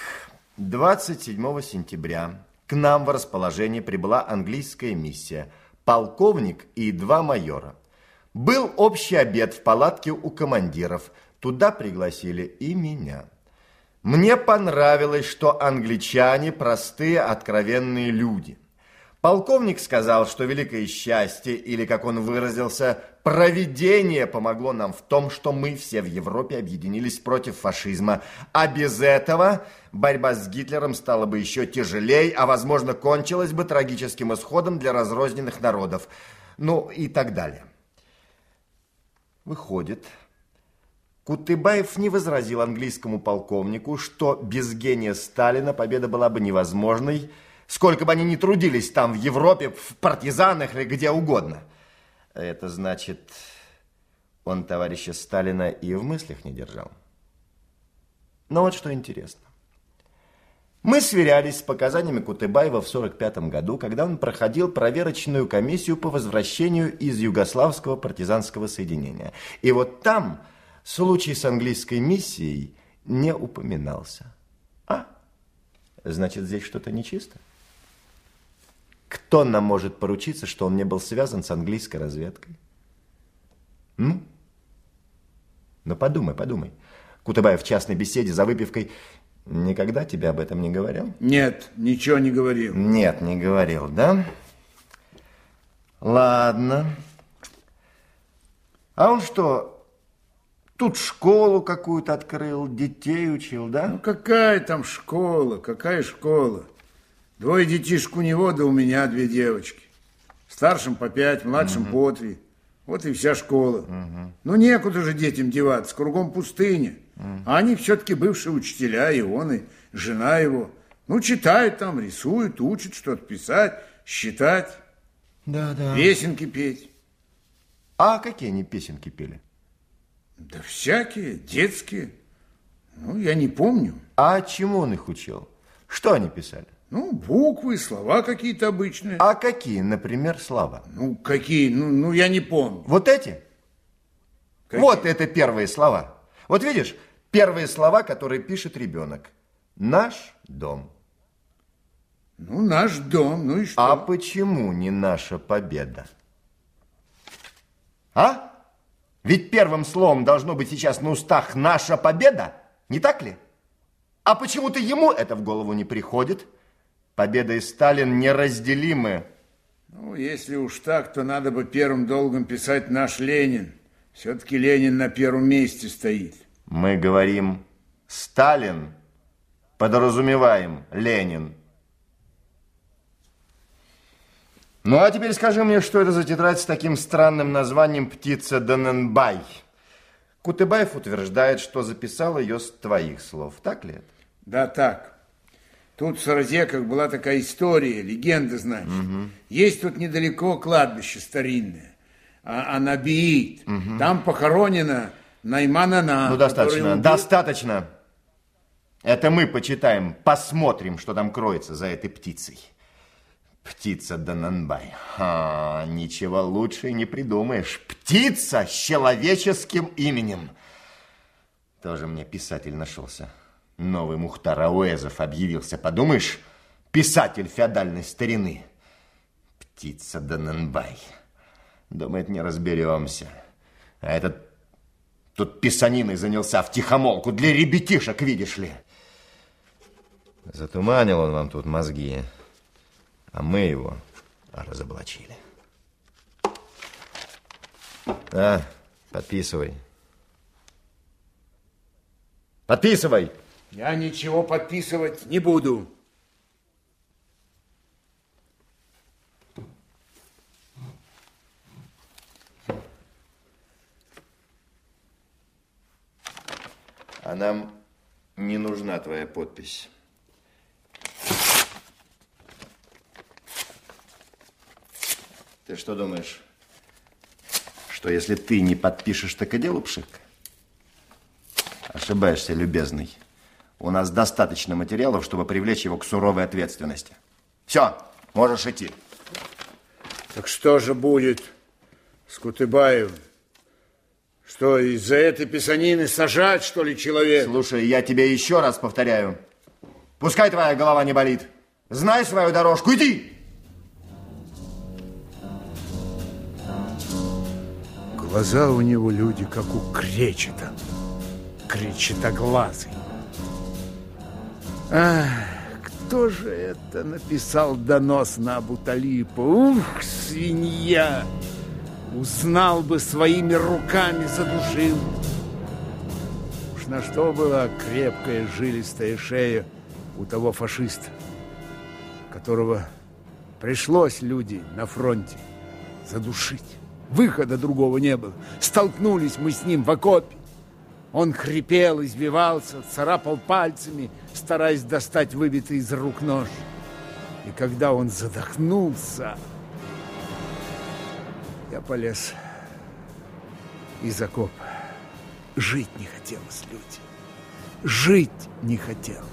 27 сентября к нам в расположение прибыла английская миссия. Полковник и два майора. Был общий обед в палатке у командиров. Туда пригласили и меня. Мне понравилось, что англичане простые, откровенные люди. Полковник сказал, что великое счастье, или, как он выразился, провидение помогло нам в том, что мы все в Европе объединились против фашизма. А без этого борьба с Гитлером стала бы еще тяжелее, а, возможно, кончилась бы трагическим исходом для разрозненных народов. Ну и так далее. Выходит, Кутыбаев не возразил английскому полковнику, что без гения Сталина победа была бы невозможной, сколько бы они ни трудились там, в Европе, в партизанах или где угодно. Это значит, он товарища Сталина и в мыслях не держал. Но вот что интересно. Мы сверялись с показаниями Кутыбаева в 1945 году, когда он проходил проверочную комиссию по возвращению из Югославского партизанского соединения. И вот там случай с английской миссией не упоминался. А, значит, здесь что-то нечисто. Кто нам может поручиться, что он не был связан с английской разведкой? Ну? Ну, подумай, подумай. Кутыбаев в частной беседе за выпивкой никогда тебе об этом не говорил? Нет, ничего не говорил. Нет, не говорил, да? Ладно. А он что, тут школу какую-то открыл, детей учил, да? Ну, какая там школа, какая школа? Двое детишек у него, да у меня две девочки. Старшим по пять, младшим угу. по три. Вот и вся школа. Угу. Ну, некуда же детям деваться, кругом пустыня. Угу. А они все-таки бывшие учителя, и он, и жена его. Ну, читают там, рисуют, учат что-то писать, считать. Да, да. Песенки петь. А какие они песенки пели? Да всякие, детские. Ну, я не помню. А чему он их учил? Что они писали? Ну, буквы, слова какие-то обычные. А какие, например, слова? Ну, какие? Ну, ну я не помню. Вот эти? Какие? Вот это первые слова. Вот видишь, первые слова, которые пишет ребенок. Наш дом. Ну, наш дом, ну и что? А почему не наша победа? А? Ведь первым словом должно быть сейчас на устах «наша победа», не так ли? А почему-то ему это в голову не приходит. Победа и Сталин неразделимы. Ну, если уж так, то надо бы первым долгом писать наш Ленин. Все-таки Ленин на первом месте стоит. Мы говорим Сталин, подразумеваем Ленин. Ну, а теперь скажи мне, что это за тетрадь с таким странным названием «Птица Даненбай»? Кутыбаев утверждает, что записал ее с твоих слов. Так ли это? Да, так. Тут в Саразеках была такая история, легенда, значит. Угу. Есть тут недалеко кладбище старинное, а, Анабиит. Угу. Там похоронена Найманана. Ну, достаточно, убил... достаточно. Это мы почитаем, посмотрим, что там кроется за этой птицей. Птица Дананбай. А, ничего лучше не придумаешь. Птица с человеческим именем. Тоже мне писатель нашелся. Новый Мухтар Ауэзов объявился. Подумаешь, писатель феодальной старины. Птица Даненбай. Думает, не разберемся. А этот тут писаниной занялся в тихомолку. Для ребятишек, видишь ли. Затуманил он вам тут мозги, а мы его разоблачили. Да, подписывай. Подписывай. Я ничего подписывать не буду. А нам не нужна твоя подпись. Ты что думаешь, что если ты не подпишешь, так и делу пшик? Ошибаешься, любезный. У нас достаточно материалов, чтобы привлечь его к суровой ответственности. Все, можешь идти. Так что же будет с Кутыбаевым? Что, из-за этой писанины сажать, что ли, человек? Слушай, я тебе еще раз повторяю. Пускай твоя голова не болит. Знай свою дорожку, иди! Глаза у него люди, как у кречета. Кречетоглазый. Ах, кто же это написал донос на Абуталипа? Ух, свинья! Узнал бы своими руками, задушил. Уж на что была крепкая жилистая шея у того фашиста, которого пришлось люди на фронте задушить. Выхода другого не было. Столкнулись мы с ним в окопе. Он хрипел, избивался, царапал пальцами, стараясь достать выбитый из рук нож. И когда он задохнулся, я полез из окопа. Жить не хотелось, люди. Жить не хотелось.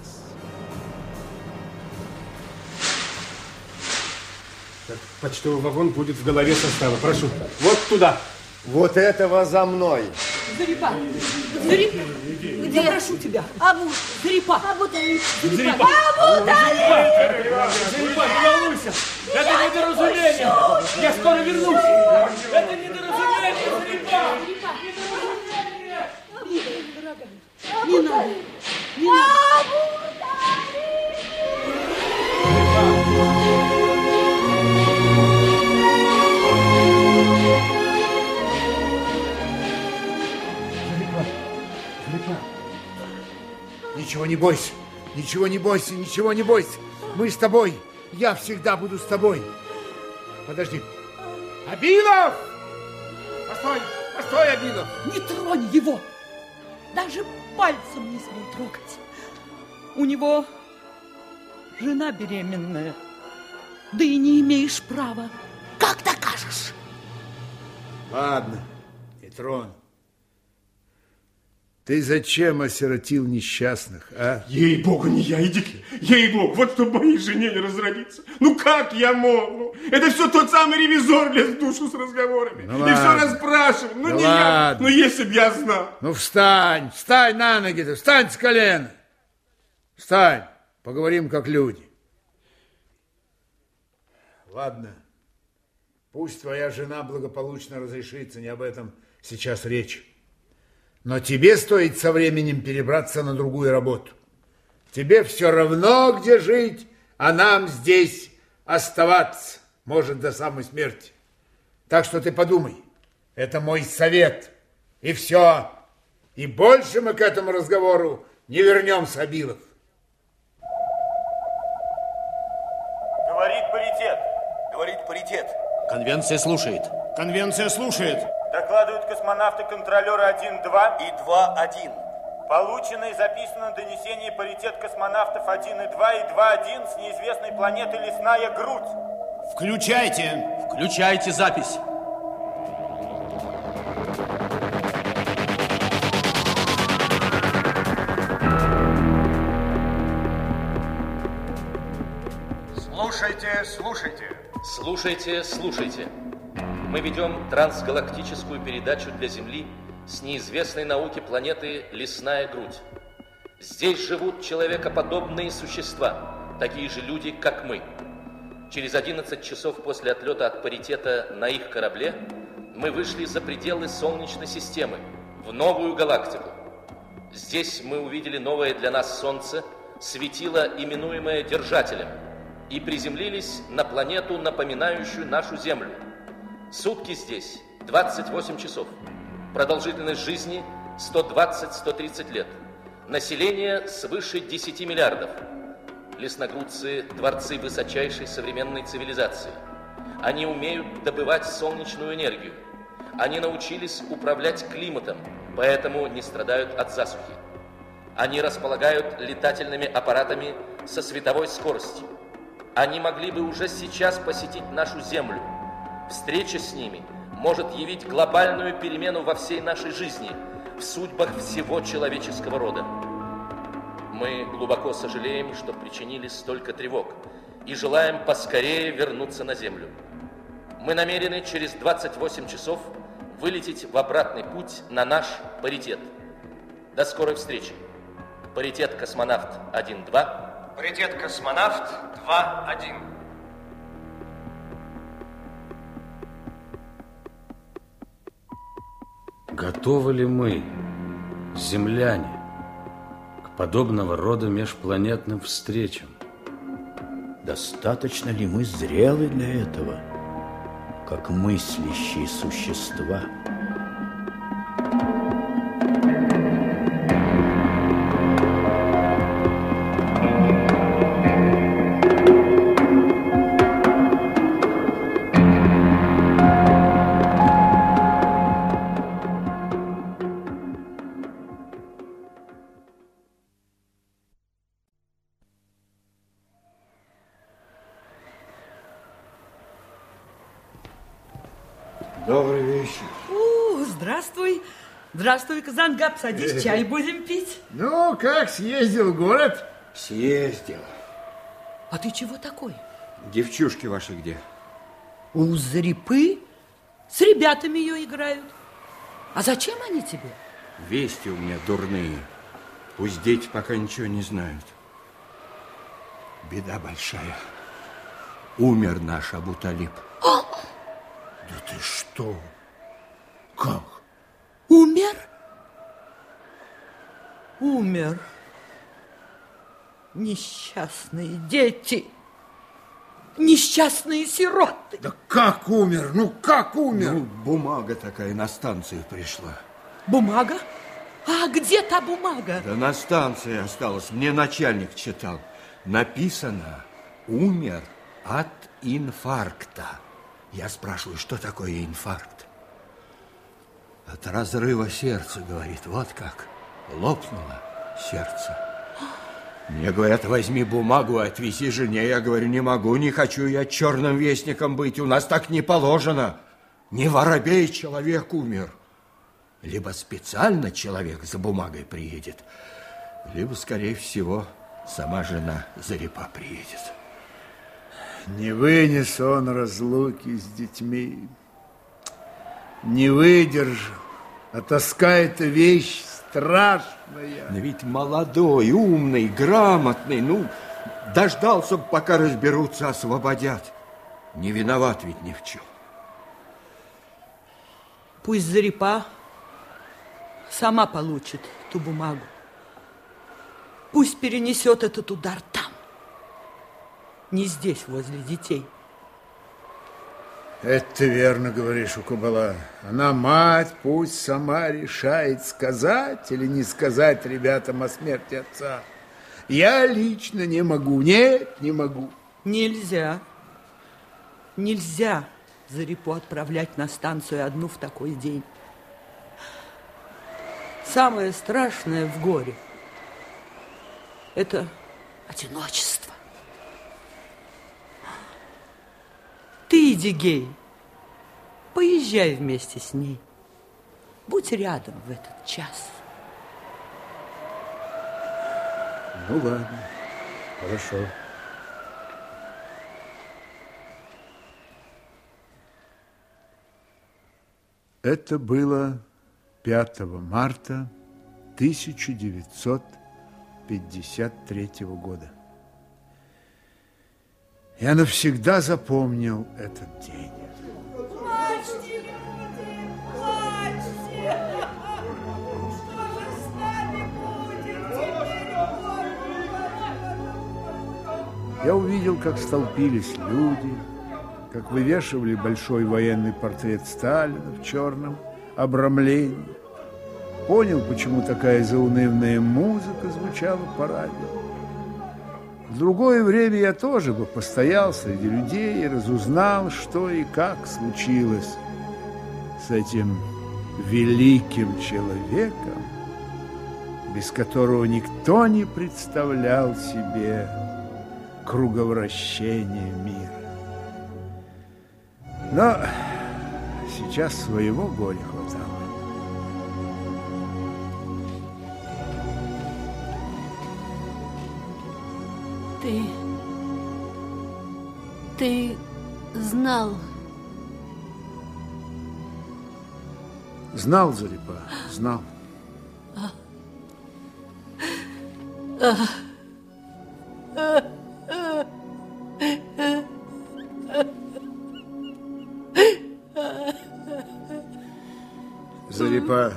Так, почтовый вагон будет в голове состава. Прошу. Вот туда. Вот этого за мной. Зарипа! Зарипа! Где? Я прошу тебя. Абу! Зарипа! Абу Талиб! Зарипа! Абу Талиб! Зарипа, не волнуйся! Это недоразумение! Я скоро вернусь! Это недоразумение, Зарипа! Не надо! Не надо! Ничего не бойся, ничего не бойся, ничего не бойся. Мы с тобой. Я всегда буду с тобой. Подожди. Абилов! Постой, постой, Абилов! Не тронь его! Даже пальцем не смей трогать. У него жена беременная. Да и не имеешь права. Как докажешь? Ладно, не трону. Ты зачем осиротил несчастных, а? Ей-богу, не я, идите. Ей-богу, вот чтобы моей жене не разродиться. Ну как я мог? Ну, это все тот самый ревизор лез в душу с разговорами. Ну И все ладно. расспрашивал. Ну Ну не я. ладно. Ну если б я знал. Ну встань, встань на ноги-то, встань с колена. Встань, поговорим как люди. Ладно, пусть твоя жена благополучно разрешится, не об этом сейчас речь. Но тебе стоит со временем перебраться на другую работу. Тебе все равно, где жить, а нам здесь оставаться, может, до самой смерти. Так что ты подумай, это мой совет. И все. И больше мы к этому разговору не вернемся, Абилов. Говорит паритет. Говорит паритет. Конвенция слушает. Конвенция слушает. Докладывают космонавты-контролеры 1-2 и 2-1. Получено и записано донесение паритет космонавтов 1 и 2 и 2-1 с неизвестной планеты Лесная Грудь. Включайте. Включайте запись. Слушайте, слушайте. Слушайте, слушайте. Мы ведем трансгалактическую передачу для Земли с неизвестной науки планеты Лесная Грудь. Здесь живут человекоподобные существа, такие же люди, как мы. Через 11 часов после отлета от паритета на их корабле мы вышли за пределы Солнечной системы, в новую галактику. Здесь мы увидели новое для нас Солнце, светило, именуемое Держателем, и приземлились на планету, напоминающую нашу Землю. Сутки здесь 28 часов. Продолжительность жизни 120-130 лет. Население свыше 10 миллиардов. Лесногрудцы – дворцы высочайшей современной цивилизации. Они умеют добывать солнечную энергию. Они научились управлять климатом, поэтому не страдают от засухи. Они располагают летательными аппаратами со световой скоростью. Они могли бы уже сейчас посетить нашу Землю. Встреча с ними может явить глобальную перемену во всей нашей жизни, в судьбах всего человеческого рода. Мы глубоко сожалеем, что причинили столько тревог и желаем поскорее вернуться на Землю. Мы намерены через 28 часов вылететь в обратный путь на наш паритет. До скорой встречи. Паритет космонавт 1-2. Паритет космонавт 2-1. Готовы ли мы, земляне, к подобного рода межпланетным встречам? Достаточно ли мы зрелы для этого, как мыслящие существа? Здравствуй, Казангап. Садись, чай будем пить. Ну, как, съездил в город? Съездил. А ты чего такой? Девчушки ваши где? У Зарипы с ребятами ее играют. А зачем они тебе? Вести у меня дурные. Пусть дети пока ничего не знают. Беда большая. Умер наш Абуталип. Да ты что? Как? Умер? Умер. Несчастные дети. Несчастные сироты. Да как умер? Ну, как умер? Ну, бумага такая на станцию пришла. Бумага? А где та бумага? Да на станции осталось. Мне начальник читал. Написано, умер от инфаркта. Я спрашиваю, что такое инфаркт? От разрыва сердца, говорит, вот как. Лопнуло сердце. Мне говорят, возьми бумагу, отвези жене. Я говорю, не могу, не хочу я черным вестником быть. У нас так не положено. Не воробей человек умер. Либо специально человек за бумагой приедет, либо, скорее всего, сама жена Зарипа приедет. Не вынес он разлуки с детьми. Не выдержал. А тоска эта вещь страшная. Но ведь молодой, умный, грамотный, ну, дождался, пока разберутся, освободят. Не виноват ведь ни в чем. Пусть Зарипа сама получит ту бумагу. Пусть перенесет этот удар там, не здесь, возле детей. Это ты верно говоришь, Укабала. Она мать, пусть сама решает, сказать или не сказать ребятам о смерти отца. Я лично не могу. Нет, не могу. Нельзя. Нельзя Зарипу отправлять на станцию одну в такой день. Самое страшное в горе – это одиночество. Ты, Дигей, поезжай вместе с ней. Будь рядом в этот час. Ну ладно, хорошо. Это было 5 марта 1953 года. Я навсегда запомнил этот день. Плачьте, люди, плачьте! Что же с нами будет? Я увидел, как столпились люди, как вывешивали большой военный портрет Сталина в черном обрамлении. Понял, почему такая заунывная музыка звучала по радио. В другое время я тоже бы постоял среди людей и разузнал, что и как случилось с этим великим человеком, без которого никто не представлял себе круговращение мира. Но сейчас своего горя Ты... Ты знал, Знал Зарипа, знал. а, а, а, а,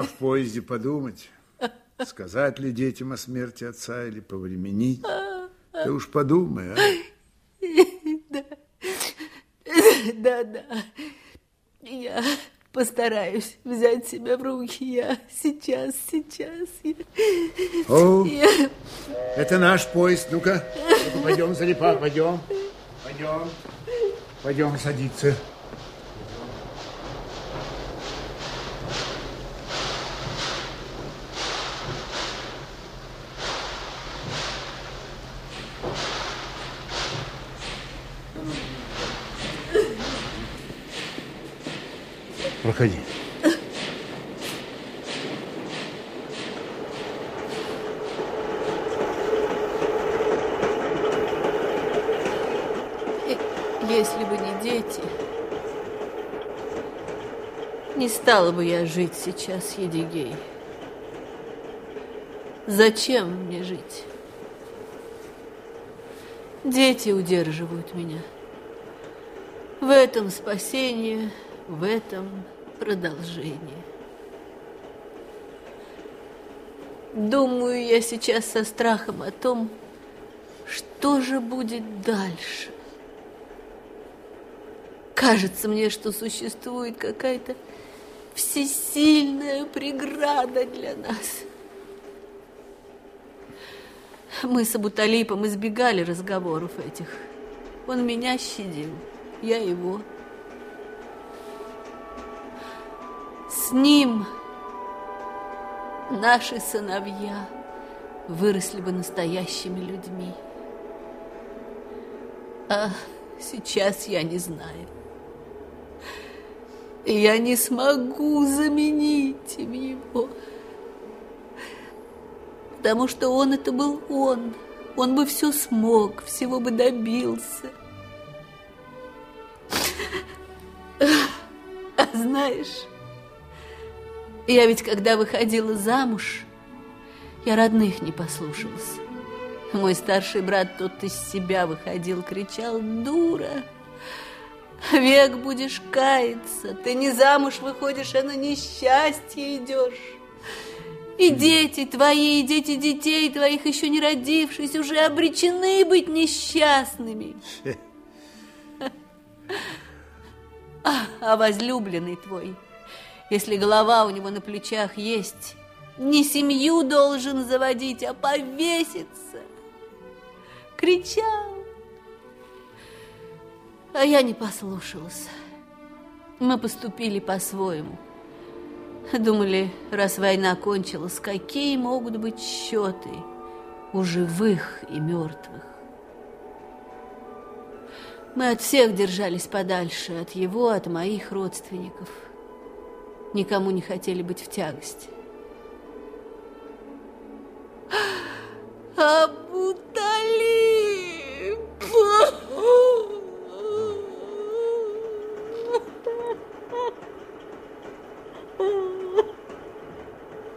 должна в поезде подумать, сказать ли детям о смерти отца или повременить. Ты уж подумай, а? Да, да, да. Я постараюсь взять себя в руки. Я сейчас, сейчас. Я, О, я- это наш поезд. Ну-ка, ну-ка, пойдем, Зарипа, пойдем. Пойдем. Пойдем садиться. Проходи. Если бы не дети, не стала бы я жить сейчас, Едигей. Зачем мне жить? Дети удерживают меня. В этом спасение, в этом продолжение. Думаю я сейчас со страхом о том, что же будет дальше. Кажется мне, что существует какая-то всесильная преграда для нас. Мы с Абуталипом избегали разговоров этих. Он меня щадил, я его. С ним наши сыновья выросли бы настоящими людьми. А сейчас я не знаю. Я не смогу заменить им его. Потому что он это был он. Он бы все смог, всего бы добился. А знаешь, я ведь когда выходила замуж, я родных не послушалась. Мой старший брат тот из себя выходил, кричал «Дура! Век будешь каяться, ты не замуж выходишь, а на несчастье идешь. И дети твои, и дети детей твоих, еще не родившись, уже обречены быть несчастными. А, а возлюбленный твой, если голова у него на плечах есть, не семью должен заводить, а повеситься. Кричал. А я не послушалась. Мы поступили по-своему. Думали, раз война кончилась, какие могут быть счеты у живых и мертвых. Мы от всех держались подальше, от его, от моих родственников. Никому не хотели быть в тягости. Абуталип!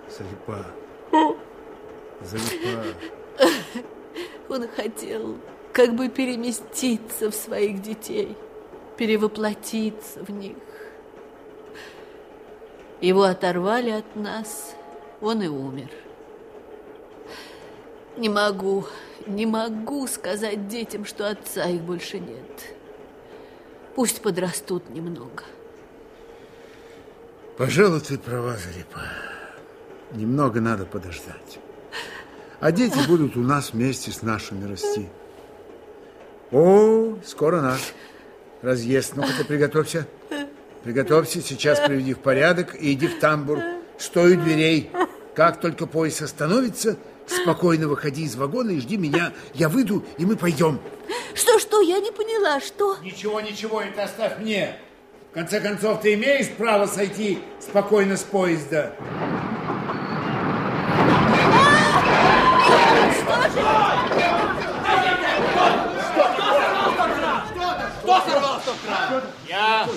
Зарипа. Зарипа. Он хотел как бы переместиться в своих детей, перевоплотиться в них. Его оторвали от нас, он и умер. Не могу, не могу сказать детям, что отца их больше нет. Пусть подрастут немного. Пожалуй, ты права, Зарипа. Немного надо подождать. А дети будут у нас вместе с нашими расти. О, скоро наш разъезд. Ну-ка приготовься. Приготовься, сейчас приведи в порядок и иди в тамбур. Стой у дверей. Как только поезд остановится, спокойно выходи из вагона и жди меня. Я выйду, и мы пойдем. Что-что, я не поняла, что? Ничего, ничего, это оставь мне. В конце концов, ты имеешь право сойти спокойно с поезда. Кто сорвал стоп-кран? Я.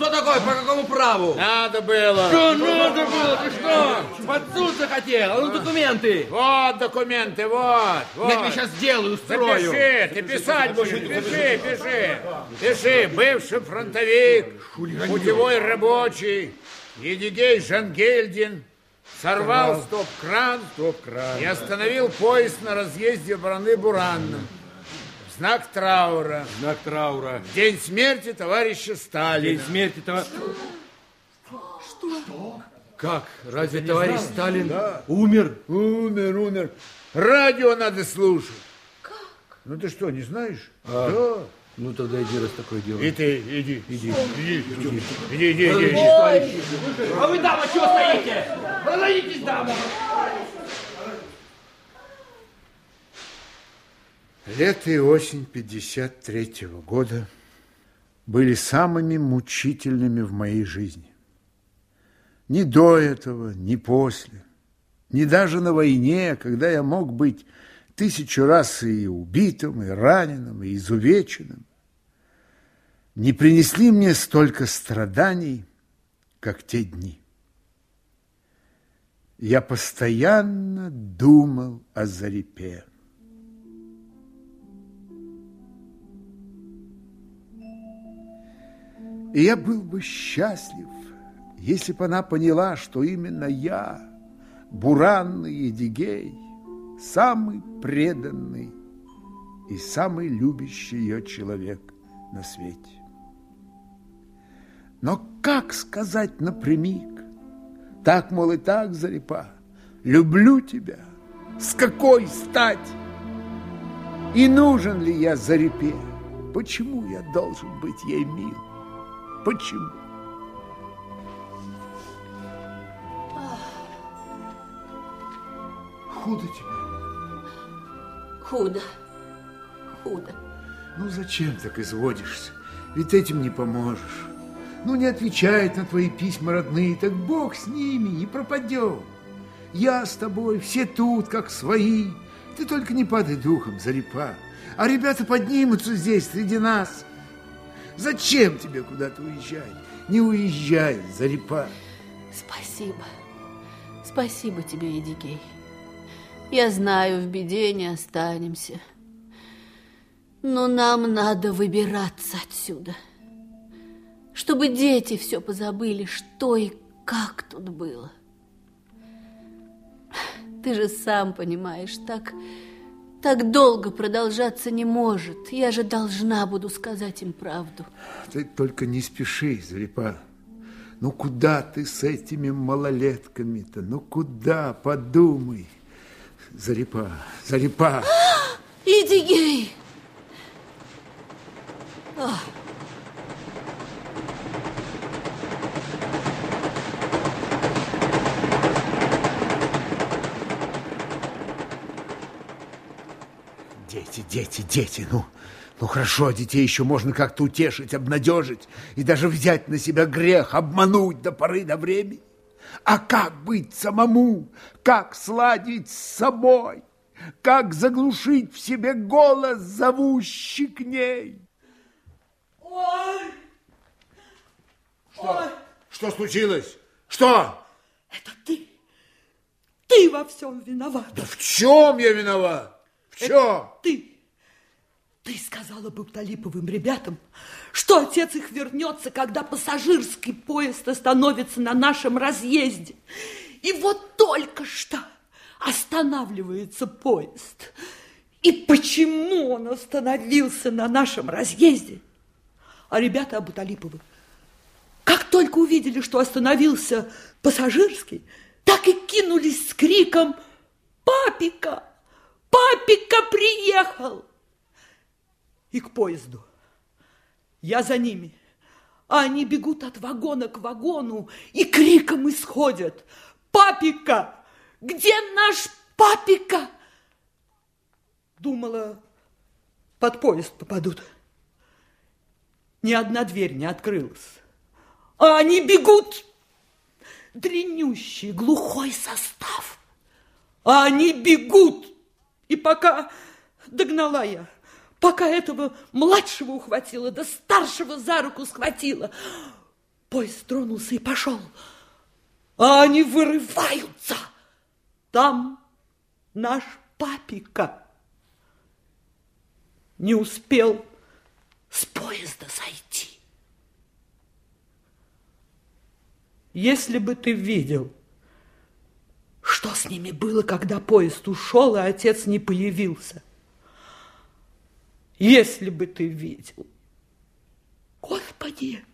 Кто такой? По какому праву? Надо было. Что надо было? Ты что? Под суд захотел? А ну документы. Вот документы, вот. вот. Я тебе сейчас сделаю, устрою. Запиши, ты писать будешь. Пиши, пиши. Пиши, бывший фронтовик, путевой рабочий, Едигей Жангельдин, сорвал стоп-кран Стоп-кран. и остановил поезд на разъезде Бараны-Буранна. Знак траура. Знак траура. День смерти товарища Сталина. День смерти товарища... Что? Как? Разве товарищ знал? Сталин Да. умер? Умер, умер. Радио надо слушать. Ну ты что, не знаешь? А, Да. Ну тогда иди, раз такое дело. И ты, иди, иди, иди, иди, иди, иди, иди. А вы, дама, чего стоите? Разойдитесь, дама! Лето и осень 53-го года были самыми мучительными в моей жизни. Ни до этого, ни после, ни даже на войне, когда я мог быть тысячу раз и убитым, и раненым, и изувеченным, не принесли мне столько страданий, как те дни. Я постоянно думал о Зарипе. И я был бы счастлив, если бы она поняла, что именно я, буранный Едигей, самый преданный и самый любящий ее человек на свете. Но как сказать напрямик? Так, мол, и так, Зарипа, люблю тебя. С какой стати? И нужен ли я Зарипе? Почему я должен быть ей мил? Почему? Худо тебе. Худо. Худо. Ну, зачем так изводишься? Ведь этим не поможешь. Ну, не отвечает на твои письма родные, так Бог с ними, не пропадем. Я с тобой, все тут, как свои. Ты только не падай духом, Зарипа. А ребята поднимутся здесь, среди нас. Зачем тебе куда-то уезжать? Не уезжай, Зарипа. Спасибо. Спасибо тебе, Едигей. Я знаю, в беде не останемся. Но нам надо выбираться отсюда. Чтобы дети все позабыли, что и как тут было. Ты же сам понимаешь, так, так долго продолжаться не может. Я же должна буду сказать им правду. Ты только не спеши, Зарипа. Ну, куда ты с этими малолетками-то? Ну, куда? Подумай. Зарипа, Зарипа. Идигей! Ах. Дети, дети, дети, ну, ну хорошо, детей еще можно как-то утешить, обнадежить и даже взять на себя грех, обмануть до поры до времени. А как быть самому? Как сладить с собой? Как заглушить в себе голос, зовущий к ней? Ой! Что? Что случилось? Что? Ты во всем виноват. Да в чем я виноват? Чем? Ты. Ты сказала бы Талиповым ребятам, что отец их вернется, когда пассажирский поезд остановится на нашем разъезде. И вот только что останавливается поезд. И почему он остановился на нашем разъезде? А ребята Абуталиповы, как только увидели, что остановился пассажирский, так и кинулись с криком «Папика! Папика приехал!» И к поезду. Я за ними. А они бегут от вагона к вагону и криком исходят «Папика! Где наш папика! Думала, под поезд попадут. Ни одна дверь не открылась. А они бегут. Дренющий, глухой состав. А они бегут. И пока догнала я, пока этого младшего ухватила, да старшего за руку схватила, поезд тронулся и пошел. А они вырываются. Там наш папика не успел с поезда сойти. Если бы ты видел, что с ними было, когда поезд ушел, и отец не появился. Если бы ты видел. Господи!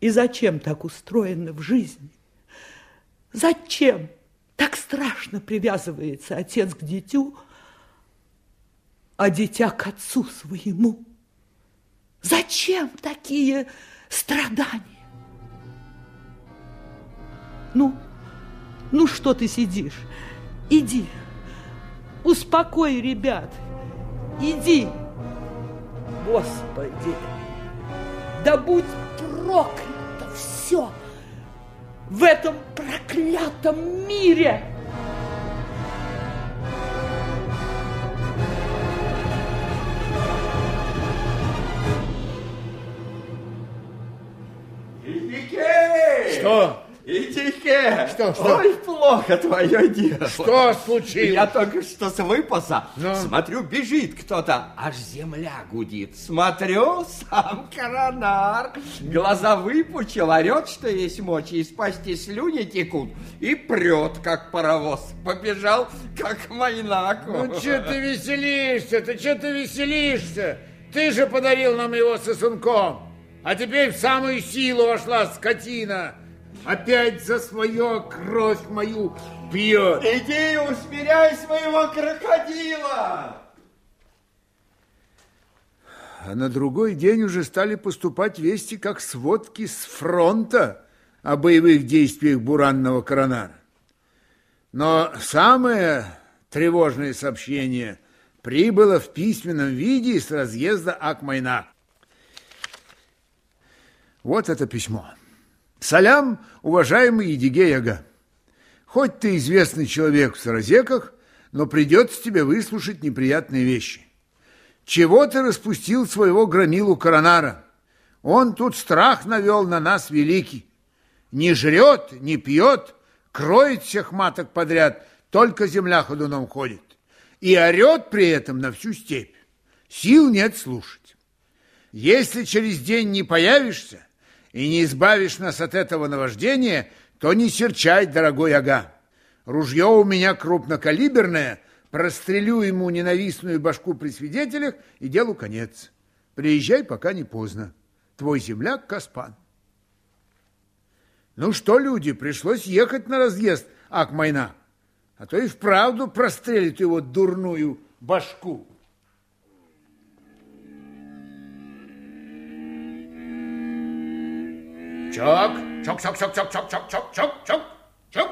И зачем так устроено в жизни? Зачем так страшно привязывается отец к дитю, а дитя к отцу своему? Зачем такие страдания? Ну, ну что ты сидишь? Иди, успокой ребят, иди. Господи, да будь проклято все в этом проклятом мире. Что? Идите! Что, что? Ой, плохо твое дело. Что случилось? Я только что с выпаса. Ну? Смотрю, бежит кто-то, аж земля гудит. Смотрю, сам коронар. Глаза выпучил, орет, что есть мочи, из пасти слюни текут. И прет, как паровоз. Побежал, как майнаку. Ну, что ты веселишься? Ты что ты веселишься? Ты же подарил нам его сосунком. А теперь в самую силу вошла скотина. Опять за свое кровь мою пьет. Иди усмиряй своего крокодила. А на другой день уже стали поступать вести, как сводки с фронта о боевых действиях буранного коронара. Но самое тревожное сообщение прибыло в письменном виде с разъезда Акмайна. Вот это письмо. Салям, уважаемый Едигей Ага. Хоть ты известный человек в Саразеках, но придется тебе выслушать неприятные вещи. Чего ты распустил своего громилу Коронара? Он тут страх навел на нас великий. Не жрет, не пьет, кроет всех маток подряд, только земля ходуном ходит. И орет при этом на всю степь. Сил нет слушать. Если через день не появишься, и не избавишь нас от этого наваждения, то не серчай, дорогой ага. Ружье у меня крупнокалиберное, прострелю ему ненавистную башку при свидетелях, и делу конец. Приезжай, пока не поздно. Твой земляк Каспан. Ну что, люди, пришлось ехать на разъезд Акмайна, а то и вправду прострелит его дурную башку. Чок, чок, чок, чок, чок, чок, чок, чок, чок, чок, чок.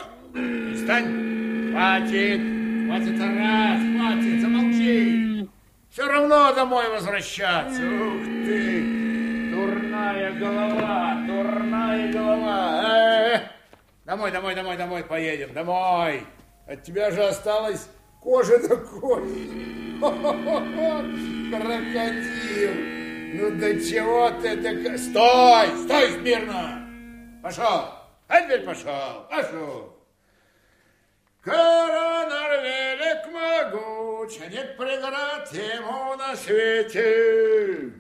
Встань. Хватит, хватит раз, хватит, замолчи. Все равно домой возвращаться. Ух ты, дурная голова, дурная голова. Э, домой, домой, домой, домой, поедем, домой. От тебя же осталась кожа до кожи. Крокодил. Ну до чего ты так... Стой! Стой смирно! Пошел! А теперь пошел! Пошел! Коронар велик могуч, нет преград ему на свете.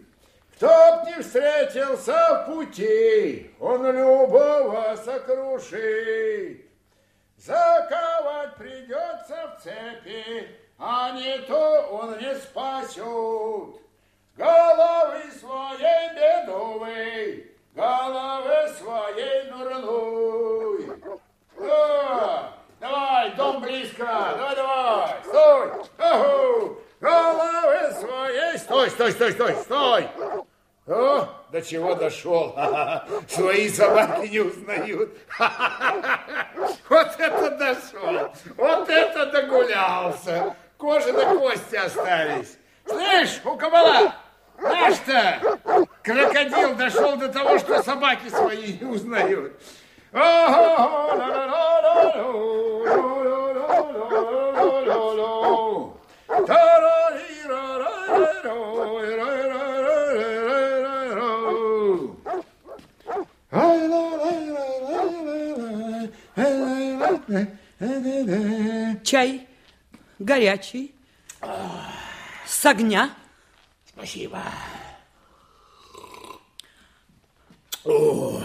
Кто б не встретился в пути, он любого сокрушит. Заковать придется в цепи, а не то он не спасет. Головы своей бедовой, головы своей нурнуй. О, давай, дом близко, давай, давай, стой, Оху. головы своей, стой, стой, стой, стой, стой. О, до чего дошел. Свои собаки не узнают. Вот это дошел. Вот это догулялся. Кожа до кости остались. Слышь, у кабала, наш-то крокодил дошел до того, что собаки свои не узнают. Чай горячий, с огня. Спасибо. О.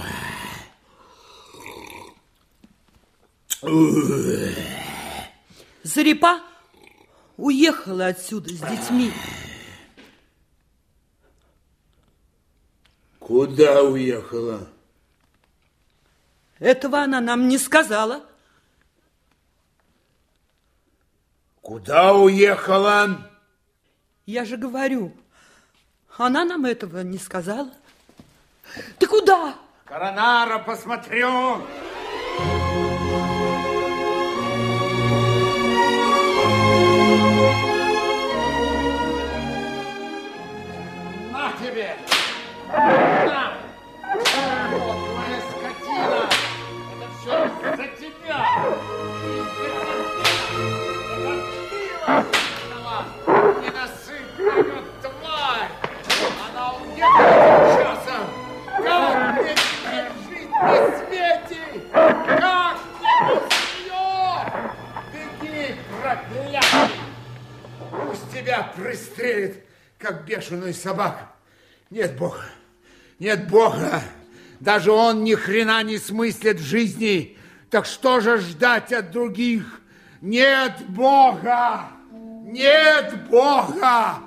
Зарипа уехала отсюда с детьми. Куда уехала? Этого она нам не сказала. Куда уехала? Я же говорю, она нам этого не сказала. Ты куда? Коронара посмотрю. На тебе! На! Твоя скотина! Это все! Из-за тебя! Бешеную собаку. Нет Бога, нет Бога. Даже он ни хрена не смыслит в жизни. Так что же ждать от других? Нет Бога! Нет Бога!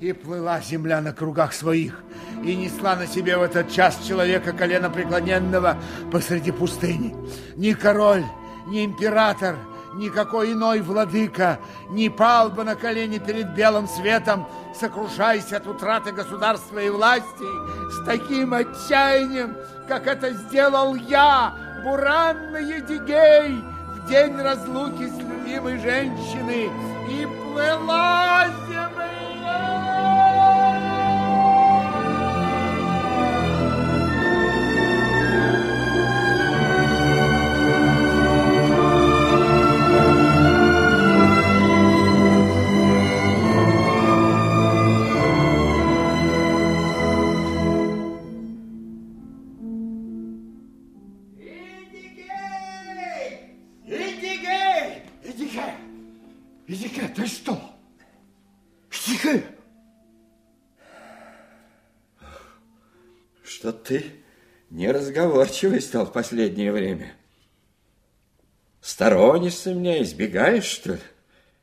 И плыла земля на кругах своих, и несла на себе в этот час человека колено преклоненного посреди пустыни. Ни король, ни император, никакой иной владыка не пал бы на колени перед белым светом, сокрушаясь от утраты государства и власти с таким отчаянием, как это сделал я, буранный Едигей, в день разлуки с любимой женщиной, и плыла земля. Ты неразговорчивый стал в последнее время. Сторонишься меня, избегаешь, что ли?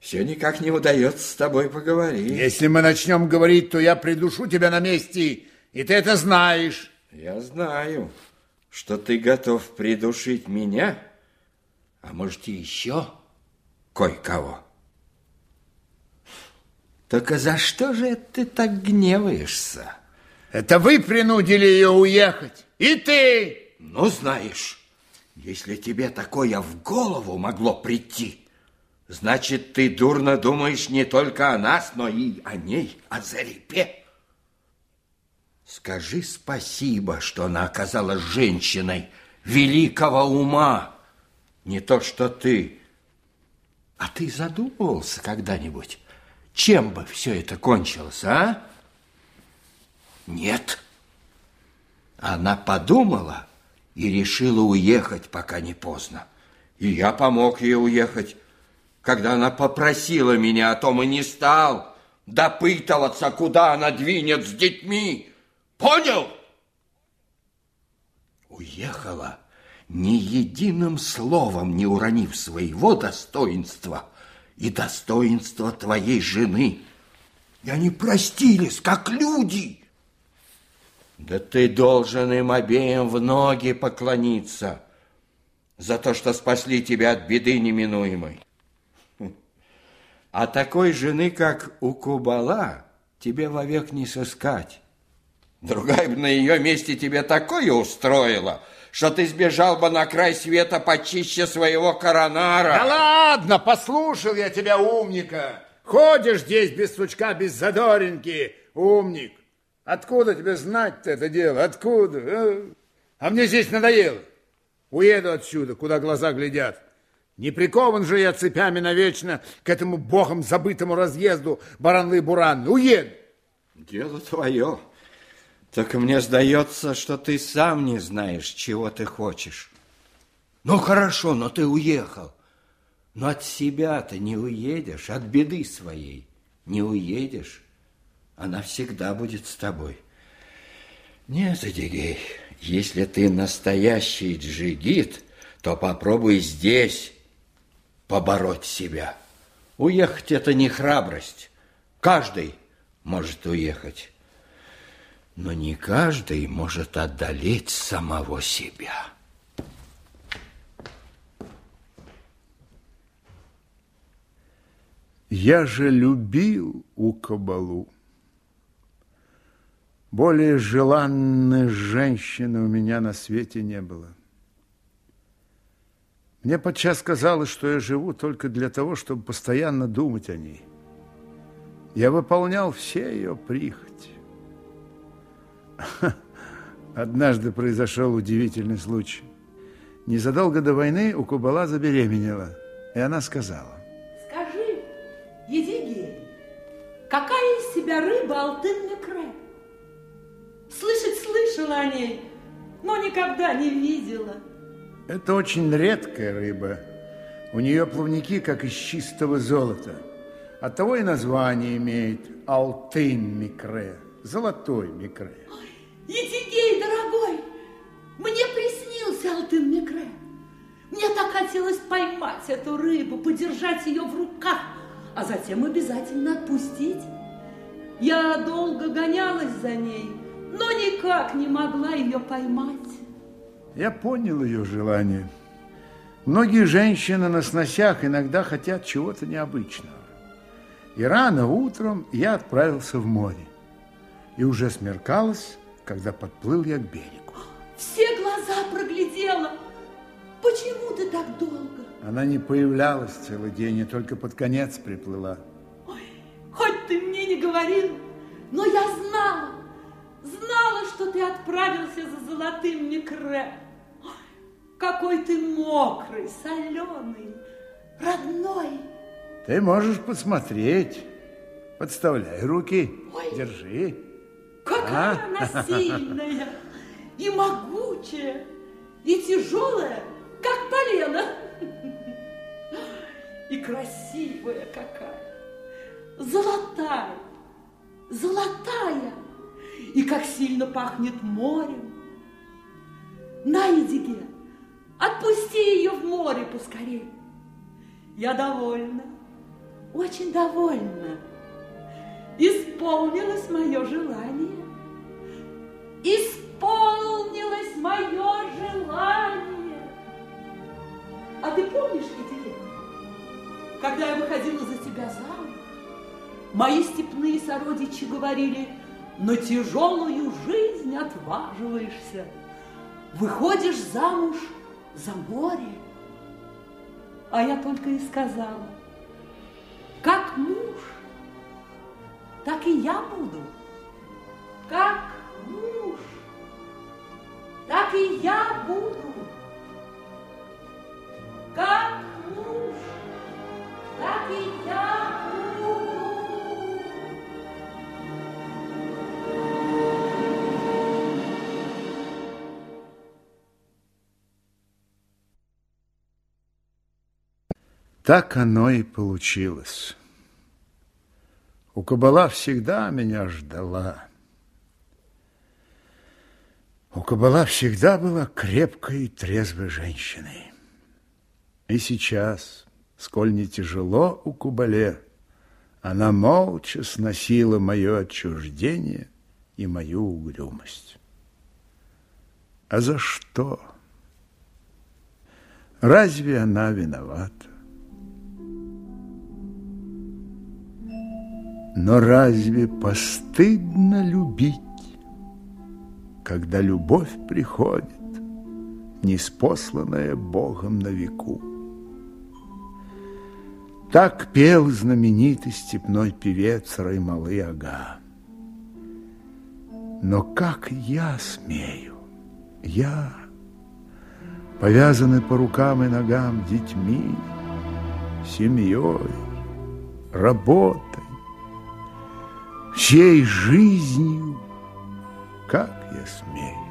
Все никак не удается с тобой поговорить. Если мы начнем говорить, то я придушу тебя на месте, и ты это знаешь. Я знаю, что ты готов придушить меня, а может и еще кое-кого. Только за что же ты так гневаешься? Это вы принудили ее уехать, и ты! Ну, знаешь, если тебе такое в голову могло прийти, значит, ты дурно думаешь не только о нас, но и о ней, о Зарипе. Скажи спасибо, что она оказалась женщиной великого ума, не то что ты. А ты задумывался когда-нибудь, чем бы все это кончилось, а? Нет. Она подумала и решила уехать, пока не поздно. И я помог ей уехать. Когда она попросила меня о том и не стал допытываться, куда она двинет с детьми. Понял? Уехала, ни единым словом не уронив своего достоинства и достоинства твоей жены. И они простились, как люди. Да ты должен им обеим в ноги поклониться за то, что спасли тебя от беды неминуемой. А такой жены, как у Кубала, тебе вовек не сыскать. Другая бы на ее месте тебе такое устроила, что ты сбежал бы на край света почище своего коронара. Да ладно, послушал я тебя, умника. Ходишь здесь без сучка, без задоринки, умник. Откуда тебе знать-то это дело? Откуда? А? а мне здесь надоело. Уеду отсюда, куда глаза глядят. Не прикован же я цепями навечно к этому богом забытому разъезду Баранлы-Буранны. Уеду. Дело твое. Так мне сдается, что ты сам не знаешь, чего ты хочешь. Ну, хорошо, но ты уехал. Но от себя ты не уедешь, от беды своей не уедешь. Она всегда будет с тобой. Нет, Эдигей, если ты настоящий джигит, то попробуй здесь побороть себя. Уехать – это не храбрость. Каждый может уехать. Но не каждый может одолеть самого себя. Я же любил у Кабалу. Более желанной женщины у меня на свете не было. Мне подчас казалось, что я живу только для того, чтобы постоянно думать о ней. Я выполнял все ее прихоти. Однажды произошел удивительный случай. Незадолго до войны у Кубала забеременела, и она сказала. Скажи, Едигей, какая из себя рыба алтын слышала о ней, но никогда не видела. Это очень редкая рыба. У нее плавники, как из чистого золота. Оттого и название имеет Алтын Микре, золотой Микре. Етигей, дорогой, мне приснился Алтын Микре. Мне так хотелось поймать эту рыбу, подержать ее в руках, а затем обязательно отпустить. Я долго гонялась за ней, но никак не могла ее поймать. Я понял ее желание. Многие женщины на сносях иногда хотят чего-то необычного. И рано утром я отправился в море. И уже смеркалось, когда подплыл я к берегу. Все глаза проглядела. Почему ты так долго? Она не появлялась целый день, и только под конец приплыла. Ой, хоть ты мне не говорил, но я знала, знала, что ты отправился за золотым микре. Какой ты мокрый, соленый, родной. Ты можешь посмотреть. Подставляй руки. Ой. Держи. Какая а? она сильная и могучая, и тяжелая, как полено. И красивая какая. Золотая, золотая. И как сильно пахнет морем. На, Эдиге, отпусти ее в море поскорее. Я довольна, очень довольна. Исполнилось мое желание. Исполнилось мое желание. А ты помнишь, Катерина, когда я выходила за тебя замуж, мои степные сородичи говорили, на тяжелую жизнь отваживаешься, выходишь замуж за море. А я только и сказала, как муж, так и я буду. Как муж, так и я буду. Как муж, так и я буду. Так оно и получилось. У Кабала всегда меня ждала. У Кабала всегда была крепкой и трезвой женщиной. И сейчас, сколь не тяжело у Кубале, она молча сносила мое отчуждение и мою угрюмость. А за что? Разве она виновата? Но разве постыдно любить когда любовь приходит, неспосланная Богом на веку. Так пел знаменитый степной певец Раймалы Ага. Но как я смею, я, повязанный по рукам и ногам детьми, семьей, работой, всей жизнью, как я смею?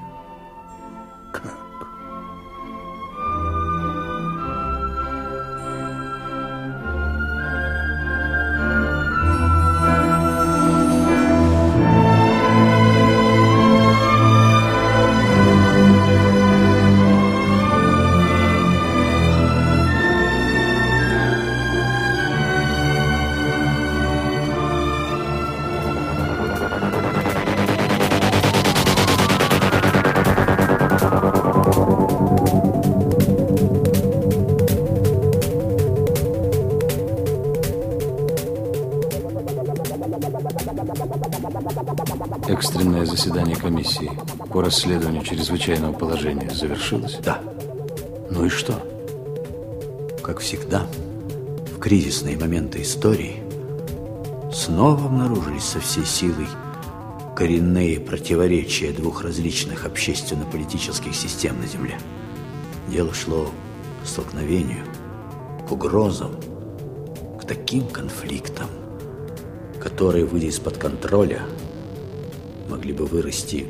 Комиссии по расследованию чрезвычайного положения завершилось? Да. Ну и что? Как всегда, в кризисные моменты истории снова обнаружились со всей силой коренные противоречия двух различных общественно-политических систем на Земле. Дело шло к столкновению, к угрозам, к таким конфликтам, которые, выйдя из-под контроля, могли бы вырасти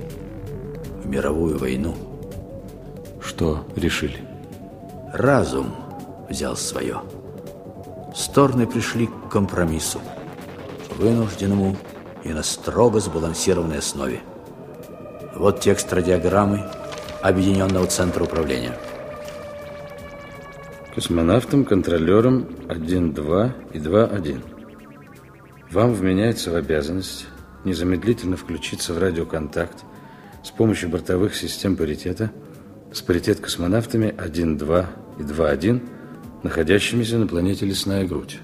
в мировую войну. Что решили? Разум взял свое. Стороны пришли к компромиссу, вынужденному и на строго сбалансированной основе. Вот текст радиограммы Объединенного Центра Управления. Космонавтам, контролерам 1-2 и 2-1. Вам вменяется в обязанность незамедлительно включиться в радиоконтакт с помощью бортовых систем паритета с паритет космонавтами 1-2 и 2-1, находящимися на планете Лесная Грудь.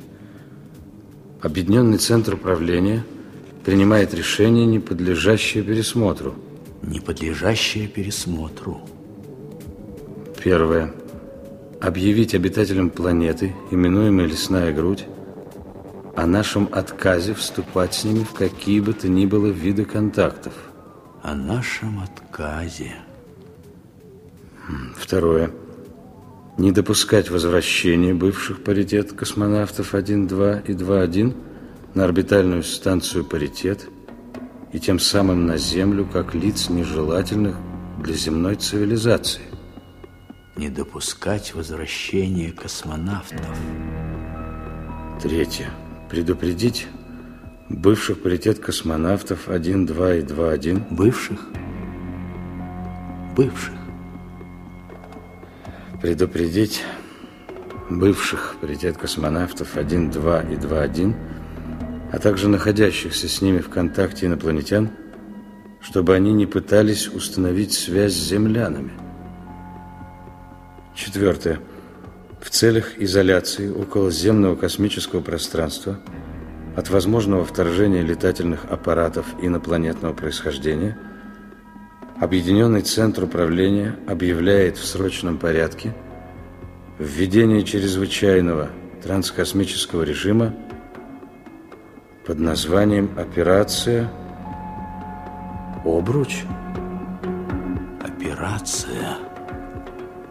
Объединенный центр управления принимает решение, не подлежащее пересмотру. Не подлежащее пересмотру. Первое. Объявить обитателям планеты, именуемой Лесная Грудь, о нашем отказе вступать с ними в какие бы то ни было виды контактов. О нашем отказе. Второе. Не допускать возвращения бывших паритет космонавтов 1-2 и 2-1 на орбитальную станцию паритет и тем самым на Землю как лиц нежелательных для земной цивилизации. Не допускать возвращения космонавтов. Третье. Предупредить бывших паритет космонавтов 1, 2 и 2, 1. Бывших? Бывших. Предупредить бывших паритет космонавтов 1, 2 и 2, 1, а также находящихся с ними в контакте инопланетян, чтобы они не пытались установить связь с землянами. Четвертое. В целях изоляции околоземного космического пространства от возможного вторжения летательных аппаратов инопланетного происхождения Объединенный Центр Управления объявляет в срочном порядке введение чрезвычайного транскосмического режима под названием «Операция Обруч». Операция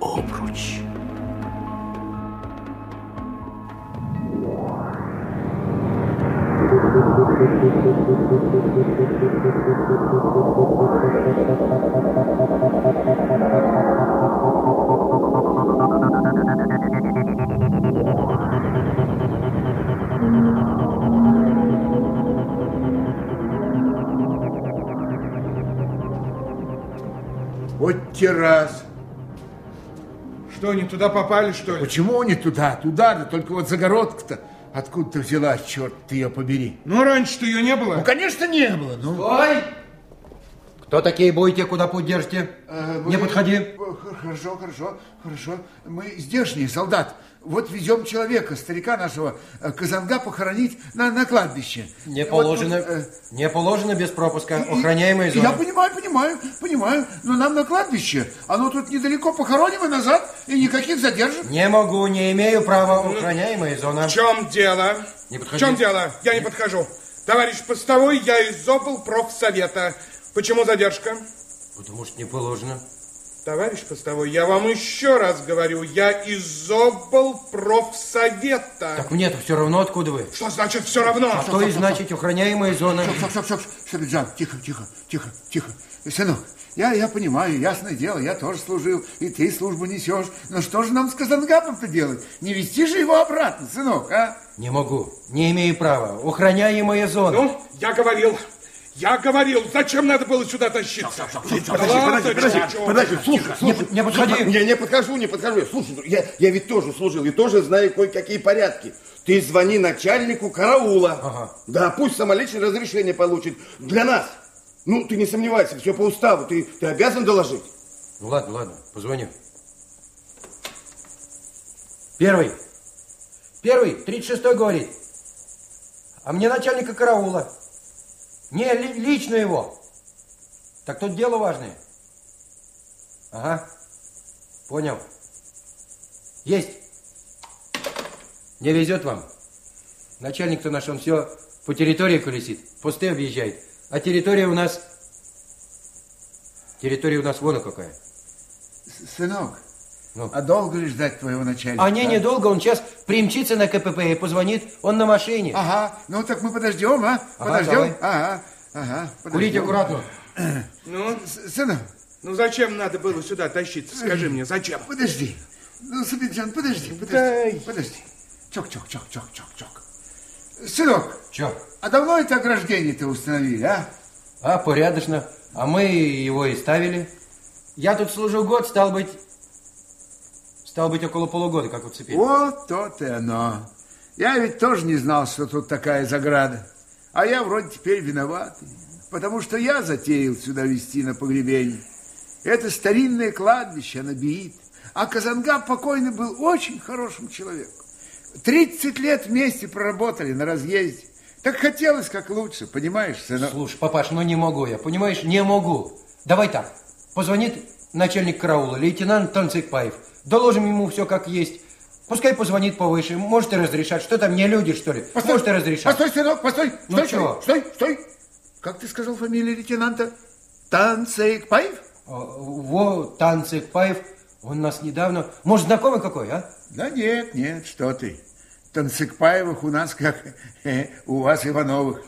Обруч. Вот те раз. Что, не туда попали, что ли? Почему не туда? Туда, да только вот загородка-то откуда ты взялась, черт ты ее побери. Ну, раньше-то ее не было. Ну, конечно, не было. Ну. Стой! Кто такие будете, куда путь держите? Э, Не мы- подходи. Э, Хорошо, хорошо, хорошо. Мы здешние, солдат. Вот везем человека, старика нашего, э, Казанга, похоронить на, на кладбище. Не Вот положено. тут, э, Не положено без пропуска. и- Охраняемая зона. Я понимаю, понимаю, понимаю. Но нам на кладбище. Оно тут недалеко, похороним и назад, и никаких задержек. Не могу, не имею права. Охраняемая зона. В чем дело? Не В подходи. чем дело? Я не подхожу. Товарищ постовой, я из облпрофсовета. Почему задержка? Потому что не положено. Товарищ постовой, я вам еще раз говорю, я из облпрофсовета. Так мне-то все равно, откуда вы. Что значит все равно? Что и значит охраняемая зона. Стоп, стоп, стоп, стоп, тихо, тихо, тихо, тихо. Сынок, я, я понимаю, ясное дело, я тоже служил, и ты службу несешь. Но что же нам с Казангапом-то делать? Не вести же его обратно, сынок, а? Не могу. Не имею права. Охраняемая зона. Ну, я говорил, я говорил, зачем надо было сюда тащиться? Подожди, подожди, подожди, подожди, слушай, слушай. не подходи. Я не подхожу, не подхожу. Слушай, я, я ведь тоже служил и тоже знаю кое-какие порядки. Ты звони начальнику караула. Да, пусть самоличное разрешение получит. Для нас. Ну, ты не сомневайся, все по уставу. Ты, ты обязан доложить. Ну ладно, ладно, позвоню. Первый. Первый, 36-й говорит. А мне начальника караула. Не, ли- лично его. Так тут дело важное. Ага. Понял. Есть. Не везет вам. Начальник-то наш, он все по территории колесит, посты объезжает. А территория у нас... Территория у нас вон какая. С- Сынок, а долго ли ждать твоего начальника? А не, недолго, он сейчас примчится на КПП и позвонит, он на машине. Ага, ну так мы подождем, а? Ага, подождем? давай. Ага, ага. подождем. Курите аккуратно. Ну, сынок. Ну, зачем надо было сюда тащиться? Скажи мне, зачем? Подожди. Ну, Сабиджан, подожди, подожди. Подожди. Чок, чок, чок, чок, чок, чок. Сынок, Че? а давно это ограждение-то установили, а? А, порядочно. А мы его и ставили. Я тут служу год, стал быть... Стал быть около полугода, как уцепили. Вот то-то и оно. Я ведь тоже не знал, что тут такая заграда. А я вроде теперь виноватый, потому что я затеял сюда везти на погребение. Это старинное кладбище на Биит. А Казангап покойный был очень хорошим человеком. 30 лет вместе проработали на разъезде. Так хотелось как лучше, понимаешь, сынок? Слушай, папаш, ну не могу я, понимаешь, не могу. Давай так, позвонит начальник караула, лейтенант Танцикпаев. Доложим ему все как есть. Пускай позвонит повыше, может и разрешат. Что там, не люди, что ли? может и разрешат. Постой, сынок, постой. Ну стой, чего? стой, стой. Как ты сказал фамилию лейтенанта? Танцикпаев? А, Во, Танцикпаев, он нас недавно... Может, знакомый какой, а? Да нет, нет, что ты. Танцикпаевых у нас как э, у вас Ивановых.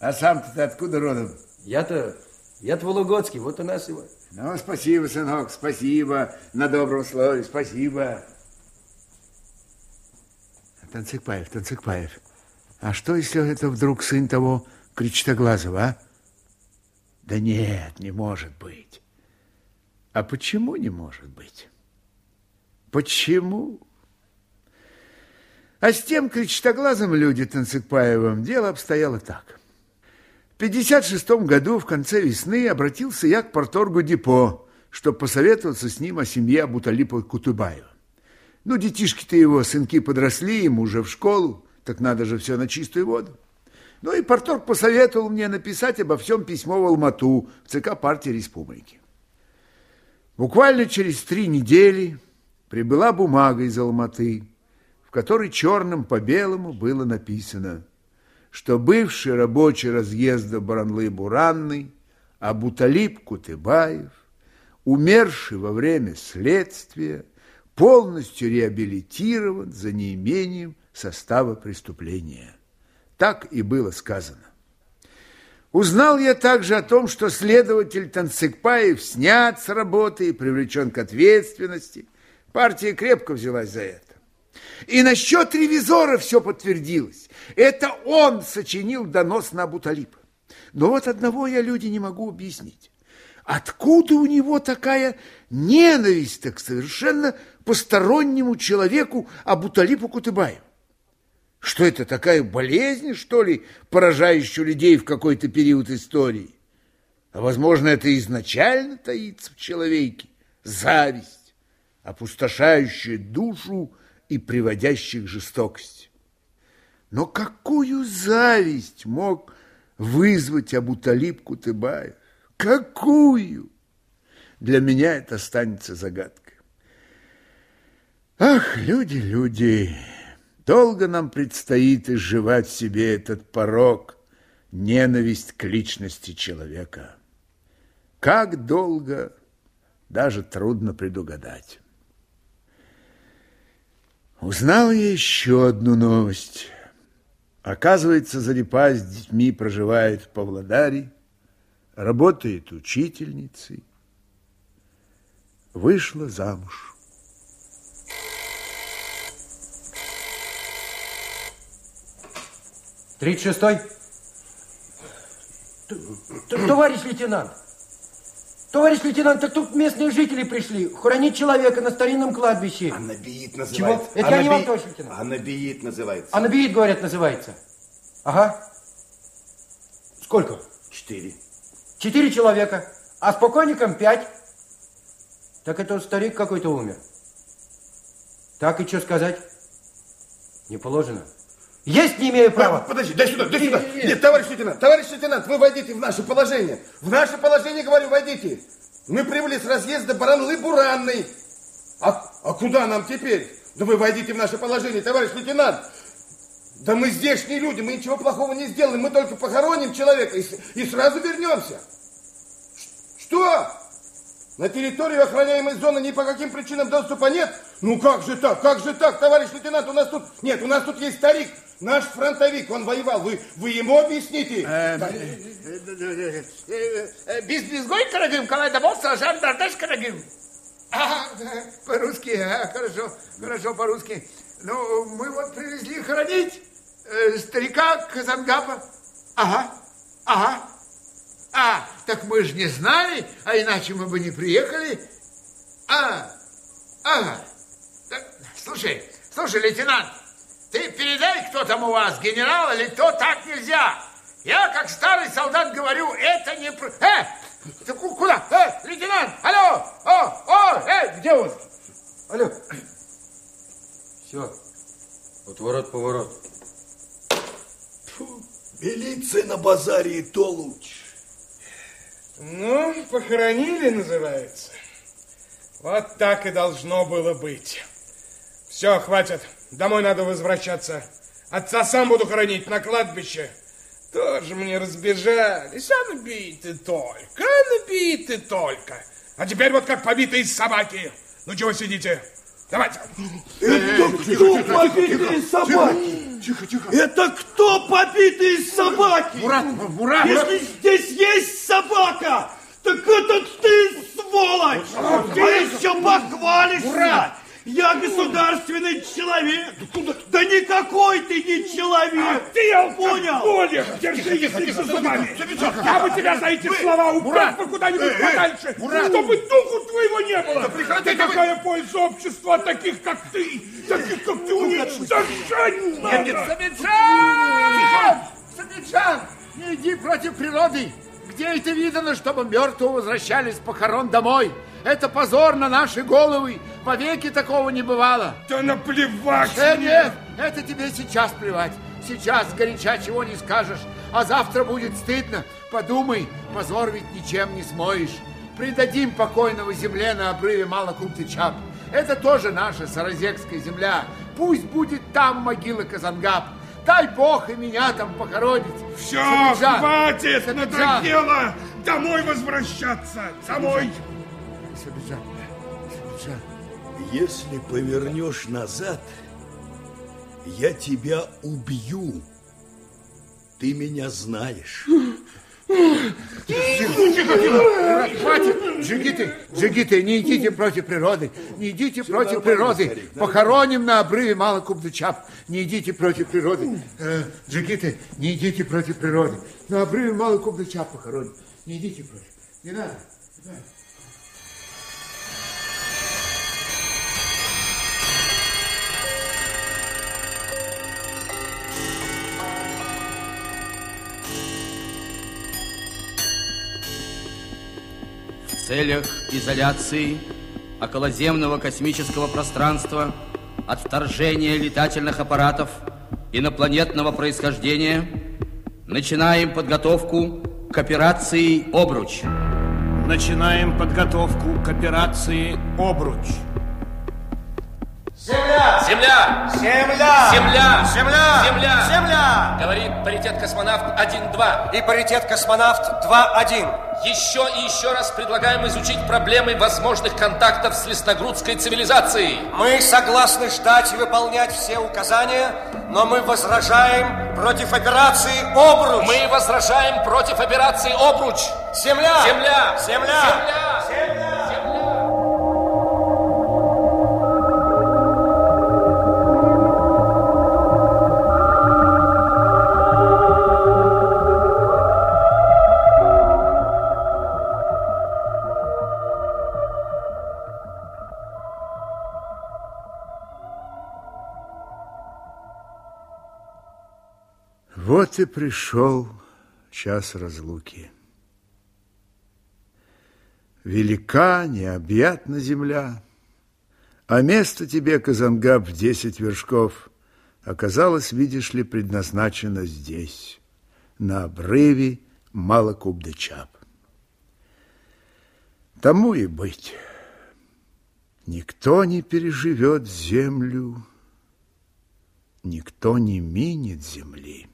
А сам ты откуда родом? Я-то... Я-то Вологодский, вот у нас его. Ну, спасибо, сынок, спасибо на добром слове, спасибо. Танцикпаев, Танцикпаев, а что, если это вдруг сын того Кричтоглазого, а? Да нет, не может быть. А почему не может быть? Почему? А с тем Кричтоглазым люди Танцикпаевым дело обстояло так. В 56 году, в конце весны, обратился я к порторгу Депо, чтобы посоветоваться с ним о семье Абуталипа Кутубаева. Ну, детишки-то его, сынки подросли, ему уже в школу, так надо же все на чистую воду. Ну и порторг посоветовал мне написать обо всем письмо в Алмату, в ЦК партии республики. Буквально через три недели прибыла бумага из Алматы, в которой черным по белому было написано, что бывший рабочий разъезда Баранлы-Буранный Абуталип Кутыбаев, умерший во время следствия, полностью реабилитирован за неимением состава преступления. Так и было сказано. Узнал я также о том, что следователь Танцикпаев снят с работы и привлечен к ответственности. Партия крепко взялась за это. И насчет ревизора все подтвердилось. Это он сочинил донос на Абуталипа. Но вот одного я, люди, не могу объяснить. Откуда у него такая ненависть к совершенно постороннему человеку Абуталипу Кутыбаеву? Что это, такая болезнь, что ли, поражающая людей в какой-то период истории? А возможно, это изначально таится в человеке. Зависть, опустошающая душу и приводящая к жестокости. Но какую зависть мог вызвать Абуталиб Кутыбаев? Какую? Для меня это останется загадкой. Ах, люди, люди, долго нам предстоит изживать в себе этот порог, ненависть к личности человека. Как долго, даже трудно предугадать. Узнал я еще одну новость. Оказывается, Зарипа с детьми проживает в Павлодаре, работает учительницей, вышла замуж. Тридцать шестой? Товарищ лейтенант, товарищ лейтенант, так тут местные жители пришли хоронить человека на старинном кладбище. Анабиит называется. Чего? Это я не вам, товарищ лейтенант. Анабиит называется. Анабиит, говорят, называется. Ага. Сколько? Четыре. Четыре человека, а с покойником пять. Так это старик какой-то умер. Так и что сказать? Не положено. Есть не имею права. Подожди, дай сюда, дай сюда. Нет, товарищ лейтенант, товарищ лейтенант, вы войдите в наше положение. В наше положение, говорю, войдите. Мы прибыли с разъезда Баранлы-Буранной. А, а куда нам теперь? Да вы войдите в наше положение, товарищ лейтенант. Да мы здешние люди, мы ничего плохого не сделаем. Мы только похороним человека и, и сразу вернемся. Что? На территорию охраняемой зоны ни по каким причинам доступа нет? Ну как же так? Как же так, товарищ лейтенант? У нас тут... Нет, у нас тут есть старик, наш фронтовик, он воевал. Вы, вы ему объясните. Biz bizgoy karagim, kalay да босс, жан дардаш карагим. А, по-русски, а, хорошо, хорошо, по-русски. Ну, мы вот привезли хоронить э, старика Казангапа. Ага, ага. А, так мы же не знали, а иначе мы бы не приехали. А, ага. Так, слушай, слушай, лейтенант, ты передай, кто там у вас, генерал или кто, так нельзя. Я, как старый солдат, говорю, это не... про- Э, ты ку- куда? Э, лейтенант, алло, о, о, э, где он? Алло. Все. Отворот-поворот. Милиция на базаре и то лучше. Ну, похоронили, называется. Вот так и должно было быть. Все, хватит. Домой надо возвращаться. Отца сам буду хоронить на кладбище. Тоже мне разбежались. А набиты только, а набиты только. А теперь вот как побитые собаки. Ну чего сидите? Давайте. Это кто побитые собаки? Тихо, тихо. Это кто побитые собаки? Мурат, Мурат! Если здесь есть собака, так это ты, сволочь! Ты еще похвалишься! Я государственный человек! Да никакой ты не человек! Ты, я понял! Коля, держи язык за зубами! Я бы тебя за эти слова убрал бы куда-нибудь подальше, чтобы духу твоего не было! Да какая польза общества таких, как ты? Таких, как ты, уничтожать надо! Сабиджан! Сабиджан, не иди против природы. Где это видано, чтобы мертвые возвращались с похорон домой? Это позор на наши головы. Вовеки такого не бывало. Да наплевать Э, мне! нет, это тебе сейчас плевать. Сейчас горяча чего не скажешь, а завтра будет стыдно. Подумай, позор ведь ничем не смоешь. Придадим покойного земле на обрыве Малокумтычап. Это тоже наша саразекская земля. Пусть будет там могила Казангап. Дай Бог и меня там похоронить. Все, Сабиджан, хватит Сабиджан. надоело! Домой возвращаться! Домой! Сабиджан, Сабиджан. Если повернешь назад, я тебя убью. Ты меня знаешь. Хватит. Джигиты, джигиты, не идите против природы. Не идите против нормально, природы. старик. Похороним на обрыве Малокубдычап. Не идите против природы. Э, джигиты, не идите против природы. На обрыве Малокубдычап похороним. Не идите против. Не надо. Не надо. Целях изоляции околоземного космического пространства от вторжения летательных аппаратов инопланетного происхождения начинаем подготовку к операции «Обруч». Начинаем подготовку к операции «Обруч». Земля! Земля! Земля! Земля! Земля! Земля! Земля! Говорит паритет космонавт 1-2. И паритет космонавт 2-1. Еще и еще раз предлагаем изучить проблемы возможных контактов с лесногрудской цивилизацией. Мы согласны ждать и выполнять все указания, но мы возражаем против операции «Обруч». Мы возражаем против операции «Обруч». Земля! Земля! Земля! Земля! Вот и пришел час разлуки. Велика, необъятна земля, а место тебе, Казангаб, в десять вершков, оказалось, видишь ли, предназначено здесь, на обрыве Малокубдычап. Тому и быть. Никто не переживет землю, никто не минит земли.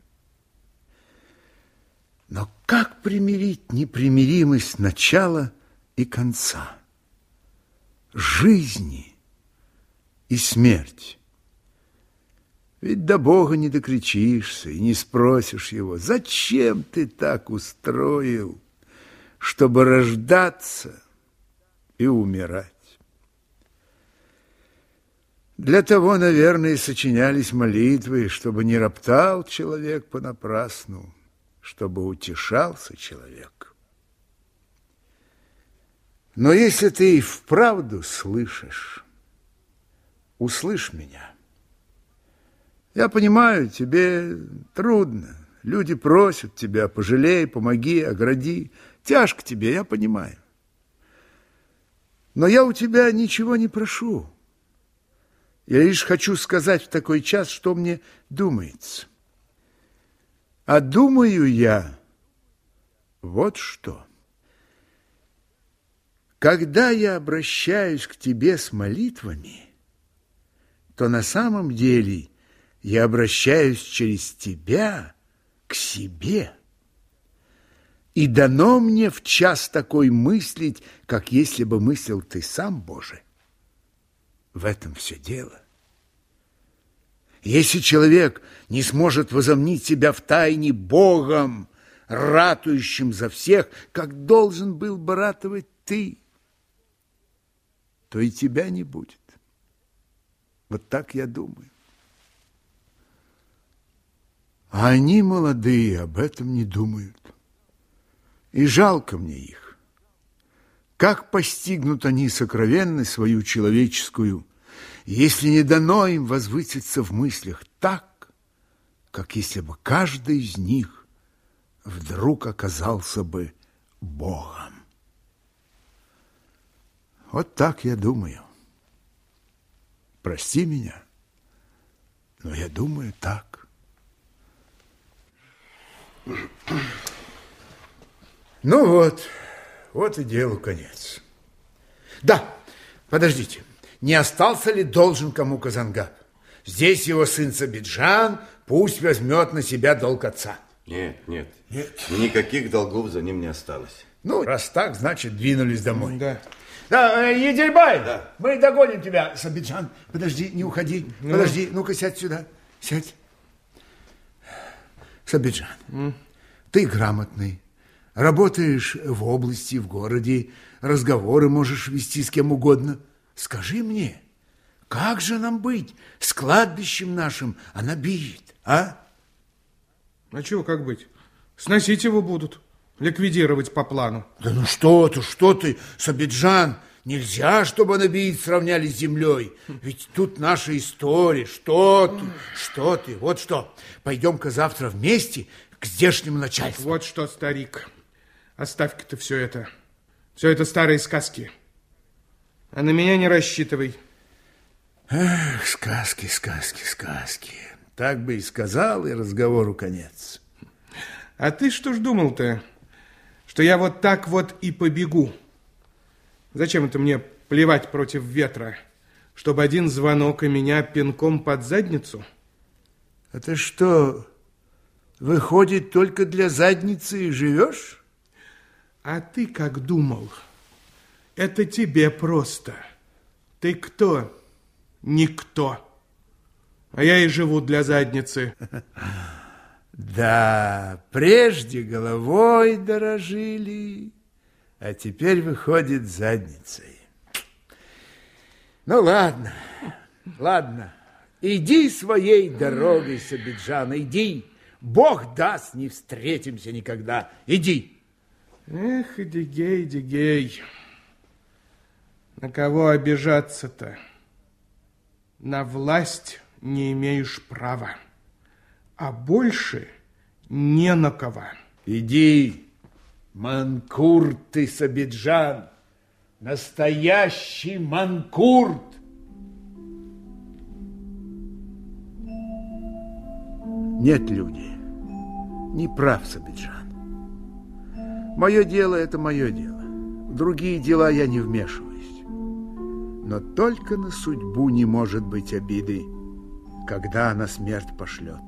Но как примирить непримиримость начала и конца? Жизни и смерти. Ведь до Бога не докричишься и не спросишь его, зачем ты так устроил, чтобы рождаться и умирать. Для того, наверное, и сочинялись молитвы, чтобы не роптал человек понапрасну, чтобы утешался человек. Но если ты и вправду слышишь, услышь меня. Я понимаю, тебе трудно. Люди просят тебя, пожалей, помоги, огради. Тяжко тебе, я понимаю. Но я у тебя ничего не прошу. Я лишь хочу сказать в такой час, что мне думается. А думаю я вот что. Когда я обращаюсь к тебе с молитвами, то на самом деле я обращаюсь через тебя к себе. И дано мне в час такой мыслить, как если бы мыслил ты сам, Боже. В этом все дело. Если человек не сможет возомнить себя в тайне Богом, ратующим за всех, как должен был бы ратовать ты, то и тебя не будет. Вот так я думаю. А они, молодые, об этом не думают. И жалко мне их. Как постигнут они сокровенно свою человеческую если не дано им возвыситься в мыслях так, как если бы каждый из них вдруг оказался бы Богом. Вот так я думаю. Прости меня, но я думаю так. Ну вот, вот и делу конец. Да, подождите не остался ли должен кому Казангаб. Здесь его сын Сабиджан, пусть возьмет на себя долг отца. Нет, нет, нет. Никаких долгов за ним не осталось. Ну, раз так, значит, двинулись домой. Да. Да, э, Едельбай, да. мы догоним тебя, Сабиджан. Подожди, не уходи. Ну. Подожди, ну-ка сядь сюда. Сядь. Сабиджан, mm. ты грамотный, работаешь в области, в городе, разговоры можешь вести с кем угодно. Скажи мне, как же нам быть с кладбищем нашим? Она бит, а? А чего как быть? Сносить его будут, ликвидировать по плану. Да ну что ты, что ты, Сабиджан, нельзя, чтобы Анабиит сравняли с землей. Ведь тут наша история. Что ты, что ты, вот что. Пойдем-ка завтра вместе к здешнему начальству. Вот что, старик, оставь-ка ты все это. Все это старые сказки. А на меня не рассчитывай. Эх, сказки, сказки, сказки. Так бы и сказал, и разговору конец. А ты что ж думал-то, что я вот так вот и побегу? Зачем это мне плевать против ветра, чтобы один звонок и меня пинком под задницу? А ты что, выходит, только для задницы и живешь? А ты как думал? Это тебе просто. Ты кто? Никто. А я и живу для задницы. Да, прежде головой дорожили, а теперь выходит задницей. Ну, ладно, ладно. Иди своей дорогой, Сабиджан, иди. Бог даст, не встретимся никогда. Иди. Эх, Дигей, Дигей. На кого обижаться-то? На власть не имеешь права, а больше не на кого. Иди, Манкурт ты, Сабиджан, настоящий Манкурт. Нет, люди, не прав Сабиджан. Мое дело – это мое дело. В другие дела я не вмешиваюсь. Но только на судьбу не может быть обиды, когда она смерть пошлет.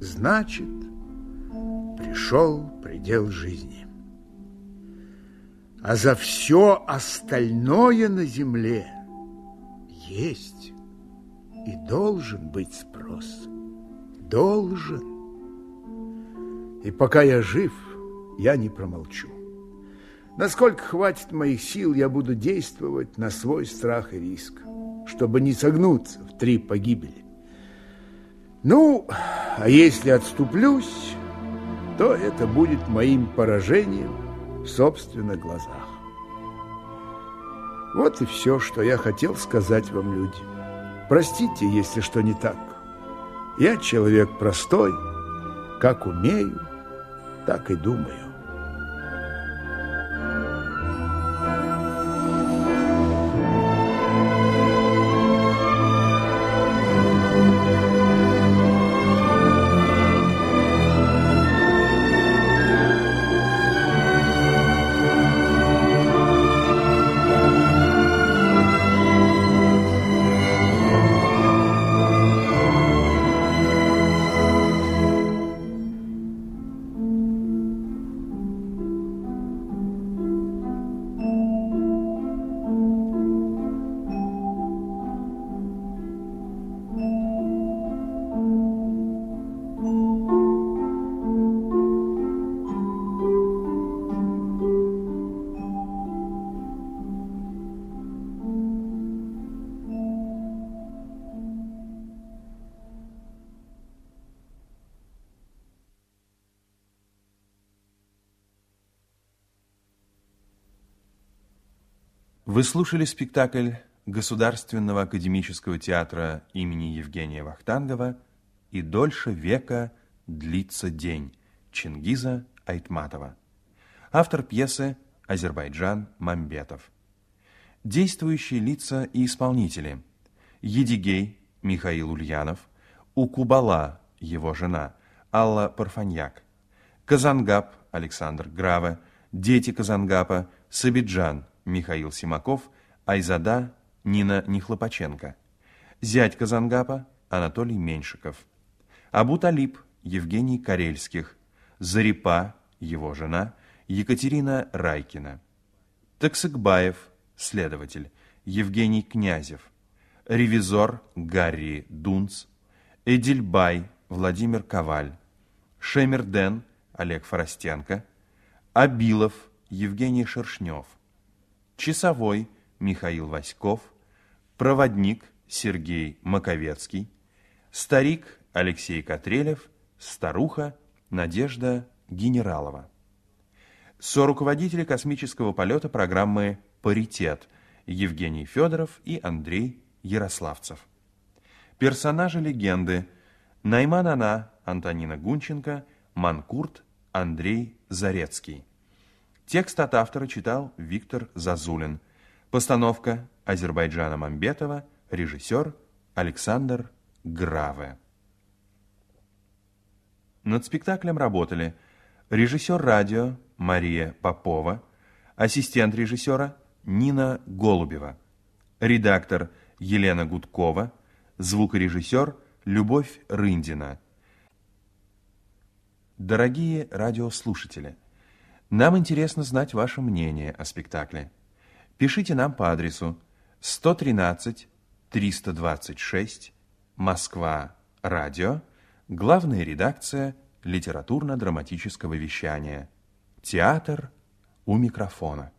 Значит, пришел предел жизни. А за все остальное на земле есть и должен быть спрос. Должен. И пока я жив, я не промолчу. Насколько хватит моих сил, я буду действовать на свой страх и риск, чтобы не согнуться в три погибели. Ну, а если отступлюсь, то это будет моим поражением в собственных глазах. Вот и все, что я хотел сказать вам, люди. Простите, если что не так. Я человек простой, как умею, так и думаю. Вы слушали спектакль Государственного академического театра имени Евгения Вахтангова «И дольше века длится день» Чингиза Айтматова. Автор пьесы Азербайджан Мамбетов. Действующие лица и исполнители. Едигей Михаил Ульянов, Укубала, его жена, Алла Парфаньяк, Казангап Александр Граве, дети Казангапа, Сабиджан Михаил Симаков, Айзада Нина Нехлопаченко, зять Казангапа Анатолий Меньшиков, Абу Талиб Евгений Карельских, Зарипа, его жена, Екатерина Райкина, Таксыкбаев, следователь, Евгений Князев, ревизор Гарри Дунц, Эдильбай Владимир Коваль, Шемерден Олег Форостенко, Абилов Евгений Шершнев, часовой Михаил Васьков, проводник Сергей Маковецкий, старик Алексей Котрелев, старуха Надежда Генералова. Соруководители космического полета программы «Паритет» Евгений Федоров и Андрей Ярославцев. Персонажи легенды Найман Ана Антонина Гунченко, Манкурт Андрей Зарецкий. Текст от автора читал Виктор Зазулин. Постановка Азербайджана Мамбетова, режиссер Александр Граве. Над спектаклем работали режиссер радио Мария Попова, ассистент режиссера Нина Голубева, редактор Елена Гудкова, звукорежиссер Любовь Рындина. Дорогие радиослушатели, нам интересно знать ваше мнение о спектакле. Пишите нам по адресу 113 326 Москва, радио, главная редакция литературно-драматического вещания, театр у микрофона.